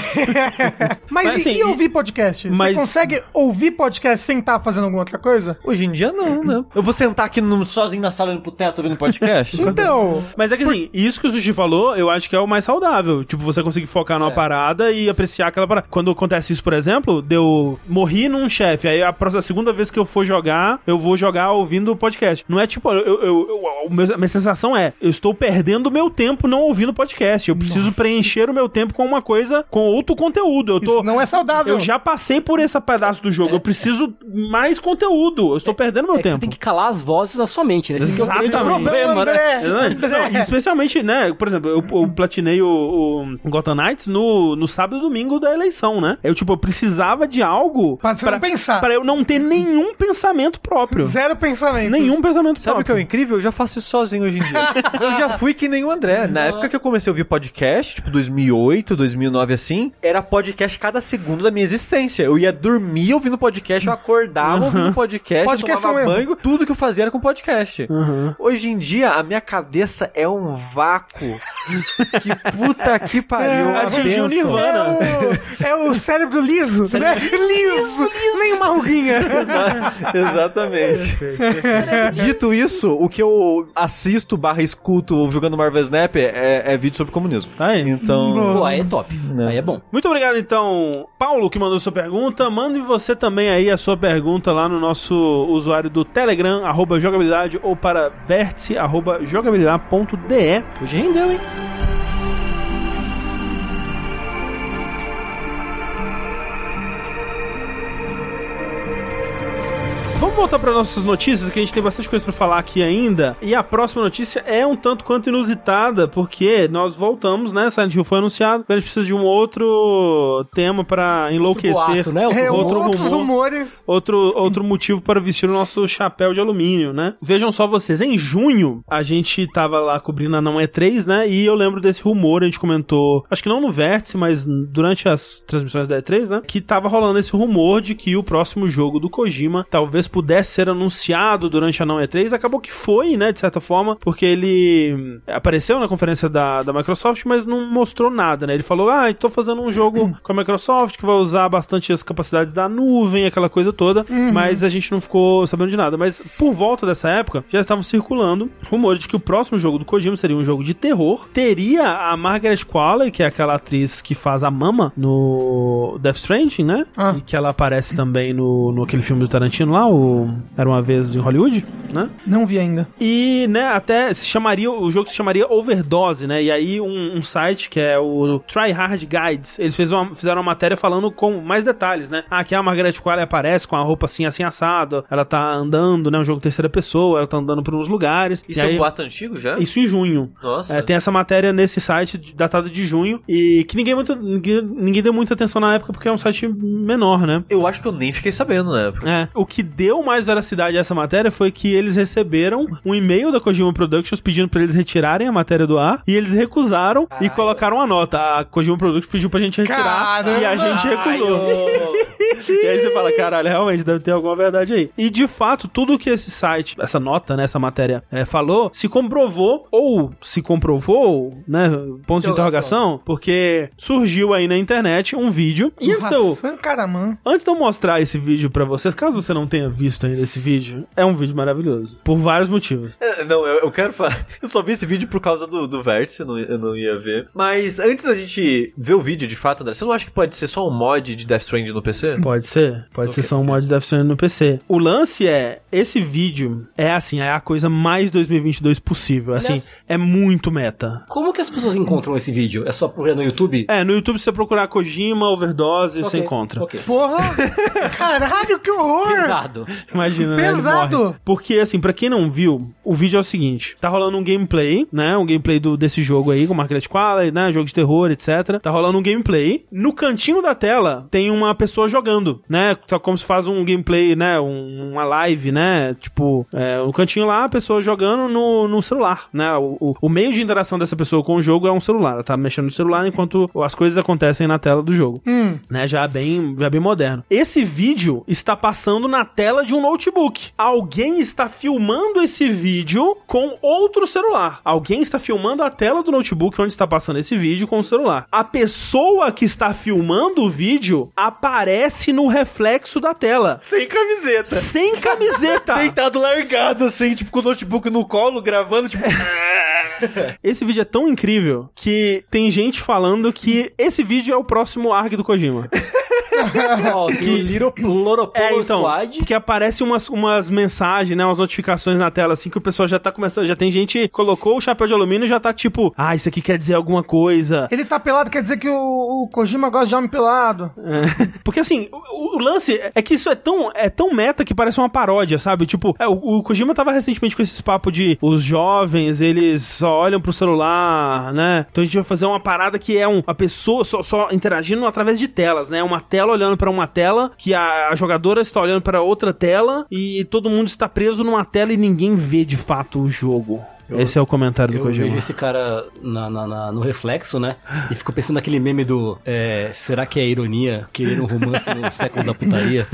Mas, Mas, e, assim, e ouvir podcast? mas- Você consegue ouvir podcast sem estar fazendo alguma outra coisa? Hoje em dia, não, né? Eu vou sentar aqui no- sozinho na sala olhando pro teto ouvindo podcast? Então, Mas é que assim, isso que o Sushi falou, eu acho que é o mais saudável. Tipo, você conseguir focar numa parada e apreciar aquela parada. Quando acontece isso, por exemplo, deu morri num chefe, aí a próxima a segunda vez que eu for jogar, eu vou jogar ouvindo o podcast. Não é tipo, eu, eu, eu- o meu- a minha sensação é, eu estou perdendo o meu tempo não ouvindo podcast. Eu preciso preencher o meu tempo com uma coisa, com outro conteúdo. Eu tô isso não é saudável. eu já passei por esse pedaço do jogo. Eu preciso mais conteúdo. Eu estou perdendo meu É que tempo. você tem que calar as vozes da sua mente, né? Esse que é o Exatamente. problema, né? André, Não, especialmente, né? Por exemplo, eu, eu platinei o, o Gotham Knights no, no sábado e domingo da eleição, né? Eu, tipo, eu precisava de algo Pra pensar. pra eu não ter nenhum pensamento próprio. Zero pensamento. Nenhum pensamento Sabe o que é o próprio. incrível? Eu já faço isso sozinho hoje em dia. eu já fui que nem o André. Na época que eu comecei a ouvir podcast, tipo 2008, 2009 assim, era podcast cada segundo da minha existência. Eu ia dormir ouvindo podcast, eu acordava ouvindo podcast, Podcast eu tomava é banho, tudo que eu fazia era com podcast. Hoje em dia, a minha cabeça é um vácuo. que puta que pariu. uma atingiu o. Nirvana. É o, é o cérebro liso, né? Liso, nem uma ruguinha. Exa- Exatamente. Dito isso, o que eu assisto barra escuto jogando Marvel Snap é, é vídeo sobre comunismo. Tá aí. Então. Pô, aí é top. Aí é bom. Muito obrigado, então, Paulo, que mandou sua pergunta. Mande você também aí a sua pergunta lá no nosso usuário do Telegram, arroba jogabilidade, ou para vértice, arroba jogabilidade.de. Hoje rendeu, hein? Vamos voltar para nossas notícias, que a gente tem bastante coisa para falar aqui ainda. E a próxima notícia é um tanto quanto inusitada, porque nós voltamos, né? Silent Hill foi anunciado, a gente precisa de um outro tema para enlouquecer. boato, né? É, outro outros rumor. rumores. Outro, outro motivo para vestir o nosso chapéu de alumínio, né? Vejam só vocês, em junho a gente tava lá cobrindo a Não E3, né? E eu lembro desse rumor, a gente comentou, acho que não no Vértice, mas durante as transmissões da E3, né? Que tava rolando esse rumor de que o próximo jogo do Kojima talvez pudesse ser anunciado durante a Não E3. Acabou que foi, né? De certa forma, porque ele apareceu na conferência da, da Microsoft, mas não mostrou nada, né? Ele falou, ah, tô fazendo um jogo com a Microsoft que vai usar bastante as capacidades da nuvem, aquela coisa toda, mas a gente não ficou sabendo de nada. Mas por volta dessa época, já estavam circulando rumores de que o próximo jogo do Kojima seria um jogo de terror. Teria a Margaret Qualley, que é aquela atriz que faz a Mama no Death Stranding, né? Ah. E que ela aparece também no, no aquele filme do Tarantino lá, o Era Uma Vez em Hollywood, né? Não vi ainda. E, né, até se chamaria, o jogo se chamaria Overdose, né? E aí um, um site que é o Try Hard Guides, eles fez uma- fizeram uma matéria falando com mais detalhes, né? Ah, aqui a Margaret Qualley aparece com a roupa assim, assim, assado, ela tá andando, né, um jogo terceira pessoa, ela tá andando por uns lugares. Isso e é aí, um boato antigo já? Isso em junho. Nossa. É, tem essa matéria nesse site datado de junho e que ninguém, muito, ninguém, ninguém deu muita atenção na época porque é um site menor, né? Eu acho que eu nem fiquei sabendo na época. É, o que deu mais veracidade a essa matéria foi que eles receberam um e-mail da Kojima Productions pedindo pra eles retirarem a matéria do ar e eles recusaram e colocaram uma nota. A Kojima Productions pediu pra gente retirar e a gente recusou. E aí você fala, caralho, realmente deve ter alguma verdade aí. E de fato, tudo que esse site, essa nota, né, essa matéria é, falou, se comprovou, ou se comprovou, né, ponto de interrogação, porque surgiu aí na internet um vídeo. E antes de eu, antes de eu mostrar esse vídeo pra vocês, caso você não tenha visto ainda esse vídeo, é um vídeo maravilhoso. Por vários motivos. É, Não, eu, eu quero falar. Eu só vi esse vídeo por causa do, do vértice, eu não, eu não ia ver. Mas antes da gente ver o vídeo de fato, André, você não acha que pode ser só um mod de Death Stranding no PC? Pode ser, pode ser só um mod de Death Stranding no PC. O lance é, esse vídeo é assim, é a coisa mais 2022 possível, assim, Aliás- é muito meta. Como que as pessoas encontram esse vídeo? É só procurar no YouTube? É, no YouTube você procurar Kojima, Overdose, você Ok, encontra. ok. Porra! Caralho, que horror! Pesado. Imagina, né? Pesado. morre. Porque, assim, pra quem não viu, o vídeo é o seguinte: tá rolando um gameplay, né? Um gameplay do, desse jogo aí, com Margaret Qualley, né? Jogo de terror, etc. Tá rolando um gameplay. No cantinho da tela tem uma pessoa jogando, né? Tá como se faz um gameplay, né? Um- uma live, né? Tipo, é, no cantinho lá, a pessoa jogando no, no celular, né? O, o, o meio de interação dessa pessoa com o jogo é um celular. Ela tá mexendo no celular enquanto as coisas acontecem na tela do jogo Hum. né? Já bem, já bem moderno. Esse vídeo está passando na tela de um notebook. Alguém está filmando esse vídeo com outro celular. Alguém está filmando a tela do notebook onde está passando esse vídeo com o celular. A pessoa que está filmando o vídeo aparece no reflexo da tela. Sem camiseta. Sem camiseta. Deitado largado, assim, tipo, com o notebook no colo, gravando, tipo. Esse vídeo é tão incrível que tem gente falando que esse vídeo é o próximo ARG do Kojima. Ó, tem o Little Loropolo É, então, Squad. porque aparecem umas, umas mensagens, né, umas notificações na tela, assim, que o pessoal já tá começando, já tem gente que colocou o chapéu de alumínio e já tá tipo, ah, isso aqui quer dizer alguma coisa. Ele tá pelado, quer dizer que o, o Kojima gosta de homem pelado. É. Porque assim, o, o lance é que isso é tão, é tão meta que parece uma paródia, sabe? Tipo, é, o, o Kojima tava recentemente com esses papos de os jovens, eles só olham pro celular, né? Então a gente vai fazer uma parada que é um, a pessoa só, só interagindo através de telas, né? Uma tela olhando pra uma tela, que a, a jogadora está olhando para outra tela e todo mundo está preso numa tela e ninguém vê de fato o jogo. Esse é o comentário do Eu vejo Kojima. esse cara na, na- na- no reflexo, né? E fico pensando naquele meme do. é, será que é ironia querer um romance no século da putaria?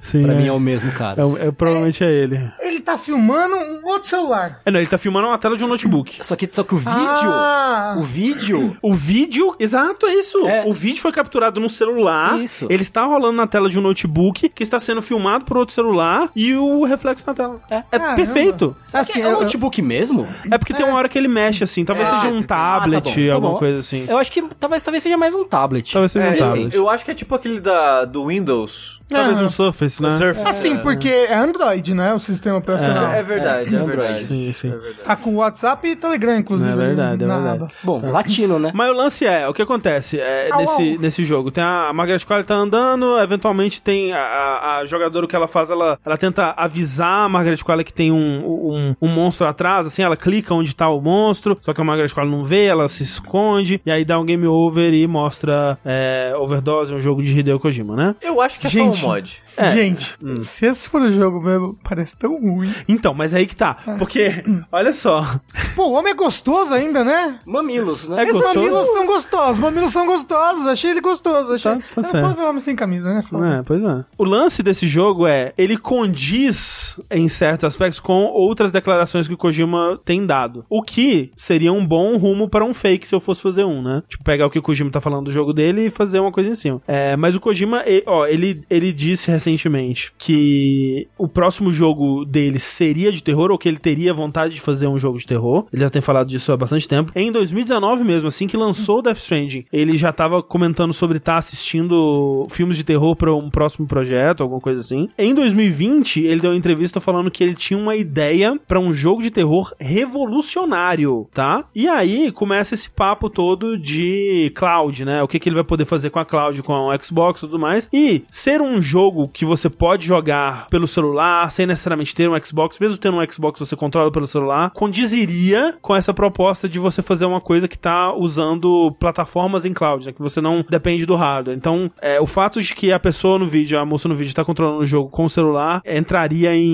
Sim, Pra é, mim é o mesmo cara. é, é- provavelmente é ele. Ele tá filmando um outro celular. É, não, ele tá filmando uma tela de um notebook. Só que, só que o vídeo. Ah. O vídeo. O vídeo, exato, é isso. É. O vídeo foi capturado no celular. Isso. Ele está rolando na tela de um notebook que está sendo filmado por outro celular e o reflexo na tela. É. Caramba. perfeito. Assim, é um eu, notebook mesmo? É porque tem uma hora que ele mexe assim. Talvez Ah, seja um ah, tá tablet, bom, tá alguma bom. coisa assim. Eu acho que talvez, talvez seja mais um tablet. Talvez seja um É, tablet. eu acho que é tipo aquele da, do Windows. Talvez um Surface, né? Surface. Assim, porque é Android, né? O sistema operacional. É verdade, é, É, Android. verdade. Sim, sim. É verdade. Tá com WhatsApp e Telegram, inclusive. É verdade, é verdade. aba. Bom, latino, né? Mas o lance é, o que acontece é, nesse, nesse jogo? Tem a, a Margaret Qualley tá andando, eventualmente tem a, a, a jogadora, o que ela faz, ela, ela tenta avisar a Margaret Qualley que tem um, um, um monstro atrás, assim, ela clica onde tá o monstro, só que a Margaret Qualley não vê, ela se esconde, e aí dá um game over e mostra é, Overdose, um jogo de Hideo Kojima, né? Eu acho que é Gente. só um mod. É. Gente, se esse for o jogo mesmo, parece tão ruim. Então, mas aí que tá, porque, olha só, Pô, o homem é gostoso ainda, né? Mamilos, né? É Esses gostoso. mamilos são gostosos, mamilos são gostosos, achei ele gostoso. Achei... Tá- tá Eu certo. Não posso ver homem sem camisa, né? Foda. É, pois é. O lance desse jogo é, ele condiz em certos aspectos com outras declarações que o Kojima tem dado. O que seria um bom rumo para um fake se eu fosse fazer um, né? Tipo, pegar o que o Kojima tá falando do jogo dele e fazer uma coisa em cima. É, mas o Kojima, e- ó, ele, ele disse recentemente que o próximo jogo dele seria de terror, ou que ele teria vontade de fazer um jogo de terror. Ele já tem falado disso há bastante tempo. Em 2019 mesmo, assim que lançou Death Stranding, ele já tava comentando sobre estar assistindo filmes de terror para um próximo projeto, alguma coisa assim. Em 2020, ele deu uma entrevista falando que ele tinha uma ideia para um jogo de terror revolucionário, tá? E aí começa esse papo todo de cloud, né? O que, que ele vai poder fazer com a cloud, com o Xbox e tudo mais. E ser um jogo que você pode jogar pelo celular, sem necessariamente ter um Xbox, mesmo tendo um Xbox você controla pelo celular, condiziria com essa proposta de você fazer uma coisa que tá usando plataformas em cloud, né? Que você não depende do hardware. Então, é, o fato de que a pessoa no vídeo, a moça no vídeo, tá controlando o jogo com o celular, entraria em,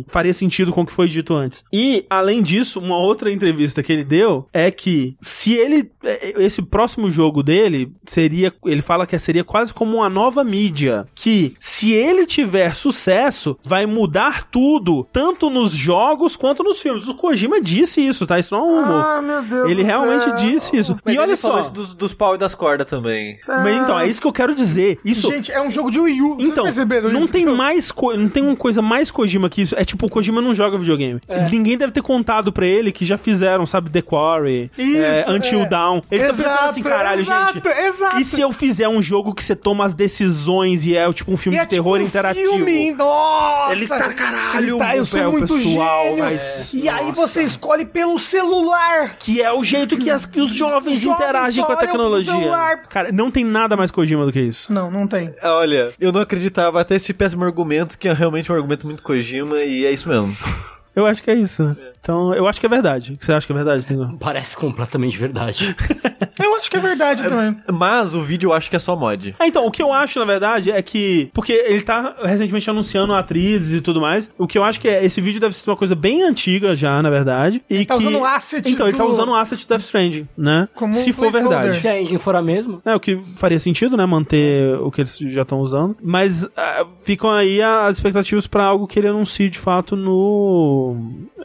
em- faria sentido com o que foi dito antes. E, além disso, uma outra entrevista que ele deu é que se ele. é, Esse próximo jogo dele seria. Ele fala que seria quase como uma nova mídia. Que, se ele tiver sucesso, vai mudar tudo, tanto nos jogos quanto nos filmes. O Kojima disse isso, tá? Isso não é um humor. Ah, meu Deus ele realmente céu. disse isso. Mas e olha ele só. dos, dos pau e das cordas também. Mas então, é isso que eu quero dizer. Isso. Gente, é um jogo de Wii U. Vocês Então, perceberam não isso? tem mais co- não tem uma coisa mais Kojima que isso. É tipo, o Kojima não joga videogame. Ninguém deve ter contado pra ele que já fizeram, sabe, The Quarry, Isso, é, Until é. Dawn. Ele tá pensando assim, caralho, exato, gente. Exato, E se eu fizer um jogo que você toma as decisões e é tipo um filme E de é terror tipo um interativo? Filme, nossa! Ele tá, caralho, Ele tá, eu é, sou o muito pessoal gênio. vai- E aí Nossa. você escolhe pelo celular. Que é o jeito que, as- que os jovens Os jovens interagem com a tecnologia. celular. Cara, não tem nada mais Kojima do que isso. Não, não tem. Olha, eu não acreditava até esse péssimo argumento, que é realmente um argumento muito Kojima, e é isso mesmo. Eu acho que é isso. né? Então, eu acho que é verdade. O que você acha que é verdade, Tengu? Parece completamente verdade. Eu acho que é verdade também. Mas o vídeo eu acho que é só mod. Ah, então, o que eu acho, na verdade, é que. Porque ele tá recentemente anunciando atrizes e tudo mais. O que eu acho que é. Esse vídeo deve ser uma coisa bem antiga já, na verdade. E tá que... usando o asset Então, ele tá do- usando o asset do Death Stranding, né? Como Se um for verdade. Se a engine for a mesma, É, o que faria sentido, né? Manter o que eles já estão usando. Mas ah, ficam aí as expectativas pra algo que ele anuncie de fato no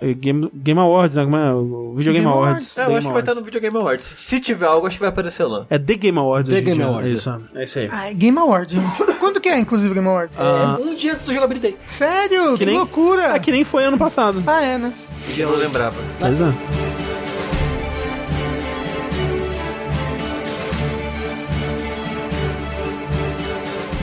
eh, Game, Game Awards, né? Como é? O Video Game, Game Awards. É, eu Game acho que vai estar Awards. no Video Game Awards. Se tiver algo, acho que vai aparecer lá. É The Game Awards. The Game dia. Awards, É isso, é isso aí. Ah, é Game Award, gente. Quando que é, inclusive, Game Award? Ah. é um dia antes do jogabilidade. Sério? Que, nem- loucura. É que nem foi ano passado. Ah, é, né? Eu não lembrava. Pois é.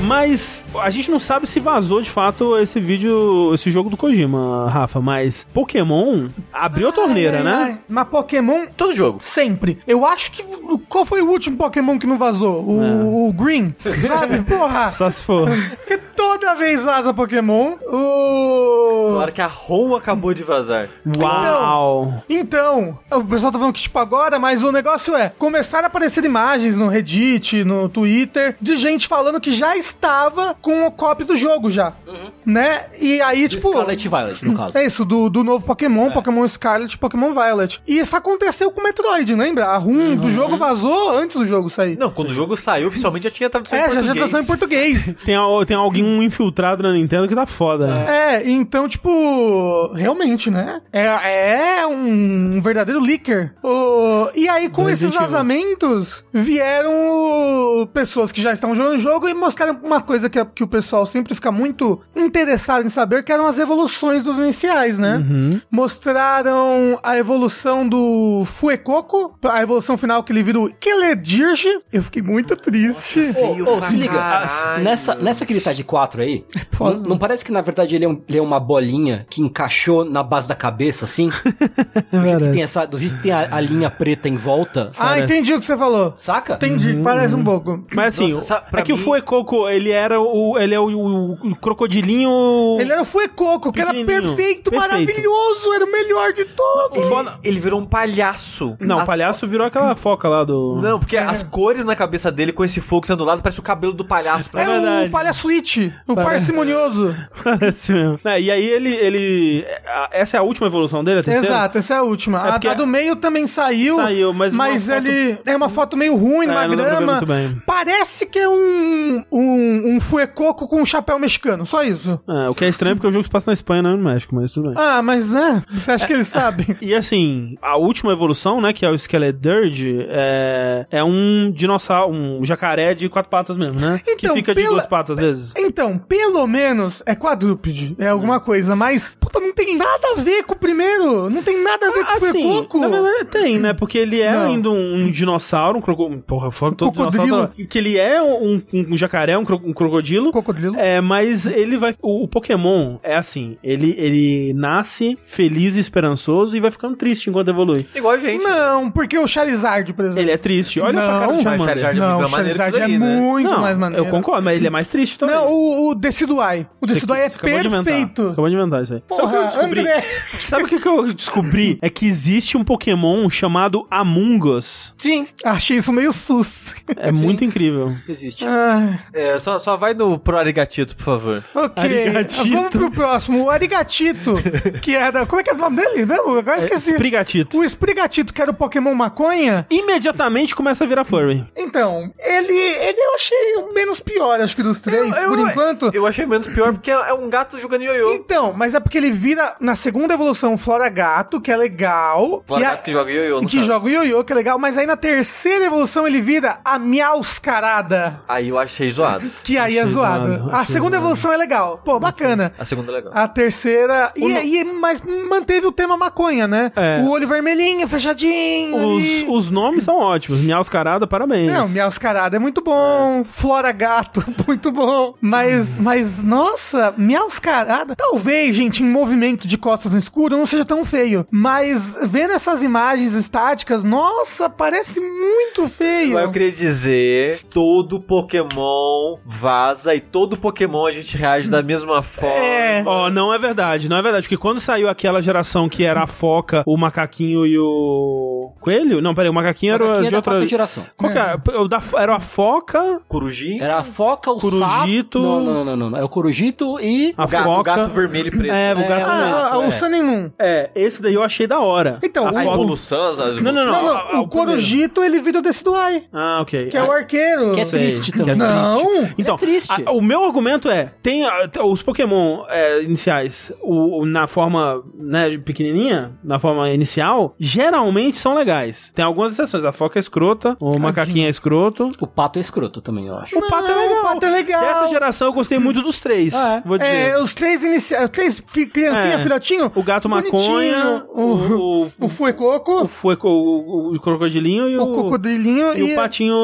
Mas a gente não sabe se vazou de fato esse vídeo, esse jogo do Kojima, Rafa. Mas Pokémon abriu a torneira, Ai, né? ai, Mas Pokémon, Todo jogo. sempre. Eu acho que. Qual foi o último Pokémon que não vazou? O, o Green. Sabe? Porra. Só se for. Toda vez vaza Pokémon. O. Claro que a ROM acabou de vazar. Uau! Então, o pessoal tá falando que tipo agora, mas o negócio é, começaram a aparecer imagens no Reddit, no Twitter, de gente falando que já estava com o copy do jogo já, né? E aí, tipo... Scarlet Violet, no caso. É isso, do, do novo Pokémon, Pokémon Scarlet, Pokémon Violet. E isso aconteceu com o Metroid, lembra? A ROM do jogo vazou antes do jogo sair. Não, quando o jogo saiu, oficialmente já tinha tradução em é, já português. já tradução em português. Tem, tem alguém infiltrado na Nintendo que tá foda. É, então, tipo, realmente, né? É, é um, um verdadeiro leaker. O- e aí, com Do esses vazamentos, vieram pessoas que já estavam jogando o jogo e mostraram uma coisa que, que o pessoal sempre fica muito interessado em saber, que eram as evoluções dos iniciais, né? Uhum. Mostraram a evolução do Fuecoco, a evolução final que ele vira o Keledirge. Eu fiquei muito triste. Ô, ô, se liga, caralho. nessa, nessa que ele tá de 4 aí, não, não parece que na verdade ele é, um- ele é uma bolinha que encaixou na base da cabeça, assim? Do jeito que tem, essa, do jeito que tem a, a linha preta em volta, Ah, entendi o que você falou. saca? Entendi, parece um pouco. Mas assim, Nossa, é que o mim- Fuecoco, ele era o. Ele é o, o- o crocodilinho. Ele era o Fuecoco, que era perfeito, Perfeito. maravilhoso, era o melhor de todos. Ele, ele virou um palhaço. Não, o As- palhaço virou aquela foca lá do. Não, porque as cores na cabeça dele com esse fogo sendo do lado parece o cabelo do palhaço. É É verdade. o palhaçuite, o Parece. parcimonioso. Parece mesmo. É, e aí ele, ele. Essa é a última evolução dele, a terceira? Exato, essa é a última. É a, porque- a do meio também saiu. Saiu, mas uma foto- ele é uma foto meio ruim, É, ver grama. Parece que é um, um, um fuecoco com um chapéu mexicano, só isso. É, o que é estranho porque o jogo se passa na Espanha, não no México, mas tudo bem. Ah, mas né? Você acha que eles sabem? E assim, a última evolução, né, que é o Skeledirge, é, é um dinossauro, um jacaré de quatro patas mesmo, né? que Então, fica de pela- duas patas às vezes. Então, pelo menos é quadrúpede, é alguma Hum. coisa, mas, puta, não tem nada a ver com o primeiro, não tem nada a ver com o Assim, Fuecoco. na verdade tem, né? Porque ele é Não. ainda um, um dinossauro, um crocodilo. Porra, fora todo Cocodrilo. dinossauro. tá- Que ele é um, um jacaré, um, cro- um crocodilo. Cocodrilo. É, mas ele vai. O, o Pokémon é assim: ele, ele nasce feliz e esperançoso e vai ficando triste enquanto evolui. Igual a gente. Não, porque o Charizard, por exemplo. Ele é triste. Olha pra cara Não, do mas Charmander. Charizard é Não, o Charizard é aí, né? muito Não, mais maneiro. eu concordo, mas ele é mais triste também. Não, o, o Decidueye. O Decidueye é perfeito. Acabou de inventar isso aí. Sabe o que eu Porra, descobri? Sabe o que eu descobri? É que existe um Pokémon chamado Amungus. Sim, Achei isso meio sus. É muito incrível. existe. Ah, É, só, só vai no pro Arigatito, por favor. ok. Arigatito. Vamos pro próximo. O Arigatito, que era... Como é que é o nome dele mesmo? Agora esqueci. Sprigatito. O Sprigatito, que era o Pokémon maconha. Imediatamente começa a virar furry. Então, ele, ele eu achei o menos pior, acho que dos três, por enquanto. Eu achei menos pior porque é um gato jogando ioiô. Então, mas é porque ele vira na segunda evolução Flora Gato, que é legal. Flora e a- gato que joga ioiô, no Que caso. joga o ioiô, que é legal. Mas aí na terceira evolução ele vira a Miauscarada. Aí eu achei zoado. Que aí é Achei zoado. zoado, a segunda zoado. evolução é legal. Pô, bacana. A segunda é legal. A terceira. E, e- mas manteve o tema maconha, né? É. O olho vermelhinho, fechadinho. Os, ali. os nomes são ótimos. Miauscarada, parabéns. Não, Miauscarada é muito bom. Flora Gato, muito bom. Mas, Uhum. mas, nossa, Miauscarada. Talvez, gente, em movimento de costas no escuro não seja tão feio. Mas vendo essas imagens estáticas, nossa, parece muito feio. Mas eu queria dizer, todo Pokémon vaza e todo Pokémon a gente reage da mesma forma. É. Ó, não é verdade, não é verdade. Porque quando saiu aquela geração que era a foca, o macaquinho e o. Coelho? Não, peraí, o macaquinho, Macaquinho era é de da outra. geração. Qual que era? O. Era a foca, Coruji, Era a foca, o Corujito. sapo... Não, não, não, não, não. É o corujito e... a o gato, foca. gato vermelho e preto. É, o É, gato. Ah, é, o é. Sun and Moon. É, esse daí eu achei da hora. Então, A o- evolução, as, Não, não, não. O. Corujito ele vira o Decidueye, Ah, ok. que é o arqueiro. Que é Sei, triste que é também. Não. Então, É triste. a- o meu argumento é: tem os Pokémon é, iniciais o, o- na forma né, pequenininha, na forma inicial, geralmente são legais. Tem algumas exceções. A foca é escrota, o macaquinho é escroto. O pato é escroto também, eu acho. O pato é legal. o pato é legal. Dessa geração eu gostei muito dos três. Ah, é? Vou dizer. É, os três iniciais, três fi- criancinha, É. filhotinho. o gato maconha, bonitinho. o, o, O Fuecoco, o, foi o, o, o crocodilinho e o, o cocodrilinho e o patinho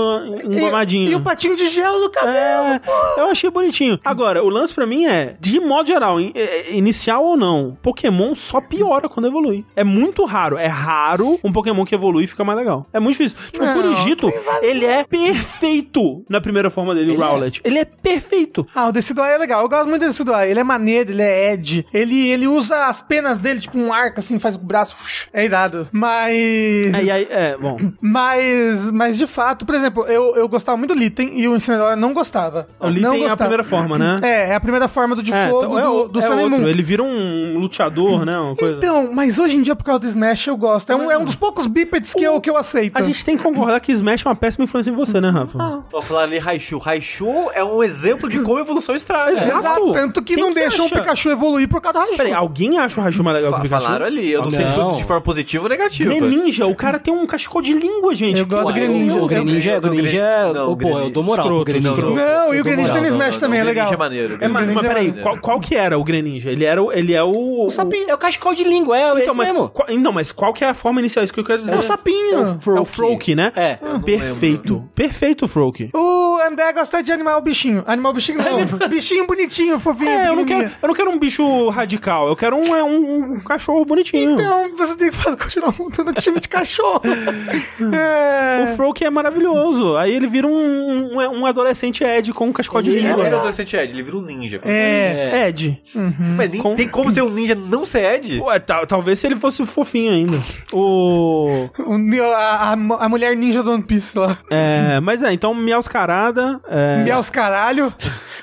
engomadinho. E, e o patinho de gel no cabelo. É, eu achei bonitinho. Agora, o lance pra mim é, de modo geral, in- é, inicial ou não, Pokémon só piora quando evolui. É muito raro. É raro um Pokémon que evolui e fica mais legal. É muito difícil. Tipo, o Não, Corujito, ele é perfeito na primeira forma dele, o Ele é. Rowlet. Ele é perfeito. Ah, o Decidueye é legal. Eu gosto muito do Decidueye. Ele é maneiro, ele é Ed. Ele, ele usa as penas dele, tipo um arco, assim, faz o braço. É irado. Mas... Aí, aí, é, bom. Mas, mas de fato, por exemplo, eu, eu gostava muito do Litten e o Incineroar não gostava. O Litten não é a primeira forma, né? É, é a primeira forma do de É, fogo então é, do, o- do é outro. Moon. Ele vira um lutador, né? Uma coisa. Então, mas hoje em dia, por causa do Smash, eu gosto. É um, é um dos poucos bípedes que eu, que eu aceito. A gente tem que concordar que Smash é uma péssima influência em você, né, Rafa? Vou falar ali Raichu. Raichu é um exemplo de como a evolução estraga. Exato. Exato. Tanto que Quem não que deixam o acha? Pikachu evoluir por causa do Raichu. Peraí, alguém acha o Raichu mais legal que o Pikachu? Falaram ali. Eu não, sei se foi Não. de forma positiva ou negativa. Greninja, o cara tem um cachecol de língua, gente. Eu gosto do Greninja. O, o Greninja, o Greninja é... Não, o- Pô, eu dou moral pro Greninja. Não, e o Greninja tem Smash também, é legal. É maneiro. É, mas, mas Greninja é peraí, maneiro. qual, qual que era o Greninja? Ele era, o- ele é o... O sapinho, é o cachecol de língua, é Então, esse mas, mesmo. qual, não, mas qual que é a forma inicial? Isso que eu quero dizer. É o sapinho. É o Froak, né? É. não Perfeito. Perfeito, Froak. O André gosta de animal bichinho. Animal bichinho não. bichinho bonitinho, fofinho. É, eu não, quero, eu não quero um bicho radical, eu quero um, é, um, um cachorro bonitinho. Então, você tem que fazer, continuar montando time de cachorro. é... O Froak é maravilhoso. Aí ele vira um, um, um adolescente Ed com um cachecol de Ele Ele não língua. vira um adolescente Ed, ele vira um ninja. É. Ed. Mas nem, Com- tem como ser um ninja não ser Ed? Ué, tal- talvez se ele fosse fofinho ainda. O. A, a, a mulher ninja do One Piece lá. É, mas é, então Miauscarada. É, Miaus caralho.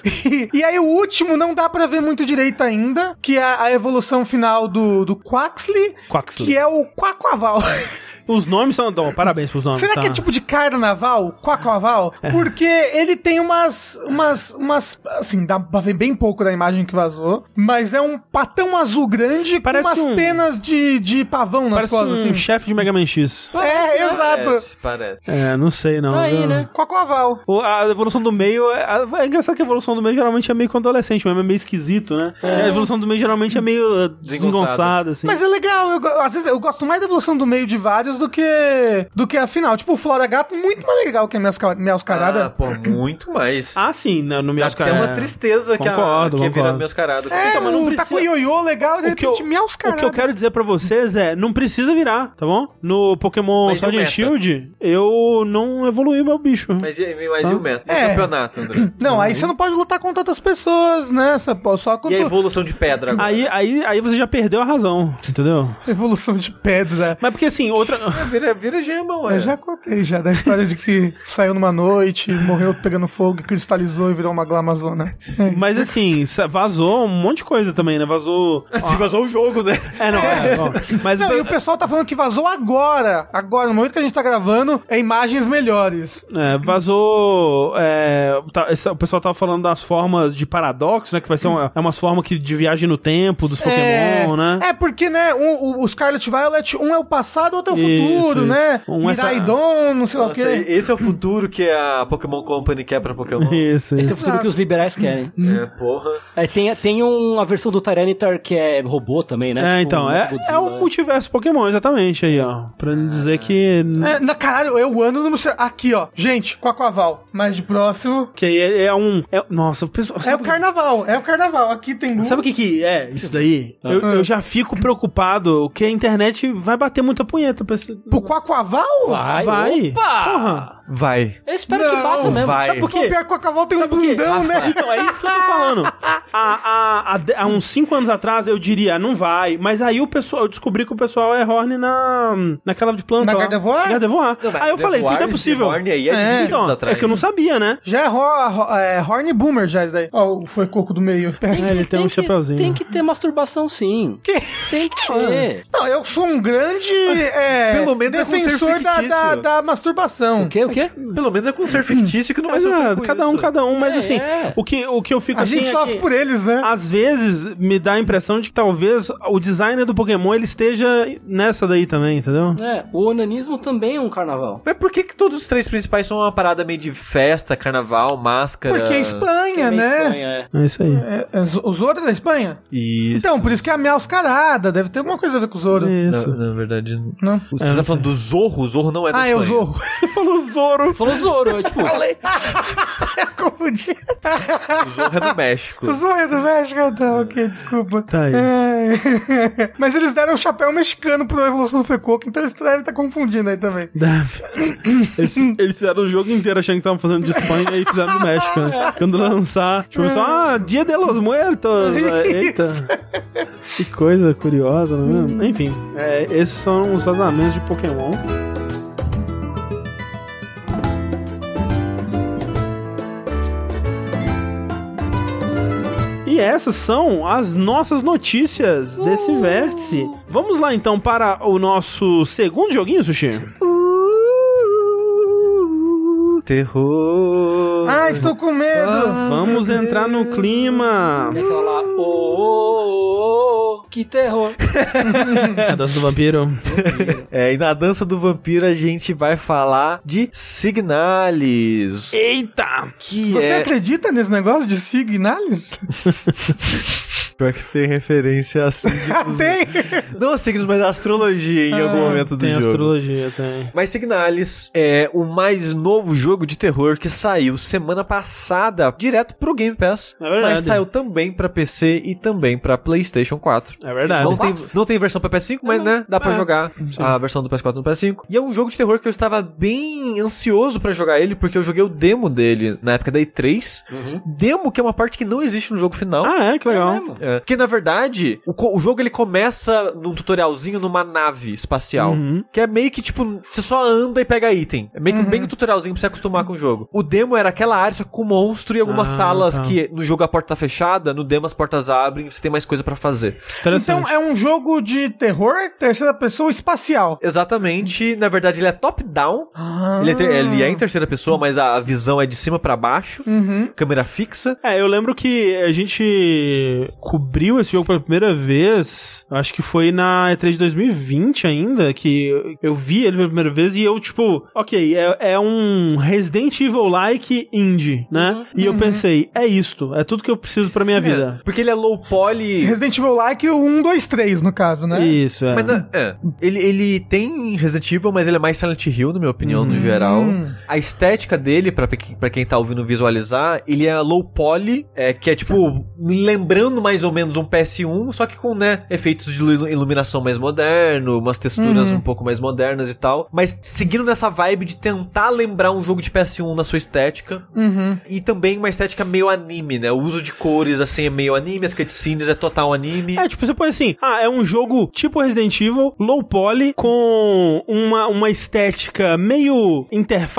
E, e aí o último não dá pra ver muito direito ainda, que é a evolução final do, do Quaxley, Quaxley. que é o Quaquaval. Os nomes são. Então, parabéns pros nomes. Será tá? que é tipo de carnaval? Quacoaval? Porque ele tem umas, umas, umas, assim, dá pra ver bem pouco da imagem que vazou, mas é um patão azul grande Parece com umas um- penas de, de pavão nas Parece costas, um assim. chefe de Mega Man X. É, exato. Parece, parece. É, não sei não. Tá aí, né? Quacoaval. A evolução do meio. É, é engraçado que a evolução do meio geralmente é meio com adolescente, mesmo é meio esquisito, né? A evolução do meio geralmente é meio desengonçada, assim. Mas é legal, eu, às vezes eu gosto mais da evolução do meio de vários do que do que a final. Tipo, o Flora Gato, muito mais legal que a Meus, Meus Ah, Carada. pô, muito mais. Ah, sim, no, no Meus até uma tristeza que, a, Concordo, que vira concordo. meus carados. é, então, mas não o precisa- Taco Ioiô legal, de O que, eu, repente, Meus o que eu quero dizer pra vocês é, não precisa virar, tá bom? No Pokémon Mas e o Sword and? Shield, eu não evoluí meu bicho. Mas, e- mas e o meta? É. o campeonato, André? Não, aí você não pode lutar contra outras pessoas, né? Só, só E a contra evolução de pedra agora? Aí, aí, aí você já perdeu a razão, entendeu? evolução de pedra. Mas porque assim, outra. Vira, vira gema, ué. Eu já contei já da história de que saiu numa noite, morreu pegando fogo, cristalizou e virou uma glamazona. Mas assim, vazou um monte de coisa também, né? Vazou. Se vazou o jogo, né? É, não, é. Mas Não, e o pessoal tá falando que vazou agora. Agora, no momento que a gente tá gravando, é imagens melhores. É, vazou. é, tá- esse- o pessoal tava falando das formas de paradoxo, né? Que vai ser uma, é umas formas que, de viagem no tempo dos Pokémon, é, né? É, porque, né, o, o- o Scarlet Violet, um é o passado, outro é o Isso, futuro, isso. né? Um é essa- Miraidon, não sei lá o quê. esse é o futuro que a Pokémon Company quer pra Pokémon. Isso, Esse é o isso. futuro que os liberais querem. É, porra. É, tem, tem uma versão do Tyranitar que é robô também, né? É, Tipo, então, um é, Godzilla, é o né? multiverso Pokémon, exatamente aí, ó. Pra não dizer que. É, na caralho, é o ano do Mr. Aqui, ó. Gente, Quacoaval. Mas de próximo. Que aí é, é um. é- nossa, o pessoal. É o carnaval, é o carnaval. Aqui tem. Sabe o que que é isso daí? Eu, eu já fico preocupado que a internet vai bater muita punheta pra esse... Pro Quacoaval? Vai, Vai. Opa! Porra. Vai. Eu espero que Não, bata mesmo. vai. Sabe por Porque o quê? pior que o Quacoaval tem um Sabe quê? bundão, né? Então, é isso que eu tô falando. Há, há, há, uns 5 anos atrás eu diria, não vai. Mas aí o pessoal, eu descobri que o pessoal é horny na, naquela de planta Na. Gardevoir? Gardevoir. Não, aí eu falei, tudo é possível. Horn aí é, É, de 20 Então, atrás. é que eu não sabia, né? Já é, ho- é Horny Boomer já isso daí. Ó, o foi coco do meio. É, ele tem um que, chapeuzinho. Tem que ter masturbação, sim. Que? Tem que ter. Não, eu sou um grande é, Pelo menos é defensor da, fictício. da, da masturbação. O quê? O quê? Pelo menos é com ser fictício que não vai sofrer cada um, cada um. Mas É, assim, é. O, que, o que eu fico A assim gente é sofre que- por eles, né? Às vezes me dá a impressão de que talvez o designer do Pokémon ele esteja nessa daí também, entendeu? É, o onanismo também é um carnaval. Mas por que, que todos os três principais são uma parada meio de festa, carnaval, máscara? Porque é Espanha, Também né? Espanha, é. É isso aí. É, é, o Zoro é da Espanha? Isso. Então, por isso que é a Meuscarada. Deve ter alguma coisa a ver com o Zoro. Isso. Na, na verdade. Não? Você tá falando do Zorro? O Zorro não é da Ah, é o Espanha. Zorro. Você falou Zoro. Falou Zoro, é tipo... Confundi. O Zorro é do México. O Zorro é do México, então, ok, desculpa. Tá aí. É. Mas eles deram um chapéu mexicano pro Evolução do Fecoco, então eles devem estar confundindo aí também. Deve. Eles, eles fizeram o jogo inteiro achando que estavam fazendo de Espanha e fizeram do México, né? Quando lançar, tipo, só, ah, Dia de los Muertos. Eita. Que coisa curiosa, não é mesmo? Enfim, é, esses são os vazamentos de Pokémon. E essas são as nossas notícias desse vértice. Vamos lá então para o nosso segundo joguinho, Sushi? Uh, terror. Ah, estou com medo. Vamos entrar no clima. É aquela lá, ô, ô, ô, ô, que terror. A dança do vampiro. É, e na dança do vampiro a gente vai falar de Signalis. Eita! Que Você é... acredita nesse negócio de signalis? Pior que tem referência a signos. Tem! Não a signos, mas a astrologia em algum momento do Tem jogo. astrologia, tem. Mas Signalis é o mais novo jogo de terror que saiu semana passada direto pro Game Pass. É verdade. Mas saiu também pra PC e também pra PlayStation 4. É verdade. Não tem, não tem versão pra PS5, mas né, dá pra É. jogar a versão do PS4 no PS5. E é um jogo de terror que eu estava bem ansioso pra jogar ele, porque eu joguei o demo dele na época da E3. Demo que é uma parte que não existe no jogo final. Ah, é? Que legal. É, que na verdade, o, o jogo ele começa num tutorialzinho numa nave espacial. Uhum. Que é meio que tipo, você só anda e pega item. É meio que, bem que um tutorialzinho pra você acostumar com o jogo. O demo era aquela área só com monstro e algumas Ah, salas tá. que no jogo a porta tá fechada, no demo as portas abrem e você tem mais coisa pra fazer. Então é um jogo de terror, terceira pessoa espacial. Exatamente. Na verdade, ele é top-down. Ele, é ele é em terceira pessoa, mas a visão é de cima pra baixo. Câmera fixa. É, eu lembro que a gente cobriu esse jogo pela primeira vez, acho que foi na E3 de 2020 ainda, que eu- eu vi ele pela primeira vez e eu, tipo, ok, é, é um Resident Evil-like indie, né? E eu pensei, é isto, é tudo que eu preciso pra minha vida. Porque ele é low poly. Resident Evil Like o 1, 2, 3, no caso, né? Isso, é. Mas na- é, ele, ele tem Resident Evil, mas ele é mais Silent Hill, na minha opinião, no geral. A estética dele, pra, pra quem tá ouvindo visualizar, ele é low poly, é, que é tipo, lembrando mais ou menos um PS1, só que com, né, efeitos de ilu- iluminação mais moderno, umas texturas um pouco mais modernas e tal. Mas seguindo nessa vibe de tentar lembrar um jogo de PS1 na sua estética. E também uma estética meio anime, né? O uso de cores, assim, é meio anime, as cutscenes é total anime. É, tipo, você põe assim, ah, é um jogo tipo Resident Evil, low poly, com uma, uma estética meio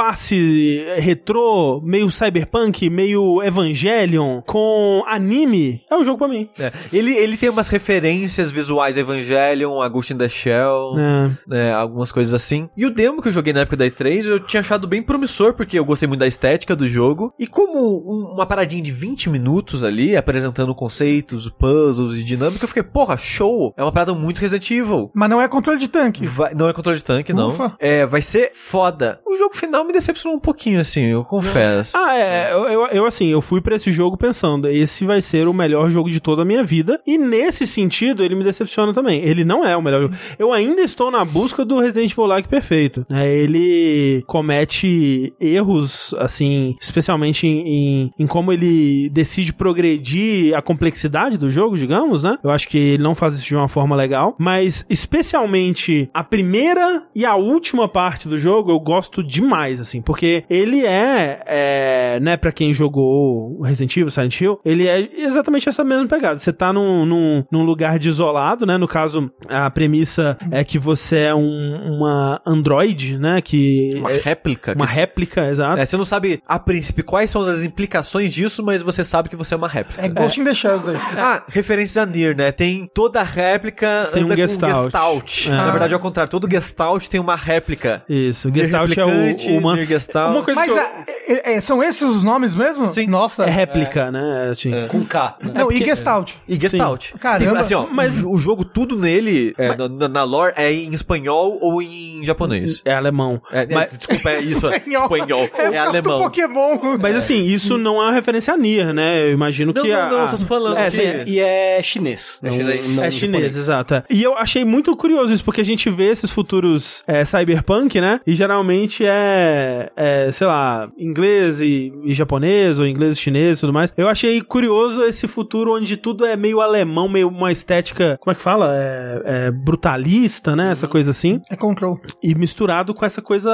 interface retrô, meio cyberpunk, meio Evangelion, com anime, é um jogo pra mim. É, Ele, ele tem umas referências visuais Evangelion, a Ghost in the Shell, É. né, algumas coisas assim. E o demo que eu joguei na época da E3, eu tinha achado bem promissor, porque eu gostei muito da estética do jogo. E como um- uma paradinha de 20 minutos ali, apresentando conceitos, puzzles e dinâmica, eu fiquei, porra, show! É uma parada muito Resident Evil. Mas não é controle de tanque. Vai- não é controle de tanque, não. Ufa. É, vai ser foda. O jogo final me decepcionou um pouquinho, assim, eu confesso. Ah, é, eu, eu, eu, assim, eu fui pra esse jogo pensando, esse vai ser o melhor jogo de toda a minha vida, e nesse sentido ele me decepciona também. Ele não é o melhor jogo. Eu ainda estou na busca do Resident Evil Like perfeito. né? Ele comete erros, assim, especialmente em, em, em como ele decide progredir a complexidade do jogo, digamos, né? Eu acho que ele não faz isso de uma forma legal, mas especialmente a primeira e a última parte do jogo eu gosto demais, assim, porque ele é, é né, pra quem jogou Resident Evil, Silent Hill, ele é exatamente essa mesma pegada. Você tá num, num, num lugar de isolado, né? No caso, a premissa é que você é um, uma android, né? Que Uma é réplica. uma que- réplica, exato. É, você não sabe a princípio quais são as implicações disso, mas você sabe que você é uma réplica. É Ghost in the Shell daí. Ah, referências a Nier, né? Tem toda réplica Tem um anda com Gestalt. Gestalt. É. Na verdade, é ao contrário. Todo Gestalt tem uma réplica. Isso, Gestalt é o, uma, Nier Gestalt. uma coisa Mas que eu- é- é- é- são esses os nomes mesmo? Sim. Nossa. é réplica, né? Assim. Com K. né? Não, porque- e Gestalt. E Gestalt. Caramba. Tem, assim, ó, mas o jogo tudo nele, é, na, na- na lore, é em espanhol ou em japonês. É alemão. É, é, Mas- desculpa, é isso. é Espanhol. Espanhol. É, É, alemão. Pokémon. Mas assim, isso não é uma referência a Nier, né? Eu imagino Não, que não, a... não, só tô falando É, que- sim, E é chinês. É chinês. não é chinês, exato. é. E eu achei muito curioso isso, porque a gente vê esses futuros é, cyberpunk, né? E geralmente é, é, sei lá, inglês e, e japonês, ou inglês e chinês e tudo mais. Eu achei curioso esse futuro onde tudo é meio alemão, meio uma estética, como é que fala? É, é brutalista, né? Essa coisa assim. É Control. E misturado com essa coisa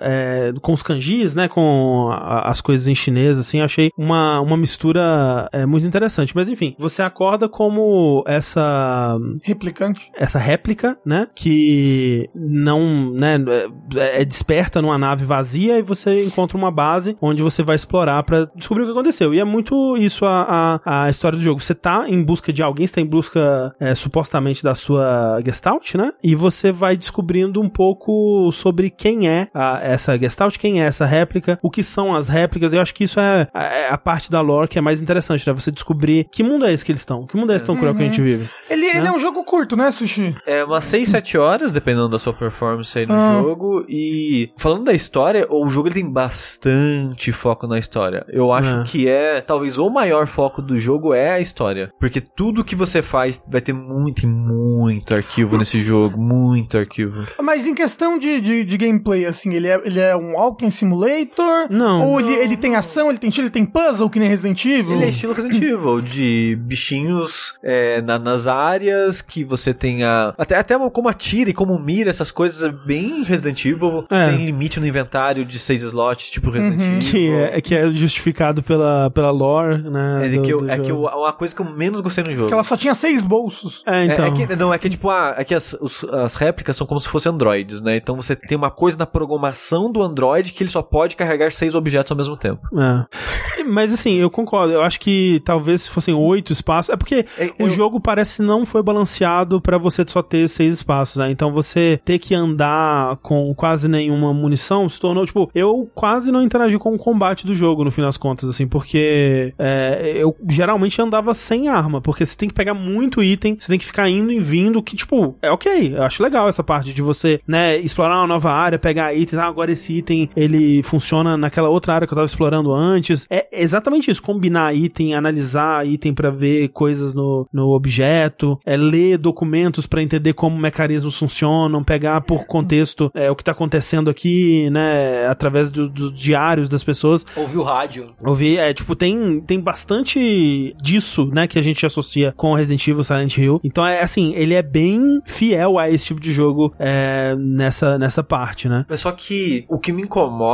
é, com os kanjis, né? Com a- as coisas em chinês, assim, achei uma, uma mistura é, muito interessante. Mas enfim, você acorda como essa Replicante. essa réplica, né? Que não, né? É, é desperta numa nave vazia e você encontra uma base onde você vai explorar pra descobrir o que aconteceu. E é muito isso a, a, a história do jogo. Você tá em busca de alguém, você tá em busca é, supostamente da sua Gestalt, né? E você vai descobrindo um pouco sobre quem é a- essa Gestalt, quem é essa réplica, o que são as réplicas. Eu acho que isso é a, é a parte da lore que é mais interessante, né? Você descobrir que mundo é esse que eles estão, que mundo é esse tão cruel que a gente vive. Ele, ele é um jogo curto, né, Sushi? É umas 6, 7 horas, dependendo da sua performance aí no Ah. jogo. E falando da história, o jogo ele tem bastante foco na história. Eu acho É. que é, talvez, o maior foco do jogo é a história. Porque tudo que você faz vai ter muito e muito arquivo nesse jogo. Muito arquivo. Mas em questão de, de, de gameplay, assim, ele é, ele é um Walking Simulator? Não. Ou ele, ele tem ação, ele tem tiro, ele tem puzzle, que nem Resident Evil? Ele é estilo Resident Evil, de bichinhos é, na- nas áreas, que você tenha. Até, até como atira e como mira, essas coisas é bem Resident Evil. É. Tem limite no inventário de 6 slots, tipo Resident Evil. Que é, que é justificado pela, pela lore, né? É, do- que, eu, é que eu, uma coisa que eu menos gostei no jogo. Que ela só tinha seis bolsos. É, É- então. É, que, não, é que tipo, ah, é que as, os- as réplicas são como se fossem androides, né? Então você tem uma coisa na programação do android que ele só pode carregar seis objetos ao mesmo tempo. É. Mas assim, eu concordo. Eu acho que talvez se fossem oito espaços. É porque É, o eu- jogo parece não foi balanceado pra você só ter seis espaços, né? Então você ter que andar com quase nenhuma munição se tornou, tipo, eu quase não interagi com o combate do jogo, no fim das contas, assim, porque é, eu geralmente andava sem arma, porque você tem que pegar muito item, você tem que ficar indo e vindo, que, tipo, é ok, eu acho legal essa parte de você, né, explorar uma nova área, pegar itens, ah, agora esse item, ele funciona naquela outra área que eu tava explorando antes. É exatamente isso, combinar item, analisar item pra ver coisas no, no objeto, é ler documentos pra entender como mecanismos funcionam, pegar por contexto é, o que tá acontecendo aqui, né, através do- dos diários das pessoas. Ouviu o rádio. Ouvir, é, tipo, tem, tem bastante disso, né, que a gente associa com Resident Evil Silent Hill. Então, é assim, ele é bem fiel a esse tipo de jogo é, nessa, nessa parte, né? Mas só que o que me incomoda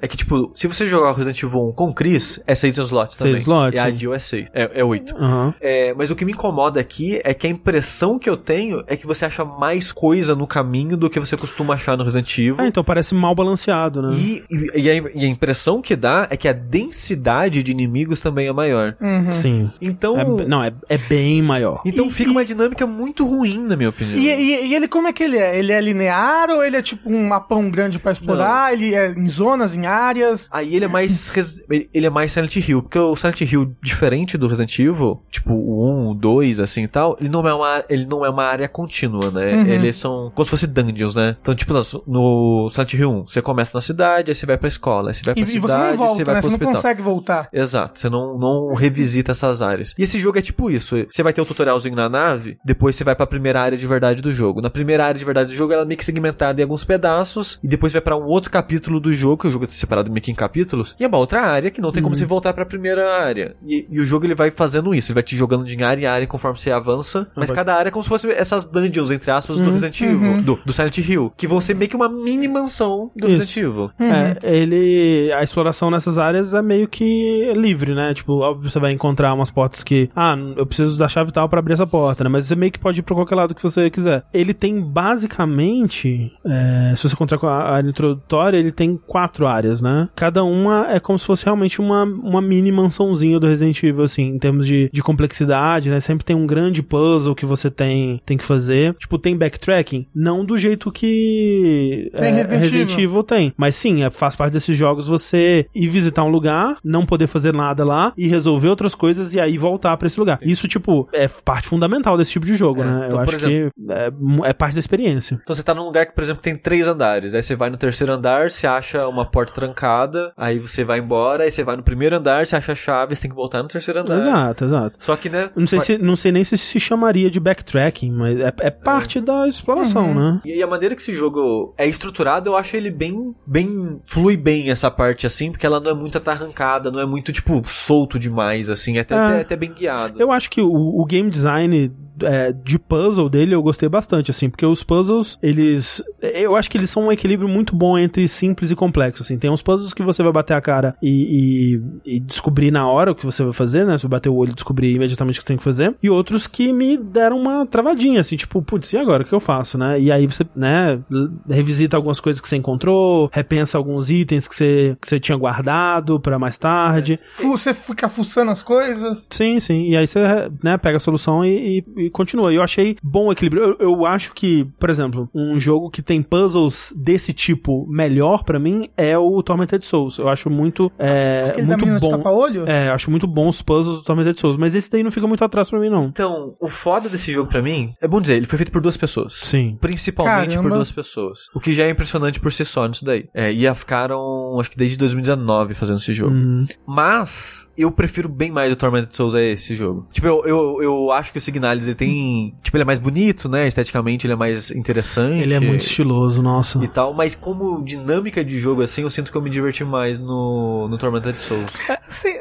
é que, tipo, se você jogar o Resident Evil 1 com o Chris, é 6 slots também. slots, E a. Jill é 6. É, é 8. Aham. É, mas o que me incomoda aqui é que a impressão que eu tenho é que você acha mais coisa no caminho do que você costuma achar no Resident Evil. Ah, então parece mal balanceado, né? E, e- e a, e a impressão que dá é que a densidade de inimigos também é maior. Uhum. Sim. Então, É- não, é, é bem maior. então E- fica e- uma dinâmica muito ruim, na minha opinião. E, e- e ele, como é que ele é? Ele é linear ou ele é tipo um mapão grande pra explorar? Ele é em zonas, em áreas? Aí ele é mais res- ele é mais Silent Hill, porque o Silent Hill diferente do Resident Evil, tipo o 1, o 2 assim e tal, ele não é uma ele não é uma área contínua, né? Uhum. Eles são como se fosse dungeons, né? Então tipo no Silent Hill 1, você começa na cidade, aí você vai pra escola, aí você vai E, pra e cidade, você não volta, você vai né? pro Você não hospital. consegue voltar. Exato, você não, não revisita essas áreas. E esse jogo é tipo isso: você vai ter o tutorialzinho na nave, depois você vai pra primeira área de verdade do jogo. Na primeira área de verdade do jogo, ela é meio que segmentada em alguns pedaços, e depois vai pra um outro capítulo do jogo, que o jogo é separado meio que em capítulos, e é uma outra área que não tem como você voltar pra primeira área. E, e o jogo ele vai fazendo isso, ele vai te jogando de área em área conforme você avança, mas cada área é como se fosse essas dungeons, entre aspas, do Resident Evil, do, do Silent Hill, que vão ser meio que uma mini mansão do Isso. Resident Evil. É, ele. A exploração nessas áreas é meio que livre, né? Tipo, óbvio, você vai encontrar umas portas que. Ah, eu preciso da chave tal pra abrir essa porta, né? Mas você meio que pode ir pra qualquer lado que você quiser. Ele tem basicamente. é, se você encontrar com a área introdutória, ele tem quatro áreas, né? Cada uma é como se fosse realmente uma, uma mini mansãozinha do Resident Evil, assim, em termos de, de complexidade, né? Sempre tem um grande puzzle que você tem, tem que fazer. Tipo, tem backtracking? Não do jeito que Tem é, Resident Resident Evil. Evil tem. Mas sim, é, faz parte desses jogos você ir visitar um lugar, não poder fazer nada lá e resolver outras coisas e aí voltar pra esse lugar. Isso, tipo, é parte fundamental desse tipo de jogo, É, né? então, Eu acho que é, é parte da experiência. Então você tá num lugar que, por exemplo, tem três andares. Aí você vai no terceiro andar, você acha uma porta trancada, aí você vai embora, aí você vai no primeiro andar, você acha a chave, você tem que voltar no terceiro andar. Exato, exato. Só que, né? Não sei, vai- se, não sei nem se se chamaria de backtracking, mas é, é parte da exploração, Uhum. né? E a maneira que esse jogo é estruturado, eu acho ele bem, bem, flui bem essa parte assim, porque ela não é muito atarrancada, não é muito, tipo, solto demais, assim, é até, É. até, até bem guiado. Eu acho que o, o game design é, de puzzle dele eu gostei bastante, assim, porque os puzzles, eles. Eu acho que eles são um equilíbrio muito bom entre simples e complexo, assim. Tem uns puzzles que você vai bater a cara e, e- e descobrir na hora o que você vai fazer, né? Você vai bater o olho e descobrir imediatamente o que tem que fazer. E outros que me deram uma travadinha, assim, tipo, putz, e agora? O que eu faço, né? E aí você, né, revisita algumas coisas que você encontrou, repensa alguns itens que você, que você tinha guardado pra mais tarde. Fu- Você fica fuçando as coisas. Sim, sim. E aí você, né, pega a solução e, e- e continua. E eu achei bom o equilíbrio. Eu, eu acho que, por exemplo, um jogo que tem puzzles desse tipo melhor pra mim é o Tormented Souls. Eu acho muito, é, Aquele muito bom. tapa-olho? É, eu acho muito bom os puzzles do Tormented Souls. Mas esse daí não fica muito atrás pra mim, não. Então, o foda desse jogo pra mim, é bom dizer, ele foi feito por duas pessoas. Sim. Principalmente Caramba. por duas pessoas. O que já é impressionante por si só nisso daí. É, e ficaram, acho que desde 2019 fazendo esse jogo. Uhum. Mas eu prefiro bem mais o Tormented Souls a esse jogo. Tipo, eu, eu, eu acho que o Signalis ele tem. Tipo, ele é mais bonito, né? Esteticamente ele é mais interessante. Ele é muito estiloso, nossa. E tal, mas como dinâmica de jogo assim, eu sinto que eu me diverti mais no, no Tormented Souls.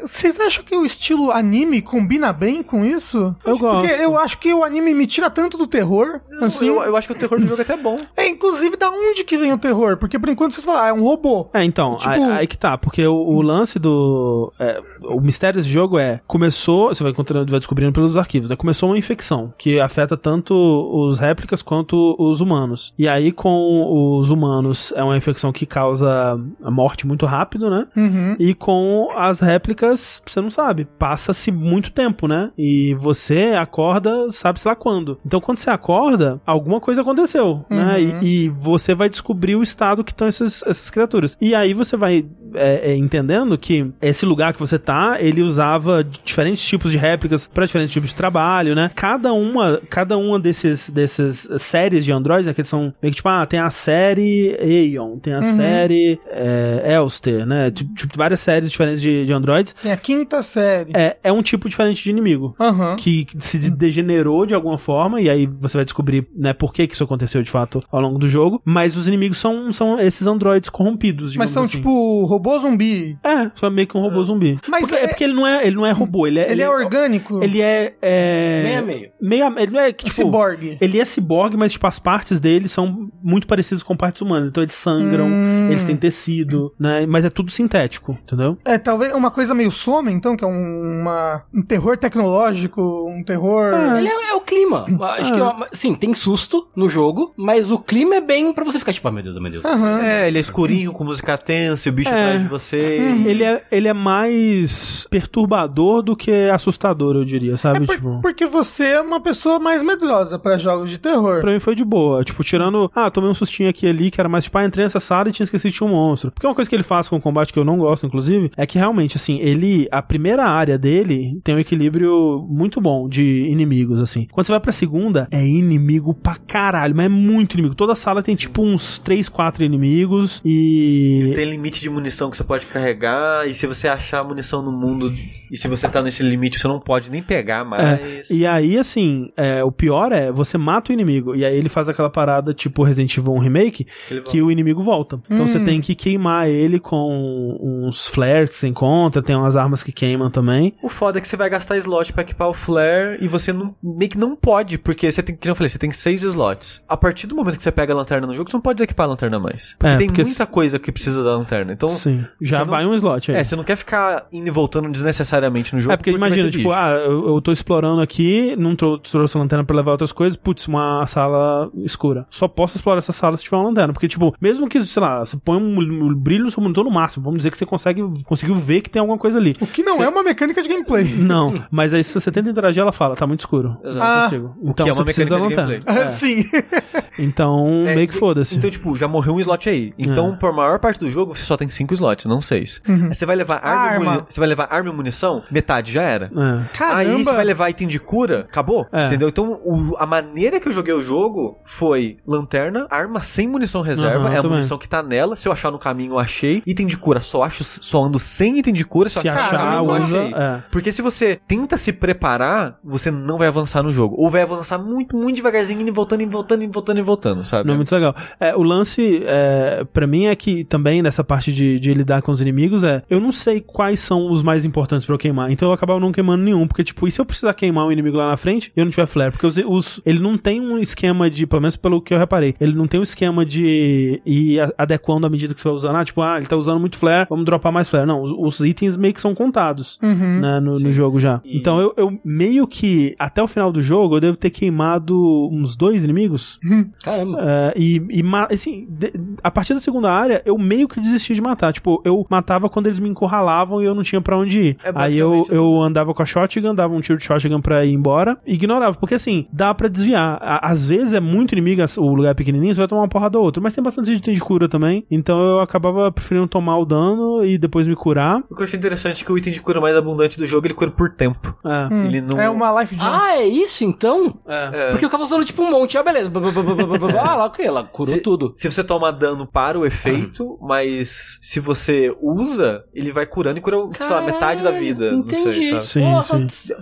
Vocês acham que o estilo anime combina bem com isso? Eu Porque gosto. eu acho que o anime me tira tanto do terror. assim. eu, eu acho que o terror do jogo é até bom. É, inclusive, da onde que vem o terror? Porque por enquanto vocês falam, ah, é um robô. É, então, Tipo- aí, aí que tá, porque o, o lance do. é, o mistério desse jogo é: começou, você vai, encontrando, vai descobrindo pelos arquivos, né? Começou uma infecção que afeta tanto os réplicas quanto os humanos. E aí, com os humanos, é uma infecção que causa a morte muito rápido, né? Uhum. E com as réplicas, você não sabe, passa-se muito tempo, né? E você acorda, sabe-se lá quando. Então, quando você acorda, alguma coisa aconteceu, né? E, e você vai descobrir o estado que estão essas, essas criaturas. E aí você vai é, é, entendendo que esse lugar que você tá, ele usava diferentes tipos de réplicas para diferentes tipos de trabalho, né? Cada uma, cada uma desses, dessas séries de androids, né, que eles são meio que tipo, ah, tem a série Aeon, tem a série é, Elster, né? Tipo, tipo, várias séries diferentes de, de androids. Tem a quinta série. É, é um tipo diferente de inimigo. Aham. Que se de- degenerou de alguma forma, e aí você vai descobrir, né, por que que isso aconteceu de fato ao longo do jogo. Mas os inimigos são, são esses androids corrompidos, Mas são assim. tipo robô zumbi. É, só meio que um robô zumbi. Mas porque, é- é porque ele não é, ele não é robô, ele é. Ele é orgânico. Ele é. é Meio a meio. meio a- ele não é que, tipo. Ciborgue. Ele é ciborgue, mas tipo, as partes dele são muito parecidas com partes humanas. Então eles sangram, Hum. eles têm tecido, né? Mas é tudo sintético, entendeu? É, talvez uma coisa meio Soma, então, que é um, uma, um terror tecnológico, um terror... Ele é, é o clima. Acho que, ó, sim, tem susto no jogo, mas o clima é bem pra você ficar tipo, ah, meu Deus, ah, meu Deus. Aham. É, ele é escurinho, com música tensa, e o bicho É. atrás de você. Ele é, ele é mais perturbador do que assustador, eu diria, sabe? É por- tipo. porque você é uma pessoa mais medrosa pra jogos de terror. Pra mim foi de boa. Tipo, tirando. Ah, tomei um sustinho aqui e ali, que era mais tipo, ah, entrei nessa sala e tinha esquecido que tinha um monstro. Porque uma coisa que ele faz com o combate que eu não gosto, inclusive, é que realmente, assim, ele. A primeira área dele tem um equilíbrio muito bom de inimigos, assim. Quando você vai pra segunda, é inimigo pra caralho, mas é muito inimigo. Toda sala tem tipo uns 3, 4 inimigos e. Tem limite de munição que você pode carregar, e se você achar munição no mundo, e se você tá nesse limite, você não pode nem pegar mais. É, e aí, assim, é, o pior é, você mata o inimigo, e aí ele faz aquela parada tipo Resident Evil 1 Remake, que o inimigo volta. Então você tem que queimar ele com uns flares que você encontra, tem umas armas que queimam também. O foda é que você vai gastar slot pra equipar o flare e você não, meio que não pode, porque você tem, que eu falei, você tem seis slots. A partir do momento que você pega a lanterna no jogo, você não pode equipar a lanterna mais. Porque É, tem porque muita coisa que precisa da lanterna. Então, Sim, já você não- vai um slot aí. é, você não quer ficar indo e voltando desnecessariamente no jogo. É, porque vai imagina, tipo, ah, eu, eu tô explorando aqui, não trou trouxe a lanterna pra levar outras coisas, putz, uma sala escura. Só posso explorar essa sala se tiver uma lanterna. Porque, tipo, mesmo que, sei lá, você põe um, um brilho no seu monitor no máximo, vamos dizer que você consegue, conseguiu ver que tem alguma coisa ali. O que não é uma mecânica de gameplay. Não, mas aí se você tenta interagir, ela fala, tá muito escuro. Exato. Ah, consigo. Então que é você uma precisa da mecânica de lanterna. É. Sim. Então, É, meio que foda-se. Então, tipo, já morreu um slot aí. Então, É. por maior parte do jogo, você só tem cinco slots, não seis. Aí Você vai levar arma, Arma. Você vai levar arma e munição, metade já era. É. Caramba. Aí você vai levar item de cura, acabou. É. Entendeu? Então, o- a maneira que eu joguei o jogo foi lanterna, arma sem munição reserva, Aham, é a também. munição que tá nela. Se eu achar no caminho, eu achei. Item de cura, só acho, só ando sem item de cura. Se, Se eu achar, achar, caminho, eu usa. achei. É. Porque se você tenta se preparar, você não vai avançar no jogo. Ou vai avançar muito, muito devagarzinho, indo e voltando, indo e voltando, indo e voltando, e voltando, sabe? Não é muito legal. É, o lance, é, para mim, é que também nessa parte de, de lidar com os inimigos é. Eu não sei quais são os mais importantes pra eu queimar. Então eu acabava não queimando nenhum. Porque, tipo, e se eu precisar queimar um inimigo lá na frente e eu não tiver flare? Porque os, os- ele não tem um esquema de. Pelo menos pelo que eu reparei. Ele não tem um esquema de ir adequando à medida que você vai usando. Ah, tipo, ah, ele tá usando muito flare, vamos dropar mais flare. Não, os, os itens meio que são contados. Uhum. né, no, no jogo já. E- Então eu, eu meio que, até o final do jogo, eu devo ter queimado uns dois inimigos. Caramba. É, e, e assim, de- a partir da segunda área, eu meio que desisti de matar. Tipo, eu matava quando eles me encurralavam e eu não tinha pra onde ir. É Aí eu, eu andava com a shotgun, dava um tiro de shotgun pra ir embora e ignorava. Porque assim, dá pra desviar. Às vezes é muito inimigo, o lugar é pequenininho, você vai tomar uma porrada ou outra. Mas tem bastante item de cura também. Então eu acabava preferindo tomar o dano e depois me curar. O que eu achei interessante é que o item de cura mais abundante do jogo, ele cura por tempo. É. Hum. Ele não... É uma life jam. Ah, é isso então? É. Porque eu ficava usando tipo um monte. Ah, beleza. Blá, blá, blá, blá, blá, blá, blá. Ah, lá, ok, ela curou Se- tudo. Se você toma dano para o efeito, mas se você usa, ele vai curando e cura, sei lá, metade da vida. Não sei, Entendi. sabe? Sim, Porra, sim.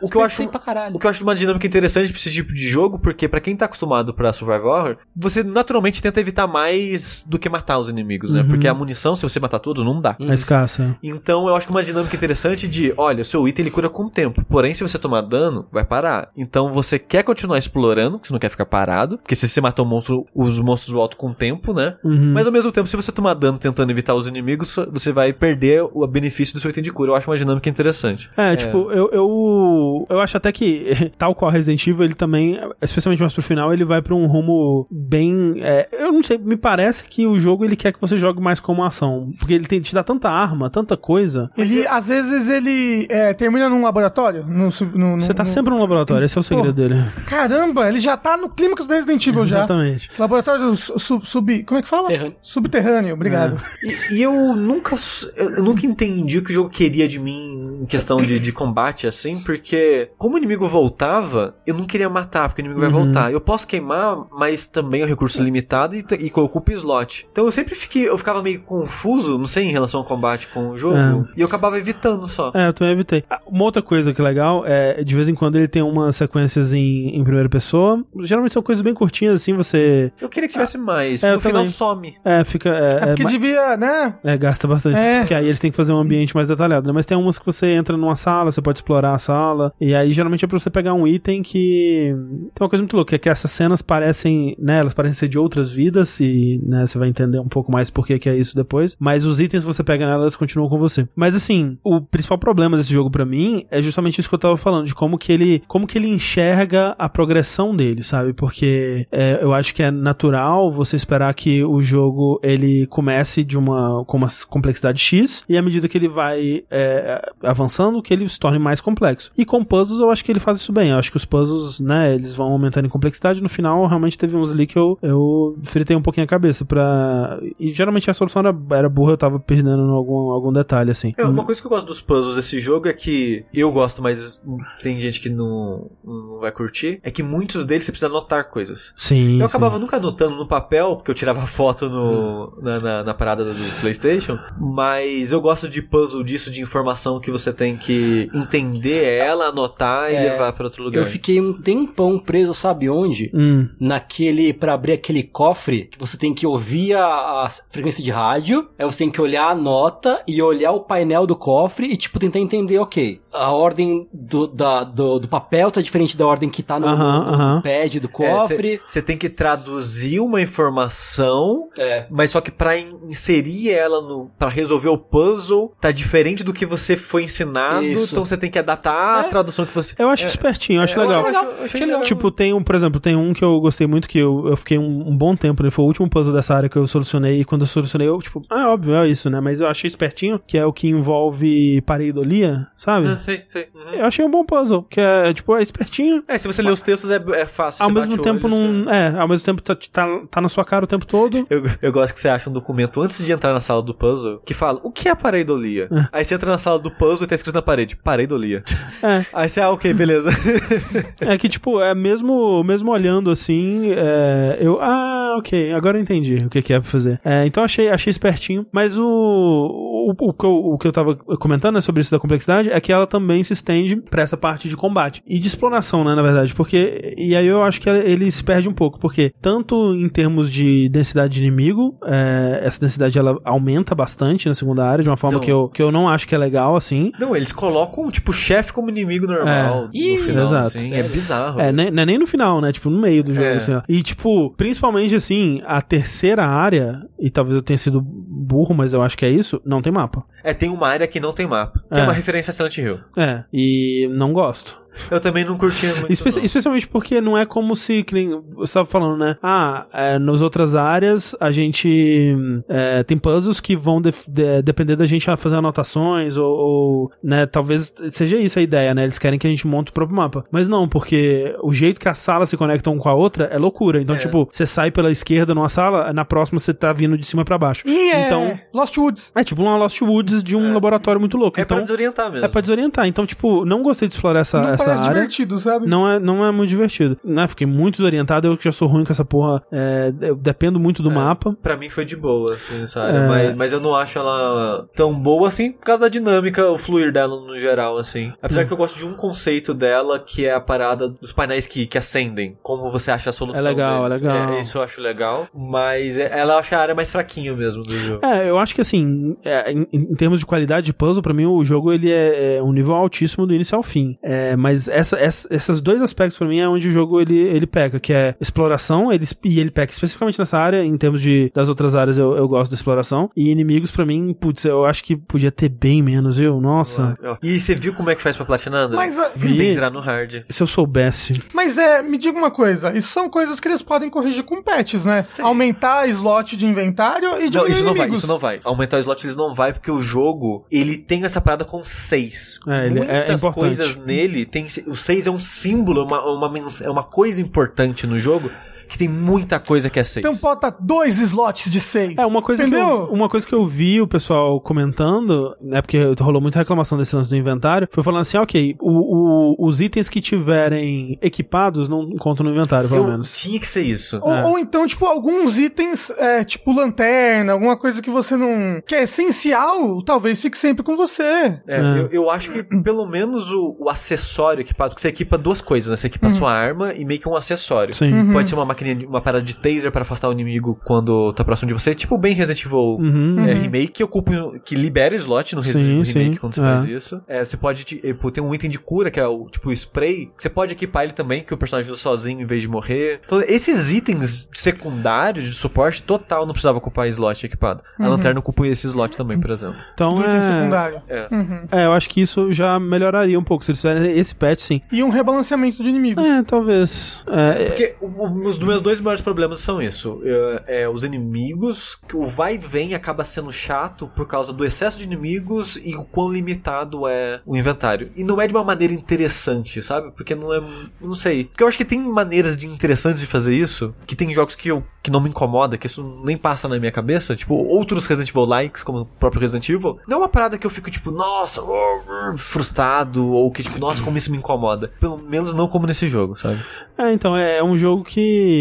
O que eu acho-. O que eu acho uma dinâmica interessante pra esse tipo de jogo, porque pra quem tá acostumado pra Survival Horror, você naturalmente tenta evitar mais do que matar os inimigos, né? Uhum. Porque a munição, se você matar todos, não dá. É escassa. Então eu acho que uma dinâmica interessante de, olha, o seu item ele cura com o tempo, porém se você tomar dano, vai parar. Então você quer continuar explorando, você não quer ficar parado, porque se você matar o monstro, os monstros voltam com o tempo, né? Uhum. Mas ao mesmo tempo, se você tomar dano tentando evitar os inimigos, você vai perder o benefício do seu item de cura. Eu acho uma dinâmica interessante. É, tipo, eu, eu, eu acho até que, tal qual Resident Evil, ele também, especialmente mais pro final, ele vai pra um rumo bem. é, eu não sei, me parece que o jogo ele quer que você jogue mais como ação. Porque ele tem, te dá tanta arma, tanta coisa. Ele, às vezes, ele é, termina num laboratório. No, no- no- Você tá no- sempre no laboratório, esse é o segredo Pô. dele. Caramba, ele já tá no clímax do Resident Evil já. Exatamente. Laboratório su- sub, sub- Como é que fala? Terrâneo. Subterrâneo, obrigado. E, e eu nunca eu eu nunca entendi o que o jogo queria de mim em questão de, de combate, assim, porque como o inimigo voltava, eu não queria matar, porque o inimigo vai voltar. Eu posso queimar, mas também é um recurso limitado e, e ocupa slot. Então eu sempre fiquei, eu ficava meio confuso, não sei, em relação ao combate com o jogo, e eu acabava evitando só. É, eu também evitei. Ah, Uma outra coisa que é legal é, de vez em quando ele tem umas sequências em, em primeira pessoa. Geralmente são coisas bem curtinhas, assim, você. Eu queria que tivesse mais, É, no final também. some. É, fica. É, É porque ma- devia, né? é, gasta bastante. É. Porque aí eles têm que fazer um ambiente mais detalhado, né? Mas tem umas que você entra numa sala, você pode explorar a sala. E aí geralmente é pra você pegar um item que. Tem uma coisa muito louca, é que essas cenas parecem, né? Elas parecem ser de outras vidas. E, né, você vai entender um pouco mais por que é isso depois. Mas os itens que você pega nelas continuam com você. Mas assim, o principal problema desse jogo pra mim é justamente isso que eu tava falando, de como que ele. Como que ele enxerga a progressão dele, sabe? Porque é, eu acho que é natural você esperar que o jogo ele comece de uma com uma complexidade X e à medida que ele vai é, avançando que ele se torne mais complexo. E com puzzles eu acho que ele faz isso bem. Eu acho que os puzzles, né, eles vão aumentando em complexidade. No final realmente teve uns ali que eu, eu fritei um pouquinho a cabeça pra... E geralmente a solução era, era burra, eu tava perdendo em algum, algum detalhe, assim. É, uma coisa que eu gosto dos puzzles desse jogo é que eu gosto, mas tem gente que não, não vai curtir, é que muitos deles você precisa anotar coisas. Sim, Eu sim. acabava nunca anotando no papel, porque eu tirava foto no, na, na, na parada do PlayStation, mas eu gosto de puzzle disso, de informação que você tem que entender ela, anotar e É, levar pra outro lugar. Eu fiquei um tempão preso, sabe onde? Hum, Naquele, pra abrir aquele cofre, que você tem que ouvir a, a frequência de rádio, aí você tem que olhar a nota e olhar o painel do cofre e, tipo, tentar entender, ok, a ordem do, da, do, do papel tá diferente da ordem que tá no, Aham, no aham. pad do cofre. Você tem que traduzir uma informação, É. mas só que pra in- inserir ela no para resolver o puzzle tá diferente do que você foi ensinado, Isso. então você tem que adaptar a É. tradução que você Eu acho espertinho, eu acho É, eu legal. acho legal, eu legal. Tipo, tem um, por exemplo, tem um que eu gostei muito que eu, eu fiquei um, um bom tempo, ele foi o último puzzle dessa área que eu solucionei, e quando eu solucionei, eu, tipo, ah, óbvio, é isso, né? Mas eu achei espertinho, que é o que envolve pareidolia, sabe? Ah, sei, sei. Uhum. Eu achei um bom puzzle, que é, tipo, é espertinho. É, se você lê os textos é, é fácil. Ao mesmo tempo, olho, não. É, ao mesmo tempo tá, tá, tá na sua cara o tempo todo. Eu, eu gosto que você acha um documento antes de entrar na sala do puzzle que fala o que é pareidolia. Aí você entra na sala do puzzle e tá escrito na parede pareidolia. É. Aí você, ah, ok, beleza. É que, tipo, é mesmo, mesmo olhando assim, é, eu. Ah, ok, agora eu entendi o que, que é pra fazer. É, então achei, achei espertinho. Mas o, o, o, que eu, o que eu tava comentando né, sobre isso da complexidade é que ela também se estende pra essa parte de combate. E de exploração, né, na verdade. Porque. E aí eu acho que ele se perde um pouco. Porque, tanto em termos de densidade de inimigo, é, essa densidade ela aumenta bastante na segunda área, de uma forma Não. que eu, que eu não acho que é legal, assim. Não, eles colocam, tipo, o chefe como inimigo normal É. no Ih, final, exato. assim. É bizarro. É, nem, não é nem no final, né? Tipo, no meio do jogo, É. assim, ó. E, tipo, principalmente, assim, a terceira área, e talvez eu tenha sido burro, mas eu acho que é isso, não tem mapa. É, tem uma área que não tem mapa. Que é, É. uma referência a Silent Hill. É, e não gosto. Eu também não curti muito. Espe- não. especialmente porque não é como se, que nem você tava falando, né? Ah, é, nas outras áreas a gente é, tem puzzles que vão def- de- depender da gente fazer anotações ou, ou, né, talvez seja isso a ideia, né? Eles querem que a gente monte o próprio mapa. Mas não, porque o jeito que as salas se conectam um com a outra é loucura. Então, É. tipo, você sai pela esquerda numa sala, na próxima você tá vindo de cima pra baixo. E é Então, Lost Woods. é tipo uma Lost Woods de um laboratório muito louco. É então, pra desorientar mesmo. é pra desorientar. Então, tipo, não gostei de explorar essa, Não essa área. divertido, sabe? Não é, não é muito divertido. Né? Fiquei muito desorientado, eu que já sou ruim com essa porra. é, eu dependo muito do É. mapa. Pra mim foi de boa, assim, essa área. É. Mas, mas eu não acho ela tão boa assim, por causa da dinâmica, o fluir dela no geral, assim. Apesar Hum. que eu gosto de um conceito dela, que é a parada dos painéis que, que acendem. Como você acha a solução. É legal, deles. é legal. É, isso eu acho legal. Mas é- ela acha a área mais fraquinha mesmo do jogo. É, eu acho que assim, é, em, em termos de qualidade de puzzle, pra mim o jogo ele é, é um nível altíssimo do início ao fim. É, mas Mas essa, essa- esses dois aspectos pra mim é onde o jogo ele, ele peca, que é exploração, ele, e ele peca especificamente nessa área, em termos de das outras áreas eu, eu gosto da exploração, e inimigos pra mim, putz, eu acho que podia ter bem menos, viu? Nossa. E você viu como é que faz pra platinar? Mas, Tem que vi. zerar no hard. Se eu soubesse. Mas é, me diga uma coisa, isso são coisas que eles podem corrigir com patches, né? Aumentar slot de inventário e Não, diminuir isso não vai, inimigos. isso não vai. Aumentar o slot eles não vai, porque o jogo, ele tem essa parada com seis. É, ele é- é Muitas importante. coisas nele, tem, o seis é um símbolo, é uma, uma, é uma coisa importante no jogo, que tem muita coisa que é seis. Então bota dois slots de seis. É, uma coisa, que eu, uma coisa que eu vi o pessoal comentando, né, porque rolou muita reclamação desse lance do inventário, foi falando assim, ok, o, o- os itens que tiverem equipados não contam no inventário, pelo Eu- menos. Tinha que ser isso. Ou, É. ou então, tipo, alguns itens, é, tipo lanterna, alguma coisa que você não. que é essencial, talvez fique sempre com você. É, É. Eu, eu acho que pelo menos o, o acessório equipado, porque você equipa duas coisas, né? Você equipa a sua arma e meio que um acessório. Sim. Pode ser uma máquina, de- uma parada de taser para afastar o inimigo quando tá próximo de você, tipo bem Resident Evil Uhum. é, remake que ocupa, que libera slot no Resident Evil remake sim, quando você é. faz isso. É, você pode pô, tem um item de cura que é o tipo o spray, que você pode equipar ele também, que o personagem usa sozinho em vez de morrer. Então, esses itens secundários de suporte total não precisava ocupar slot equipado. A lanterna ocupa esse slot também, por exemplo. Então, Do item é, secundário. É. Uhum. é, eu acho que isso já melhoraria um pouco, se eles fizerem esse patch, sim. E um rebalanceamento de inimigos. É, talvez. É, Porque o- o- os meus dois maiores problemas são isso. É, é, os inimigos, que o vai e vem acaba sendo chato por causa do excesso de inimigos e o quão limitado é o inventário. E não é de uma maneira interessante, sabe? Porque não é. Não sei. Porque eu acho que tem maneiras de interessantes de fazer isso, que tem jogos que, eu, que não me incomoda, que isso nem passa na minha cabeça. Tipo, outros Resident Evil likes, como o próprio Resident Evil. Não é uma parada que eu fico, tipo, nossa, uh, frustrado, ou que, tipo, nossa, como isso me incomoda. Pelo menos não como nesse jogo, sabe? é, então, é, é um jogo que.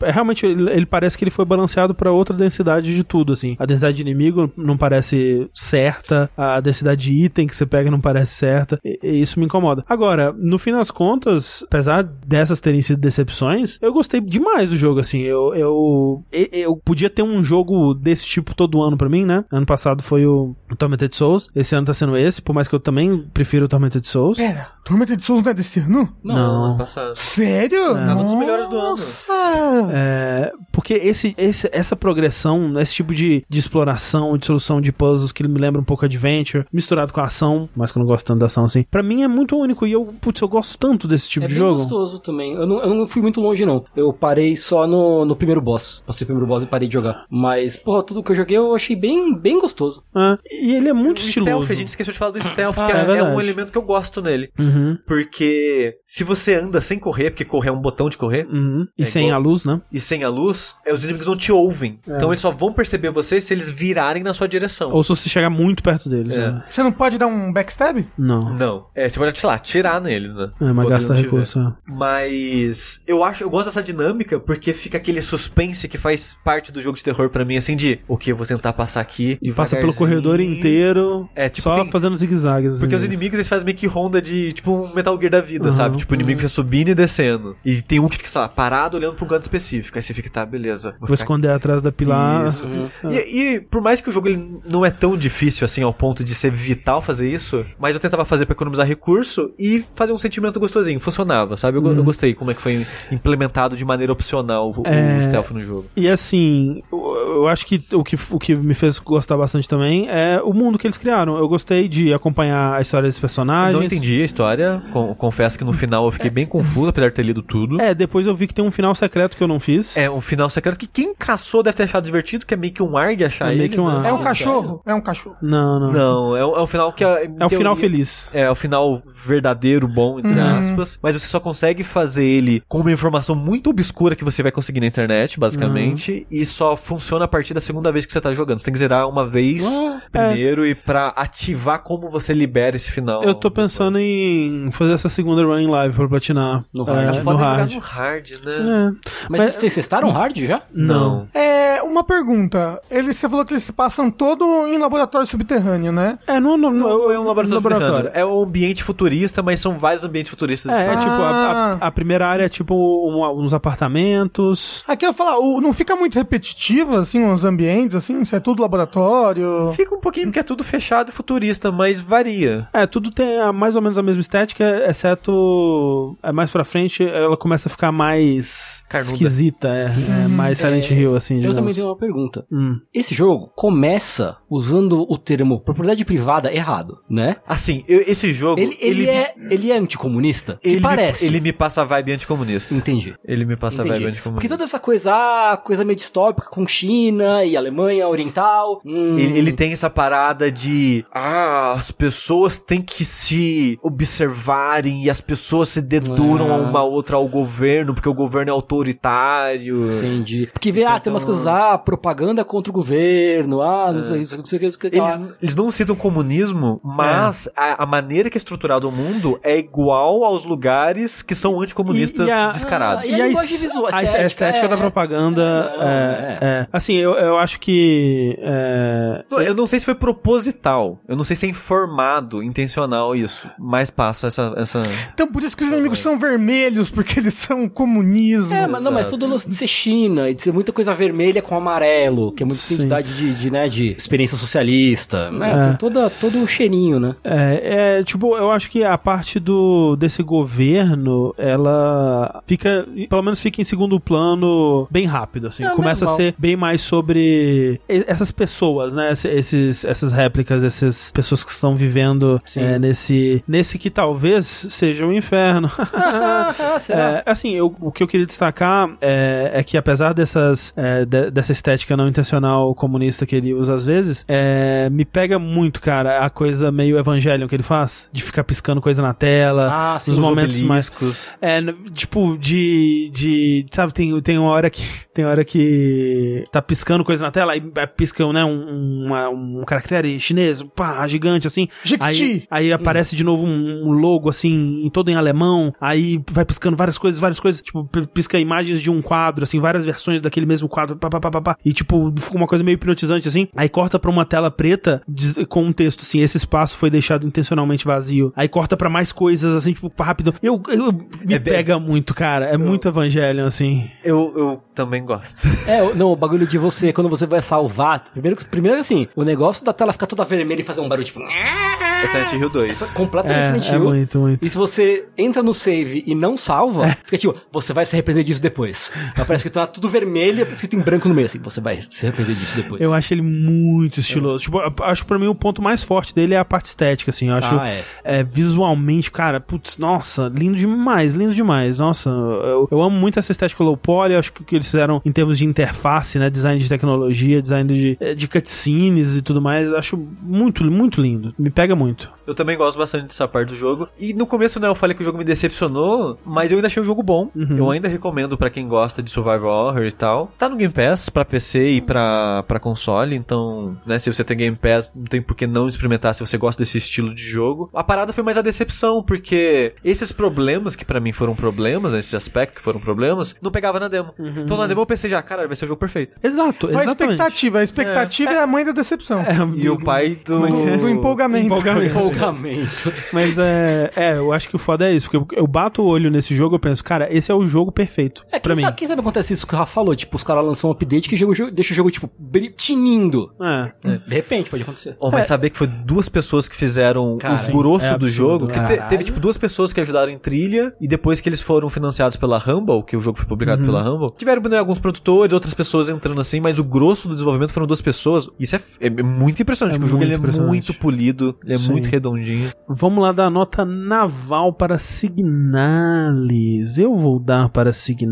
É, realmente, ele, ele parece que ele foi balanceado pra outra densidade de tudo, assim. A densidade de inimigo não parece certa, a densidade de item que você pega não parece certa, e, e isso me incomoda. Agora, no fim das contas, apesar dessas terem sido decepções, eu gostei demais do jogo, assim. Eu, eu, eu podia ter um jogo desse tipo todo ano pra mim, né? Ano passado foi o Tormented Souls, esse ano tá sendo esse, por mais que eu também prefiro o Tormented Souls. Pera, Tormented Souls não é desse ano? Não. Passado. Sério? Tava um dos melhores do ano. Nossa! É, porque esse, esse- essa progressão, esse tipo de, de exploração, de solução de puzzles que me lembra um pouco Adventure, misturado com a ação, mas que eu não gosto tanto da ação assim, pra mim é muito único e eu, putz, eu gosto tanto desse tipo é de jogo. gostoso também. Eu não, eu não fui muito longe, não. Eu parei só no, no primeiro boss. Passei o primeiro boss e parei de jogar. Mas, porra, tudo que eu joguei eu achei bem, bem gostoso. É, e ele é muito O estiloso. stealth, a gente esqueceu de falar do stealth, Ah, que é é, é um elemento que eu gosto nele. Uhum, Porque se você anda sem correr, porque correr é um botão de correr, uhum. E É sem igual- a luz, né? e sem a luz, é, os inimigos não te ouvem. Então eles só vão perceber você se eles virarem na sua direção. Ou se você chegar muito perto deles, É. né? Você não pode dar um backstab? Não. Não. É, você pode, sei lá, atirar nele, né? É, mas gasta recurso. é. Mas eu acho, eu gosto dessa dinâmica porque fica aquele suspense que faz parte do jogo de terror pra mim, assim, de o que eu vou tentar passar aqui. E passa pelo corredor inteiro, É, tipo, só tem- fazendo zigue-zagues. Porque assim, os inimigos eles fazem meio que ronda de tipo um Metal Gear da vida, Uhum. sabe? Tipo, o inimigo fica subindo e descendo. E tem um que fica, sei lá, parado olhando pra um canto específico. Aí você fica, tá, beleza. Vou ficar esconder atrás da pilar. Isso. E, e por mais que o jogo ele não é tão difícil assim ao ponto de ser vital fazer isso, mas eu tentava fazer pra economizar recurso e fazer um sentimento gostosinho. Funcionava, sabe? Eu, go- eu gostei como é que foi implementado de maneira opcional o, o É. stealth no jogo. E assim, eu acho que o, que o que me fez gostar bastante também é o mundo que eles criaram. Eu gostei de acompanhar a história desses personagens. Não entendi a história, con- confesso que no final eu fiquei bem confuso, apesar de ter lido tudo. É, depois eu vi que tem um final secreto que eu não fiz. É um final secreto que quem caçou deve ter achado divertido, que é meio que um ar de achar É meio ele. que um né? ar. É um cachorro? É um cachorro. Não, não. Não, é um, é um final que é. É um final feliz. É, o final verdadeiro, bom, entre Uhum. aspas. Mas você só consegue fazer ele com uma informação muito obscura que você vai conseguir na internet, basicamente. Uhum. E só funciona a partir da segunda vez que você tá jogando. Você tem que zerar uma vez Ah, primeiro e pra ativar como você libera esse final. Eu tô pensando em fazer essa segunda run em live pra platinar. No é, hard. É no hard. no hard, né? É. Mas, Mas- vocês testaram hard já? Não. É, uma pergunta. Ele, você falou que eles se passam todo em laboratório subterrâneo, né? É, no, no, no, Não é um laboratório, laboratório. subterrâneo. É um ambiente futurista, mas são vários ambientes futuristas. É, é tipo, a, a- Ah. a primeira área é tipo um- uns apartamentos. Aqui eu ia falar, o- não fica muito repetitivo, assim, os ambientes, assim? Se é tudo laboratório? Fica um pouquinho porque é tudo fechado e futurista, mas varia. É, tudo tem a- mais ou menos a mesma estética, exceto é mais pra frente ela começa a ficar mais life Carnuda. esquisita, é, é, mais Silent Hill assim, Eu digamos. também tenho uma pergunta. Hum. Esse jogo começa usando o termo propriedade privada errado, né? Assim, eu- esse jogo. Ele, ele, é, ele é anticomunista? Ele parece. Me, ele me passa a vibe anticomunista. Entendi. Ele me passa a Entendi. vibe Porque anticomunista. toda essa coisa, ah, coisa meio distópica com China e Alemanha Oriental. hum, Ele, ele tem essa parada de. Ah, as pessoas têm que se observarem e as pessoas se deduram Ah. a uma outra ao governo, porque o governo é autoritário. Entendi. Porque vê, ah, tem umas coisas, ah, propaganda contra o governo, ah, não sei, não sei, não sei. Eles, eles não citam comunismo, mas a, a maneira que é estruturado o mundo é igual aos lugares que são anticomunistas E- e a- descarados. E a linguagem visual, a estética, estética é. da propaganda Não, é, é. assim eu, eu acho que é, Eu não sei se foi proposital, eu não sei se é informado, intencional isso, mas passa essa. essa... Então por isso que os inimigos são vermelhos, porque eles são comunismo. É, mas não, mas todo lance de ser China e de ser muita coisa vermelha com amarelo, que é muita Sim. identidade de, de, né, de experiência socialista, né? É. Tem toda, todo o cheirinho, né? É, é, tipo, eu acho que a parte do desse governo, ela fica, pelo menos fica em segundo plano bem rápido, assim. É, Começa a ser bem mais sobre essas pessoas, né? Esse- Esses, essas réplicas, essas pessoas que estão vivendo é, nesse, nesse que talvez seja um inferno. Ah? É, assim, eu- o que eu queria destacar é, é que apesar dessas é, de- dessa estética não intencional comunista que ele usa às vezes, é, me pega muito, cara, a coisa meio evangélica que ele faz, de ficar piscando coisa na tela, Ah, sim, nos os momentos mais obeliscos. é, n- tipo, de. de sabe, tem, tem uma hora que. Tem hora que. Tá piscando coisa na tela, aí é, pisca, né, um, uma- um caractere chinês, pá, gigante, assim. Aí, aí aparece de novo um, um logo, assim, todo em alemão. Aí vai piscando várias coisas, várias coisas. Tipo, pisca imagens de um quadro, assim, várias versões daquele mesmo quadro, pá, pá, pá, pá, pá. E, tipo, fica uma coisa meio hipnotizante, assim. Aí corta pra uma tela preta diz- com um texto, assim, esse espaço foi deixado intencionalmente vazio. Aí corta pra mais coisas, assim, tipo, rápido. Eu, eu me É bem- pega muito, cara. É muito evangelho, assim. Eu, eu também gosto. É, não, o bagulho de você, quando você vai salvar, primeiro, que- primeiro assim, o negócio da tela ficar toda vermelha e fazer um barulho tipo. É Silent Hill 2. Essa- completamente É, Silent é Hill. muito, muito. E se você entra no save e não salva, É. fica tipo, você vai se arrepender disso depois. Parece que tá tudo vermelho e escrito em branco no meio, assim, você vai se arrepender disso depois. Eu acho ele muito estiloso. Tipo, eu acho que pra mim o ponto mais forte dele é a parte estética, assim. Eu acho Ah, é. é, visualmente, cara, putz, nossa, lindo demais, lindo demais. Nossa, eu, eu amo muito essa estética low poly. Eu acho que o que eles fizeram em termos de interface, né? Design de tecnologia, design de, eh, de cutscenes e tudo mais, acho muito, muito lindo. Me pega muito. Eu também gosto bastante dessa parte do jogo. E no começo, né, eu falei que o jogo me decepcionou, mas eu ainda achei o jogo bom. Eu ainda recomendo pra quem gosta de Survival Horror e tal. Tá no Game Pass pra PC e pra, pra console, então, né, se você tem Game Pass, não tem por que não experimentar se você gosta desse estilo de jogo. A parada foi mais a decepção, porque esses problemas que pra mim foram problemas, né, esses aspectos que foram problemas, não pegava na demo. Então na demo eu pensei já, cara, vai ser o jogo perfeito. Exato, Foi a exatamente. expectativa. A expectativa é, a mãe da decepção. E o pai do... Do, do empolgamento. Empolgamento. Empolgamento. Mas é, é, eu acho que o foda é isso, porque eu, eu bato o olho nesse jogo e eu penso, cara, esse é o jogo perfeito É, pra quem, mim. sabe, quem sabe acontece isso que o Rafa falou, tipo, os caras lançam um update que jogo- deixa o jogo, tipo, tinindo. É. De repente, pode acontecer. Oh, mas saber que foi duas pessoas que fizeram Cara, o grosso é do jogo. Que te- teve, tipo, duas pessoas que ajudaram em trilha. E depois que eles foram financiados pela Humble, que o jogo foi publicado Uhum. pela Humble, tiveram né, alguns produtores, outras pessoas entrando assim, mas o grosso do desenvolvimento foram duas pessoas. Isso é, é muito impressionante, É porque o jogo ele é muito polido, ele é Sim. muito redondinho. Vamos lá dar nota naval para Signalis. Eu vou dar para Signalis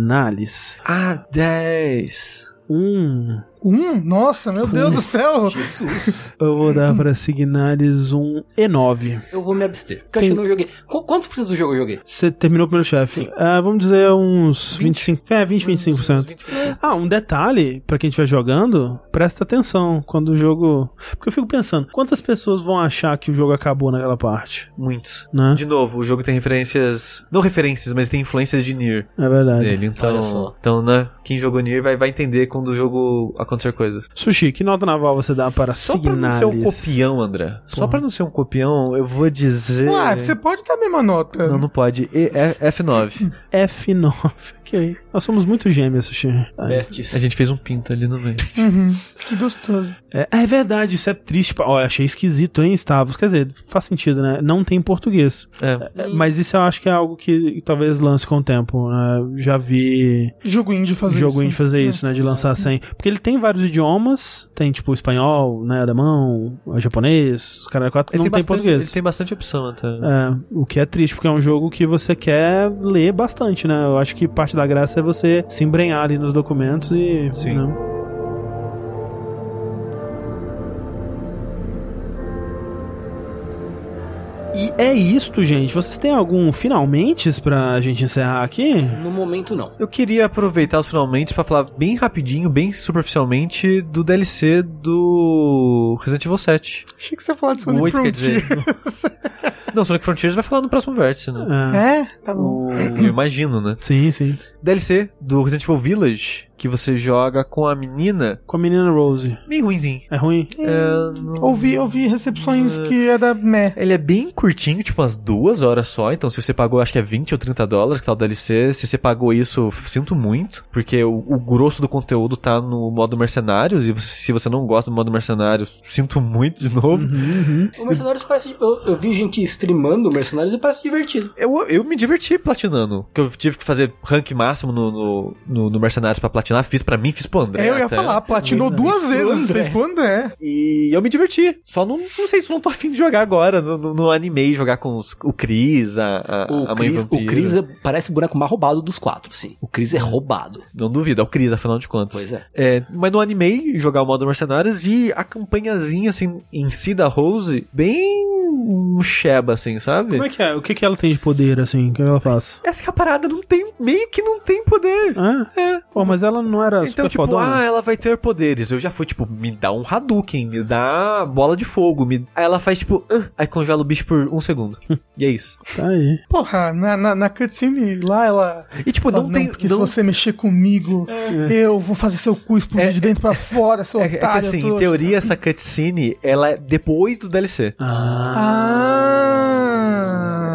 Ah, 10. um. Um? Nossa, meu Deus do céu. Jesus. Eu vou dar para Signalis um E9. Eu vou me abster. Porque que eu não joguei. Qu- quantos por cento do jogo eu joguei? Você terminou o primeiro chefe. Ah, vamos dizer uns 25. É, 20, 25%. Ah, um detalhe pra quem estiver jogando, presta atenção quando o jogo. Porque eu fico pensando, quantas pessoas vão achar que o jogo acabou naquela parte? Muitos. Né? De novo, o jogo tem referências. Não referências, mas tem influências de Nier É verdade. nele. Então, Olha só. então né? Quem jogou Nier vai, vai entender com sensação do jogo acontecer coisas. Sushi, que nota naval você dá para Só pra não ser um Signalis? copião, André. Só Porra. pra não ser um copião, eu vou dizer. Ué, você pode dar a mesma nota. Não, não pode. E- é F9. F9. Ok. Nós somos muito gêmeos, Sushi. Bestes. A gente fez um pinto ali no meio. Uhum, que gostoso. É, é verdade, isso é triste. pra- Olha, achei esquisito, hein, Stavros? Quer dizer, faz sentido, né? Não tem em português. É. É, Mas isso eu acho que é algo que talvez lance com o tempo. né? Já vi Jogo indie fazer jogo isso. indie fazer isso, né? De lançar sem. Porque ele tem vários idiomas. Tem, tipo, espanhol, né? Alemão, japonês, os caras quatro. Não tem, bastante, português. Ele tem bastante opção até. É, o que é triste, porque é um jogo que você quer ler bastante, né? Eu acho que parte da graça é você se embrenhar ali nos documentos e. Sim. né? E é isto, gente. Vocês têm algum finalmente pra gente encerrar aqui? No momento, não. Eu queria aproveitar os finalmente pra falar bem rapidinho, bem superficialmente, do DLC do Resident Evil 7. Achei que você ia falar de O Sonic 8, quer dizer. Frontiers. Não, Sonic Frontiers vai falar no próximo vértice, né? É. É? Tá bom. Eu imagino, né? Sim, sim. DLC do Resident Evil Village, que você joga com a menina, Com a menina Rose. bem ruimzinho. É ruim? É, não- Ouvi, ouvi recepções que é da meh. Ele é bem curtinho, tipo umas duas horas só. Então, se você pagou, acho que é 20 ou 30 dólares que tá o DLC. Se você pagou isso, sinto muito. Porque o, o grosso do conteúdo tá no modo mercenários. E você- se você não gosta do modo mercenários, sinto muito de novo. O Mercenários parece. Eu, eu vi gente streamando o Mercenários e parece divertido. Eu, eu me diverti platinando. Que eu tive que fazer rank máximo no, no, no, no Mercenários pra platinar. Fiz pra mim, fiz pro André. É, eu ia até. falar, platinou Mas, duas vezes, André. fez pro André. E eu me diverti. Só não, não sei se eu não tô afim de jogar agora. No, no, no anime, jogar com os- o Chris, a, a, O a mãe Chris, o Chris é- parece o boneco mais roubado dos quatro, sim. O Chris é roubado. Não duvido, é o Chris, afinal de contas. Pois é. É, mas no anime, jogar o modo Mercenários e a campanhazinha, assim, em si da Rose, bem um sheba, assim, sabe? Como é que é? O que, que ela tem de poder, assim? O que ela faz? Essa que é a parada, não tem, meio que não tem poder. É? É. Pô, mas ela não era Então, super tipo, fodona? ah, ela vai ter poderes. Eu já fui, tipo, me dá um Hadouken, me dá bola de fogo. Me... Aí ela faz, tipo, "Ah", aí congela o bicho por um segundo. e é isso. Tá aí. Porra, na, na, na cutscene lá ela. E, tipo, fala, não tem. porque não- se você mexer comigo, eu vou fazer seu cu explodir É, de dentro pra fora, seu É, é que otário. assim, em trouxa. teoria, essa cutscene, ela é depois do DLC. Ah.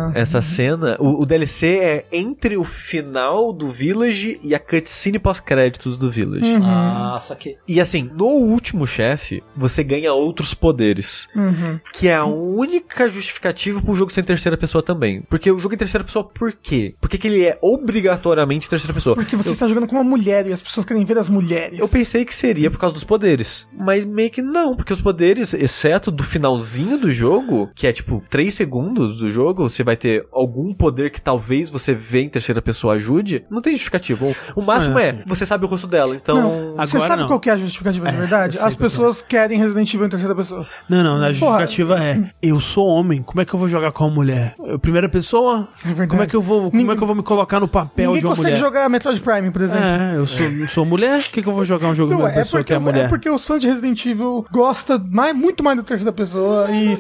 Ah. Essa cena, o, o DLC é entre o final do Village e a cutscene pós-créditos do Village. Uhum. Ah, saquei. E assim, no último chefe, você ganha outros poderes. Uhum. Que é a única justificativa pro jogo ser em terceira pessoa também. Porque o jogo em terceira pessoa, por quê? Porque que ele é obrigatoriamente em terceira pessoa. Porque você está jogando com uma mulher e as pessoas querem ver as mulheres. Eu pensei que seria por causa dos poderes. Mas meio que não, porque os poderes, exceto do finalzinho do jogo, que é tipo 3 segundos do jogo, você vai ter algum poder que talvez você vê em terceira pessoa ajude, não tem justificativa. O, o máximo É, é, sim. você sabe o rosto dela, então. Não, você sabe não. qual que é a justificativa de verdade? As que pessoas querem Resident Evil em terceira pessoa. Não, não, a Porra. justificativa é: eu sou homem, como é que eu vou jogar com uma mulher? Eu, primeira pessoa? É verdade. Como é que eu vou, como é que eu vou me colocar no papel Ninguém de uma consegue mulher? jogar Metroid Prime, por exemplo. É, eu sou, eu sou mulher, por que, que eu vou jogar um jogo de Não, uma é pessoa porque, que é mulher? é porque os fãs de Resident Evil gostam mais, muito mais da terceira pessoa e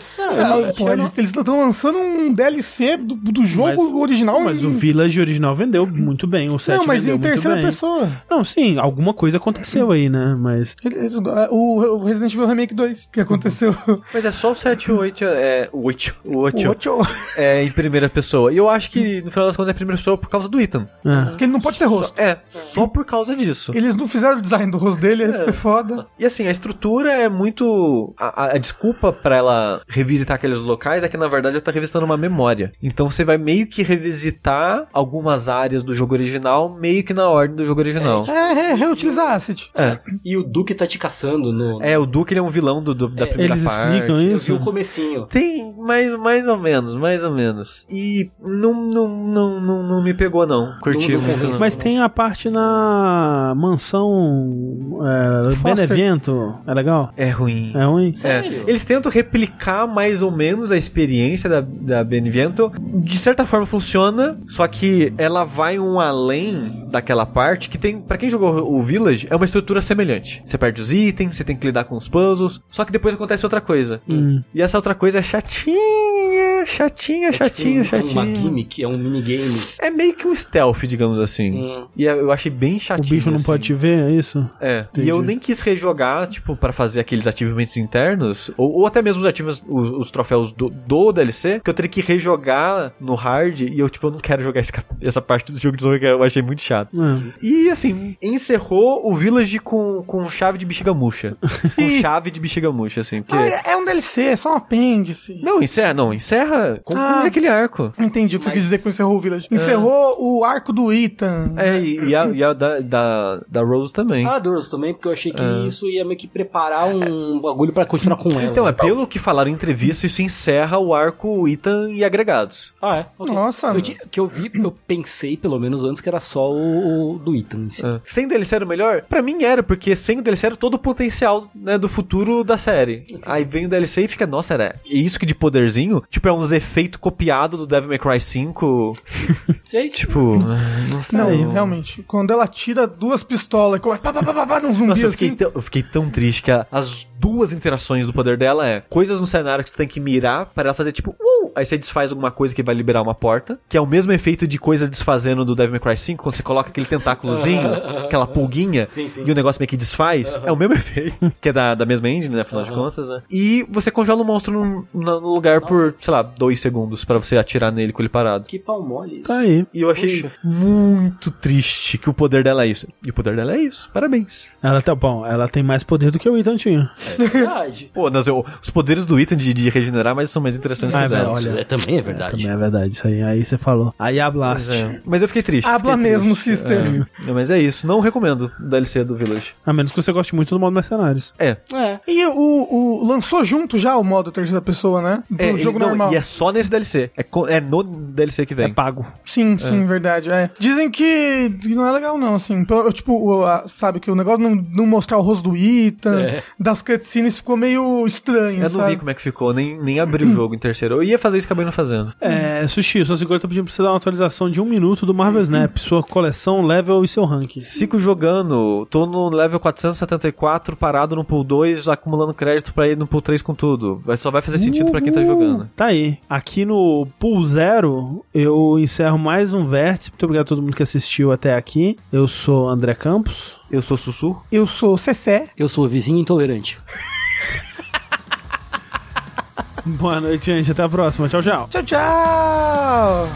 pô, eles estão lançando um DLC do, do jogo Mas- original. Mas em- o Village original vendeu muito bem, o 7 não, mas vendeu em terceira pessoa. Não, sim, alguma coisa aconteceu aí, né? Mas Eles- o, o Resident Evil Remake 2, que aconteceu. Mas é só o 7 e o 8, é, o 8, o 8 o 8, é em primeira pessoa. E eu acho que, no final das contas, é primeira pessoa por causa do Ethan. é. que ele não pode ter rosto. Só- é, só por causa disso. Eles não fizeram o design do rosto dele, é. foi foda. E assim, a estrutura é muito. A, a- a desculpa pra ela revisitar aqueles locais é que na verdade ela tá revisitando uma memória. Então você vai meio que revisitar algumas áreas do jogo original, meio que na ordem do jogo original. É, é reutilizar asset. É. E o Duke tá te caçando no. É, o Duke ele é um vilão do, do- da primeira Eles parte. explicam Eu isso? vi o comecinho. Tem mais, mais ou menos, mais ou menos. E não, não, não, não, não me pegou, não. Curti Não- não. Mas tem a parte na mansão é, Foster. Benevento. É legal? É ruim. É ruim? Sério? É, eles tentam replicar mais ou menos a experiência da, da Benevento. De certa forma funciona, só que ela vai um além daquela parte que tem, Pra quem jogou o Village, é uma estrutura semelhante. Você perde os itens, você tem que lidar com os puzzles, só que depois acontece outra coisa. Hum. E essa outra coisa é chatinha. É, chatinho, chatinho, Um- chatinho. Uma gimmick, é um minigame. É meio que um stealth, digamos assim. Hum. E eu achei bem O chatinho. bicho não assim. pode te ver, é isso? É, Entendi. e eu nem quis rejogar, tipo, pra fazer aqueles achievements internos, ou, ou até mesmo os achievements, os, os troféus do, do DLC, que eu teria que rejogar no hard, e eu, tipo, eu não quero jogar esse essa parte do jogo de novo, que eu achei muito chato. É. E, assim, encerrou o Village com, com chave de bexiga murcha. com chave de bexiga murcha, assim, porque... Ah, é, é um DLC, é só um apêndice. Não, encerra, não, encerra com Ah. aquele arco. Entendi o que você quis dizer com encerrou o Village. Encerrou o arco do Ethan. É, e, e a, e a da, da, da Rose também. Ah, Doros também, porque eu achei que isso ia meio que preparar um bagulho pra continuar com ela. Então, é pelo que falaram em entrevista, isso encerra o arco Ethan e agregados. Ah, é? Ok. Nossa. Eu, que eu vi, eu pensei, pelo menos antes, que era só o, o do Ethan. em si. É. Sem o DLC era o melhor? Pra mim era, porque sem o DLC era todo o potencial né, do futuro da série. Aí vem o DLC e fica, nossa, era isso que de poderzinho? Tipo, é uns efeitos copiados do Devil May Cry 5. Sei. Tipo, não sei. Não, realmente. Quando ela tira duas pistolas e começa pá, pá, pá, pá, pá, num zumbi Nossa, eu assim. fiquei, tão, eu fiquei tão triste que a- as duas interações do poder dela é coisas no cenário que você tem que mirar para ela fazer tipo, uh, aí você desfaz alguma coisa que vai liberar uma porta, que é o mesmo efeito de coisa desfazendo do Devil May Cry 5, quando você coloca aquele tentáculozinho, aquela pulguinha, Sim, sim. e o negócio meio que desfaz, é o mesmo efeito, que é da, da mesma engine, né, afinal de contas, né? E você congela o monstro num, no lugar por, sei lá, dois segundos para você atirar nele com ele parado. Que pau mole. isso. Tá aí. E eu achei Puxa. muito triste que o poder dela é isso. E o poder dela é isso. Parabéns. Ela tá bom, ela tem mais poder do que o Ethan tinha. É verdade. Pô, nas- eu- os poderes do Ethan de, de regenerar mas são mais interessantes Ah, que os olha. Isso é, também é verdade. Também é verdade, isso aí. Aí você falou. Aí a Blast. É. Mas eu fiquei triste. Habla fiquei mesmo, triste. sister. É. Mas é isso. Não recomendo o DLC do Village. A menos que você goste muito do modo mercenários. É. É. E o, o- lançou junto já o modo terceira pessoa, né? Do é jogo e, não, normal. E é só nesse DLC. É, é no DLC que É vem. pago. Sim, sim, verdade. É. Dizem que, não é legal, não, assim. Tipo, sabe, que o negócio não, não mostrar o rosto do Ethan, É. das cutscenes ficou meio estranho, eu não sabe? vi como é que ficou, nem, nem abri o jogo em terceiro. Eu ia fazer isso, acabei não fazendo. É, Sushi, sua segunda tá pedindo pra você dar uma atualização de um minuto do Marvel Snap, sua coleção, level e seu ranking. Fico jogando, tô no level 474, parado no pool 2, acumulando crédito pra ir no pool 3 com tudo. Vai, só vai fazer sentido pra quem tá Uhul. jogando. Tá aí. Aqui no Pool Zero, eu encerro mais um vértice. Muito obrigado a todo mundo que assistiu até aqui. Eu sou André Campos. Eu sou Sussu. Eu sou Cessé. Eu sou o vizinho intolerante. Boa noite, gente. Até a próxima. Tchau, tchau. Tchau, tchau.